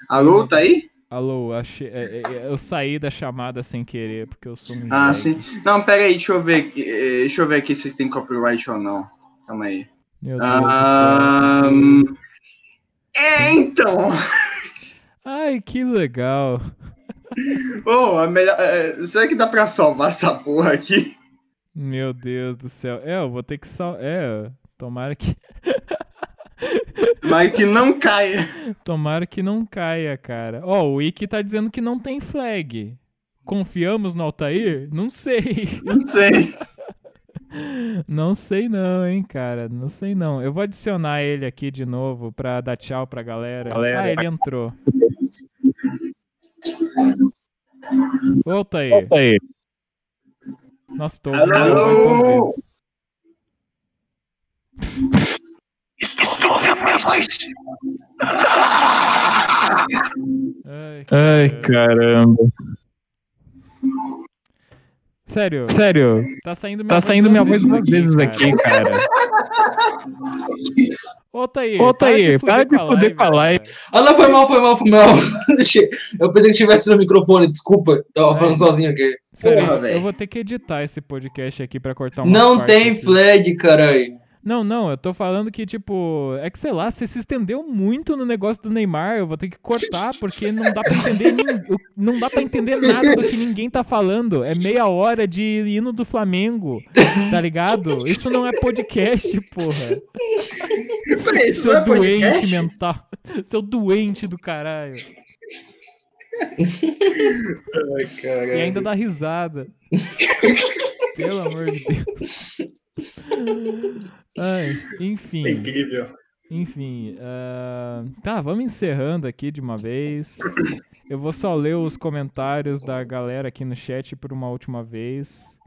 Alô, tá aí? Alô, achei, é, é, eu saí da chamada sem querer, porque eu sou um Ah, sim. Não, pera aí, deixa eu ver. aqui, eh, Deixa eu ver aqui se tem copyright ou não. Calma aí. Meu Deus Ah, do céu. É, então. Ai, que legal. Ô, a melhor. eh, Será que dá pra salvar essa porra aqui? Meu Deus do céu. É, eu vou ter que sal... É, tomara que. Mas que não caia. Tomara que não caia, cara. Ó, o Wiki tá dizendo que não tem flag. Confiamos no Altair? Não sei. Não sei. Não sei não, hein, cara. Não sei não. Eu vou adicionar ele aqui de novo pra dar tchau pra galera. Galera. Ah, ele entrou. Ô, Altair. Altair. Nós tô Alô? Estou ouvindo minha voz. Ai, Ai, caramba. Sério? Sério, Tá saindo minha tá voz saindo duas minha voz vezes duas vezes aqui, cara. Ô, Altair, Ô, para de fuder com a live. Ah, não, foi mal, foi mal, foi mal. Eu- pensei que tivesse no microfone, desculpa. Tava falando sozinho aqui. Sério, Porra, eu vou ter que editar esse podcast aqui pra cortar uma Não tem flag, caralho. Não, não, eu tô falando que, tipo, é que sei lá, você se estendeu muito no negócio do Neymar, eu vou ter que cortar, porque não dá pra entender não dá para entender nada do que ninguém tá falando. É meia hora de hino do Flamengo, tá ligado? Isso não é podcast, porra. Peraí, isso Seu não é doente podcast? mental. Seu doente do caralho. Ai, caralho. E ainda dá risada. Pelo amor de Deus. Ai, enfim. É incrível. Enfim, ah, tá, vamos encerrando aqui de uma vez. Eu vou só ler os comentários da galera aqui no chat por uma última vez.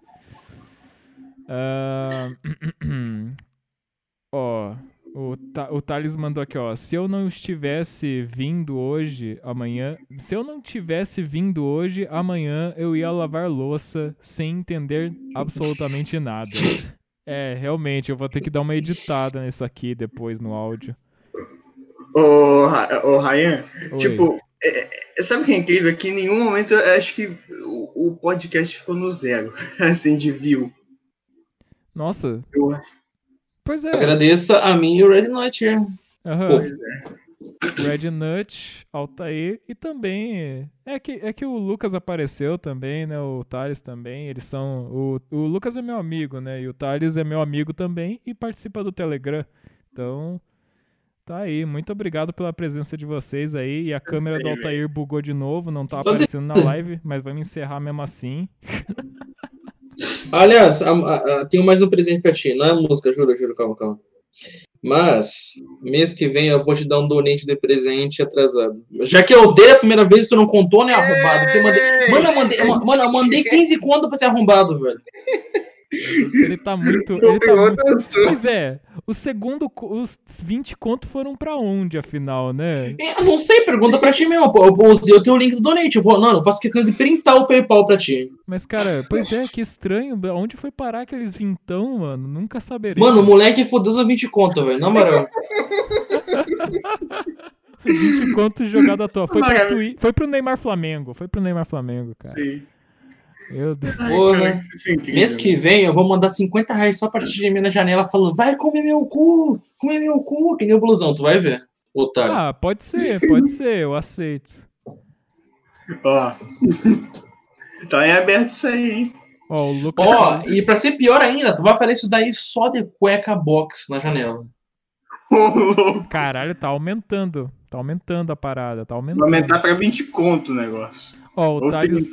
Ah, ó, o, o Thales mandou aqui, ó. Se eu não estivesse vindo hoje, amanhã. Se eu não tivesse vindo hoje, amanhã eu ia lavar louça sem entender absolutamente nada. É, realmente, eu vou ter que dar uma editada nisso aqui depois no áudio. Ô, ô Ryan, Oi. tipo, é- é- sabe o que é incrível? Que em nenhum momento eu acho que o, o podcast ficou no zero, assim, de view. Nossa, Eu acho. pois é. Agradeça a mim e o Red Knight. Aham. Fofo. Red Nut, Altair e também. É que, é que o Lucas apareceu também, né? O Thales também. Eles são. O, o Lucas é meu amigo, né? E o Thales é meu amigo também e participa do Telegram. Então. Tá aí. Muito obrigado pela presença de vocês aí. E a câmera do Altair bugou de novo, não tá aparecendo na live, mas vamos encerrar mesmo assim. Aliás, a- a- a- tenho mais um presente pra ti. Não é música, juro, juro, calma, calma. Mas, mês que vem eu vou te dar um donate de presente atrasado. Já que eu dei a primeira vez, tu não contou, né, arrombado? Que eu mandei... Mano, eu mandei, mano, eu mandei 15 conto pra ser arrombado, velho. Ele tá muito. Ele tá muito... Pois é, o segundo, os 20 conto foram pra onde, afinal, né? Eu não sei, pergunta pra ti mesmo. Eu usei o teu link do Donate. Eu vou, não, eu faço questão de printar o PayPal pra ti. Mas, cara, pois é, que estranho. Onde foi parar aqueles vintão, mano? Nunca saberemos. Mano, o moleque fodeu os 20 conto, velho. Na moral. 20 conto jogado à toa. Foi. Twi- foi pro Neymar Flamengo. Foi pro Neymar Flamengo, cara. Sim. Meu Deus. Porra. É. Mês que vem eu vou mandar 50 reais só pra te gemer na janela falando, vai comer meu cu, comer meu cu, que nem o blusão, tu vai ver, otário. Ah, pode ser, pode ser, eu aceito. Ó. Tá em aberto isso aí, hein? Ó, o Lucas. Ó, e pra ser pior ainda, tu vai fazer isso daí só de cueca box na janela. Caralho, tá aumentando. Tá aumentando a parada, tá Vai aumentando. aumentar pra 20 conto o negócio. Ó, o Ou Thales.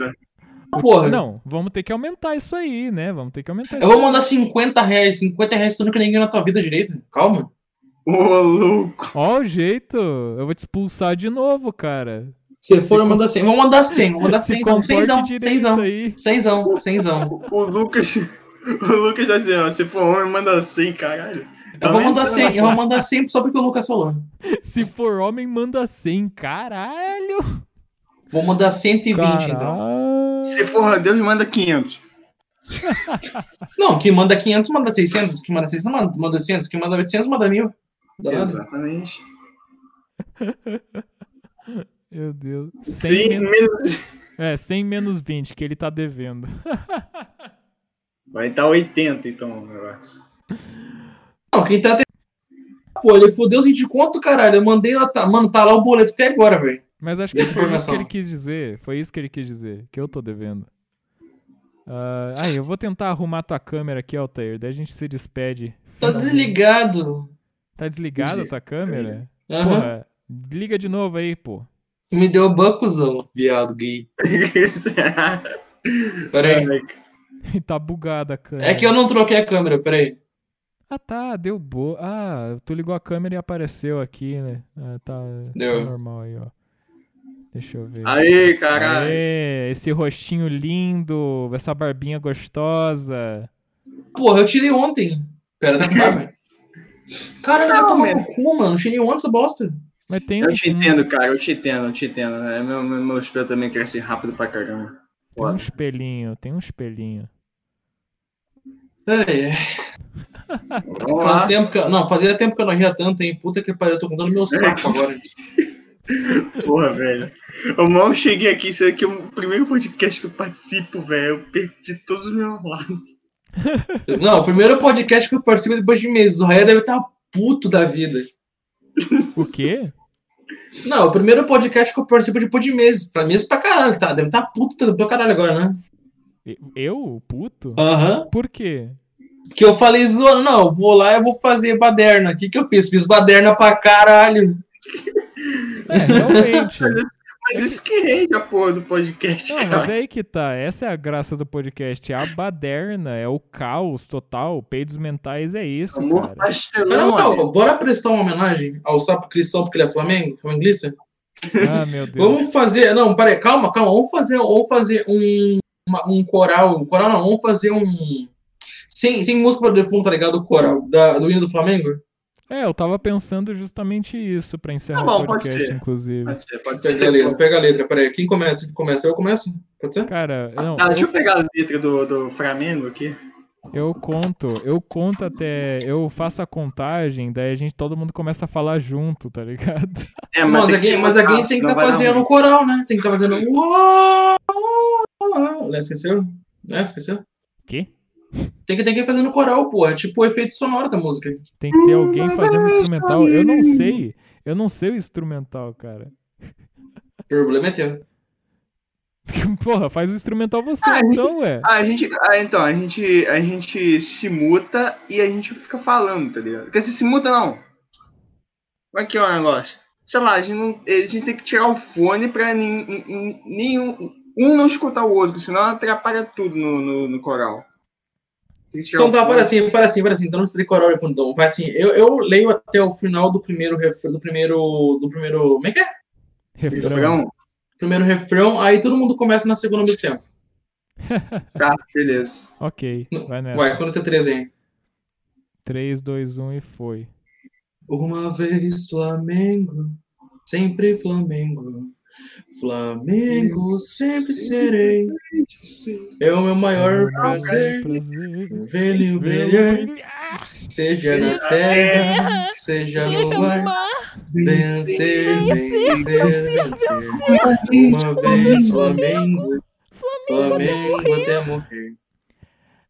30. Porra. Não, vamos ter que aumentar isso aí, né? Vamos ter que aumentar Eu vou aí. mandar 50 reais, 50 reais tu nunca ninguém na tua vida direito. Calma. Ô, louco. Ó, o jeito. Eu vou te expulsar de novo, cara. Se for, eu mando 100. Vamos mandar 100, vamos mandar Se 100, então. Cenzão, cenzão. aí. Cenzão, cenzão. O Lucas. O Lucas já dizia, ó, se for homem, manda 100, caralho. Tá Eu vou mandar aumentando 100, eu vou mandar 100 só porque o Lucas falou. Se for homem, manda 100. Caralho. Vou mandar 120, então. Se for Deus, manda 500. Não, quem manda 500 manda 600, quem manda 600 manda, manda 800, quem manda 800 manda 1000. Dá nada. Exatamente. Meu Deus. 100 Sim, menos... É, 100 menos 20, que ele tá devendo. Vai estar 80, então, o negócio. Não, quem tá. te- Pô, ele fodeu os 20 conto, caralho. Eu mandei lá, tá... mano, tá lá o boleto até agora, velho. Mas acho que foi isso que ele quis dizer. Foi isso que ele quis dizer, que eu tô devendo. Ah, aí, eu vou tentar arrumar tua câmera aqui, Altair. Daí a gente se despede. Tá desligado. Tá desligada a tua câmera? Aham. Porra, liga de novo aí, pô. Me deu bancozão, viado gay. Pera aí. tá bugada a câmera. É que eu não troquei a câmera, pera aí. Ah, tá, deu boa. Ah, tu ligou a câmera e apareceu aqui, né? Ah, tá, Deu. tá normal aí, ó. Deixa eu ver. Aê, caralho. Aê, esse rostinho lindo, essa barbinha gostosa. Porra, eu tirei ontem. Pera, tá com barba? Caralho, vai Não, tomar man. no cu, mano. Eu tirei ontem essa bosta. Mas tem Eu te entendo, cara, eu te entendo, eu te entendo. É, meu, meu, meu espelho também cresce rápido pra caramba. Tem um Foda. espelhinho, tem um espelhinho. É, é. Vamos Faz tempo que eu... Não, fazia tempo que eu não ria tanto, hein? Puta que pariu, eu tô contando meu saco agora. Porra, velho. Eu mal cheguei aqui, isso aqui é o primeiro podcast que eu participo, velho. Eu perdi todos os meus lados. Não, o primeiro podcast que eu participo depois de meses. O Raia deve estar puto da vida. O quê? Não, o primeiro podcast que eu participo depois de meses. Pra meses pra caralho, tá? Deve estar puto pra caralho agora, né? Eu, puto? Aham. Por quê? Que eu falei zoando, não, vou lá e eu vou fazer baderna. O que que eu fiz? Fiz baderna pra caralho. É, realmente. Mas isso que rende a porra do podcast, Não, mas é aí que tá. Essa é a graça do podcast. A baderna é o caos total. Peidos mentais é isso, Amor cara. pastelão, Não, não, bora prestar uma homenagem ao Sapo Cristão porque ele é Flamengo, flamenguista? Ah, meu Deus. Vamos fazer. Não, peraí, calma, calma. Vamos fazer, vamos fazer um, uma- um coral. Um coral não, vamos fazer um. Sem, sem música de fundo, tá ligado? O coral da- do hino do Flamengo? É, eu tava pensando justamente isso pra encerrar Tá bom, o pode podcast, ser. inclusive. Pode ser, pode Pega a letra, ser. pega a letra, peraí. Quem começa? Quem começa? Eu começo? Pode ser? Cara, não, Ah, deixa eu, pegar a letra do, do Flamengo aqui. eu conto, eu conto até, eu faço a contagem, daí a gente, todo mundo começa a falar junto, tá ligado? É, Mas, que alguém, ser mas alguém tem que estar dar fazendo um coral, né? Tem que estar fazendo uau. Né, Esqueceu? Né? Esqueceu? Quê? Tem que ter alguém fazendo coral, pô. É tipo o efeito sonoro da música. Tem que ter alguém fazendo instrumental. Eu não sei, eu não sei o instrumental, cara. O problema é teu. Porra, faz o instrumental você, Ah, gente- então, ué. Ah, a gente, ah, então, a gente, a gente se muta e a gente fica falando, tá ligado? Quer dizer, se muta não. Como é que é o negócio? Sei lá, a gente, não, a gente tem que tirar o fone pra nin- nenhum um não escutar o outro, senão atrapalha tudo no, no, no coral. Tirar Então o tá, para assim, para assim, para assim. Então não precisa de coral de fundo. Então, vai assim. Eu, eu leio até o final do primeiro refrão. Do primeiro. Do primeiro. Como é que é? Refrão. Refrão? Primeiro refrão, aí todo mundo começa na segunda ao mesmo tempo. Tá, beleza. Ok, vai nessa. Vai, quando tem três aí. 3, 2, 1 e foi. Uma vez Flamengo, sempre Flamengo. Flamengo sempre serei. É o meu maior prazer vê-lo brilhar. Seja na terra, seja no mar. Vencer, vencer, vencer. Uma vez Flamengo, Flamengo até morrer.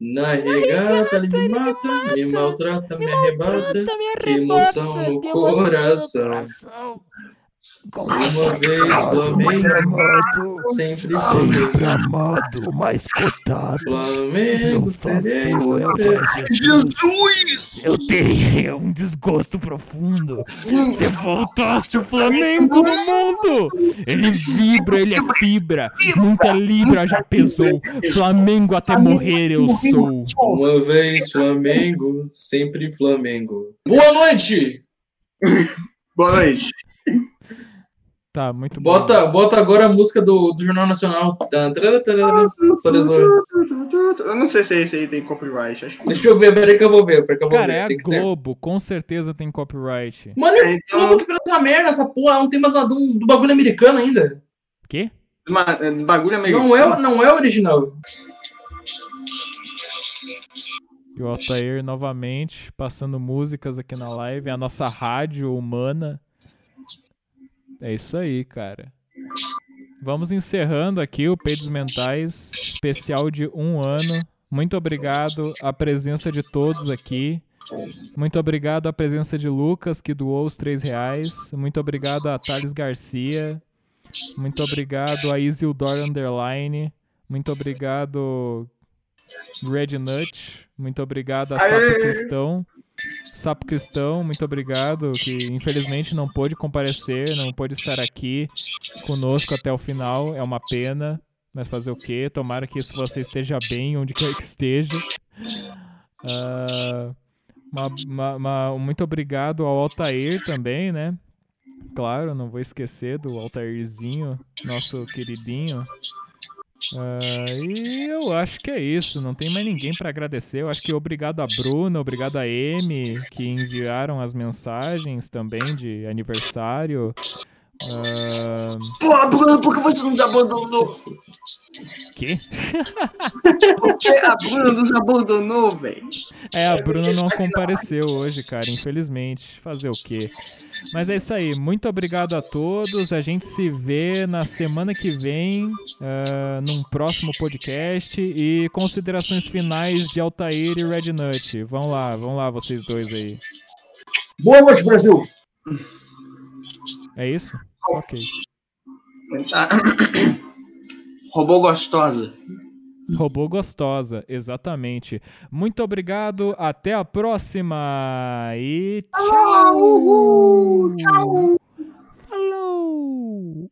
Na regata ele me mata, me maltrata, me arrebata. Que emoção no coração. Uma vez Flamengo, sempre Flamengo. amado, mais cotado. Flamengo, serei você. Jesus! Eu tenho um desgosto profundo. Você voltaste o Flamengo no mundo! Ele vibra, ele é fibra. Muita libra já pesou. Flamengo até morrer eu sou. Uma vez Flamengo, sempre Flamengo. Boa noite! Boa noite. Tá, muito bom. Bota, bota agora a música do, do Jornal Nacional. Solezor. Eu não sei se esse aí tem copyright. Acho que Deixa eu ver, peraí que eu vou ver. Peraí que eu vou Cara, ver. é a Tem que ter. Globo, com certeza tem copyright. Mano, É, eu então- Globo que fez essa merda, essa porra. É um tema do, do, do bagulho americano ainda. Quê? Ma- é, bagulho americano. Não é, não é original. E o Altair novamente passando músicas aqui na live, a nossa rádio humana. É isso aí, cara. Vamos encerrando aqui o Peitos Mentais, especial de um ano. Muito obrigado a presença de todos aqui. Muito obrigado a presença de Lucas, que doou os três reais. Muito obrigado a Thales Garcia. Muito obrigado a Isildur Underline. Muito obrigado, Red Nut. Muito obrigado a Sapo Aê! Cristão. Sapo Cristão, muito obrigado, que infelizmente não pôde comparecer, não pôde estar aqui conosco até o final. É uma pena, mas fazer o quê? Tomara que isso você esteja bem, onde quer que esteja. Ah, uma- uma- uma- muito obrigado ao Altair também, né? Claro, não vou esquecer do Altairzinho, nosso queridinho. Ah, e eu acho que é isso, não tem mais ninguém para agradecer. Eu acho que obrigado a Bruna, obrigado a Amy, que enviaram as mensagens também de aniversário. Ah, Pô, Bruno, por que você nos abandonou? que? Por que a Bruna nos abandonou, velho? É, a Bruna não compareceu hoje, cara, infelizmente. Fazer o quê? Mas é isso aí. Muito obrigado a todos. A gente se vê na semana que vem, ah, num próximo podcast. E considerações finais de Altair e Red Nut. Vão lá, vão lá, vocês dois aí. Boa noite, Brasil! É isso? Ok. Robô gostosa. Robô gostosa, exatamente. Muito obrigado, até a próxima e tchau! Uhul, tchau! Falou!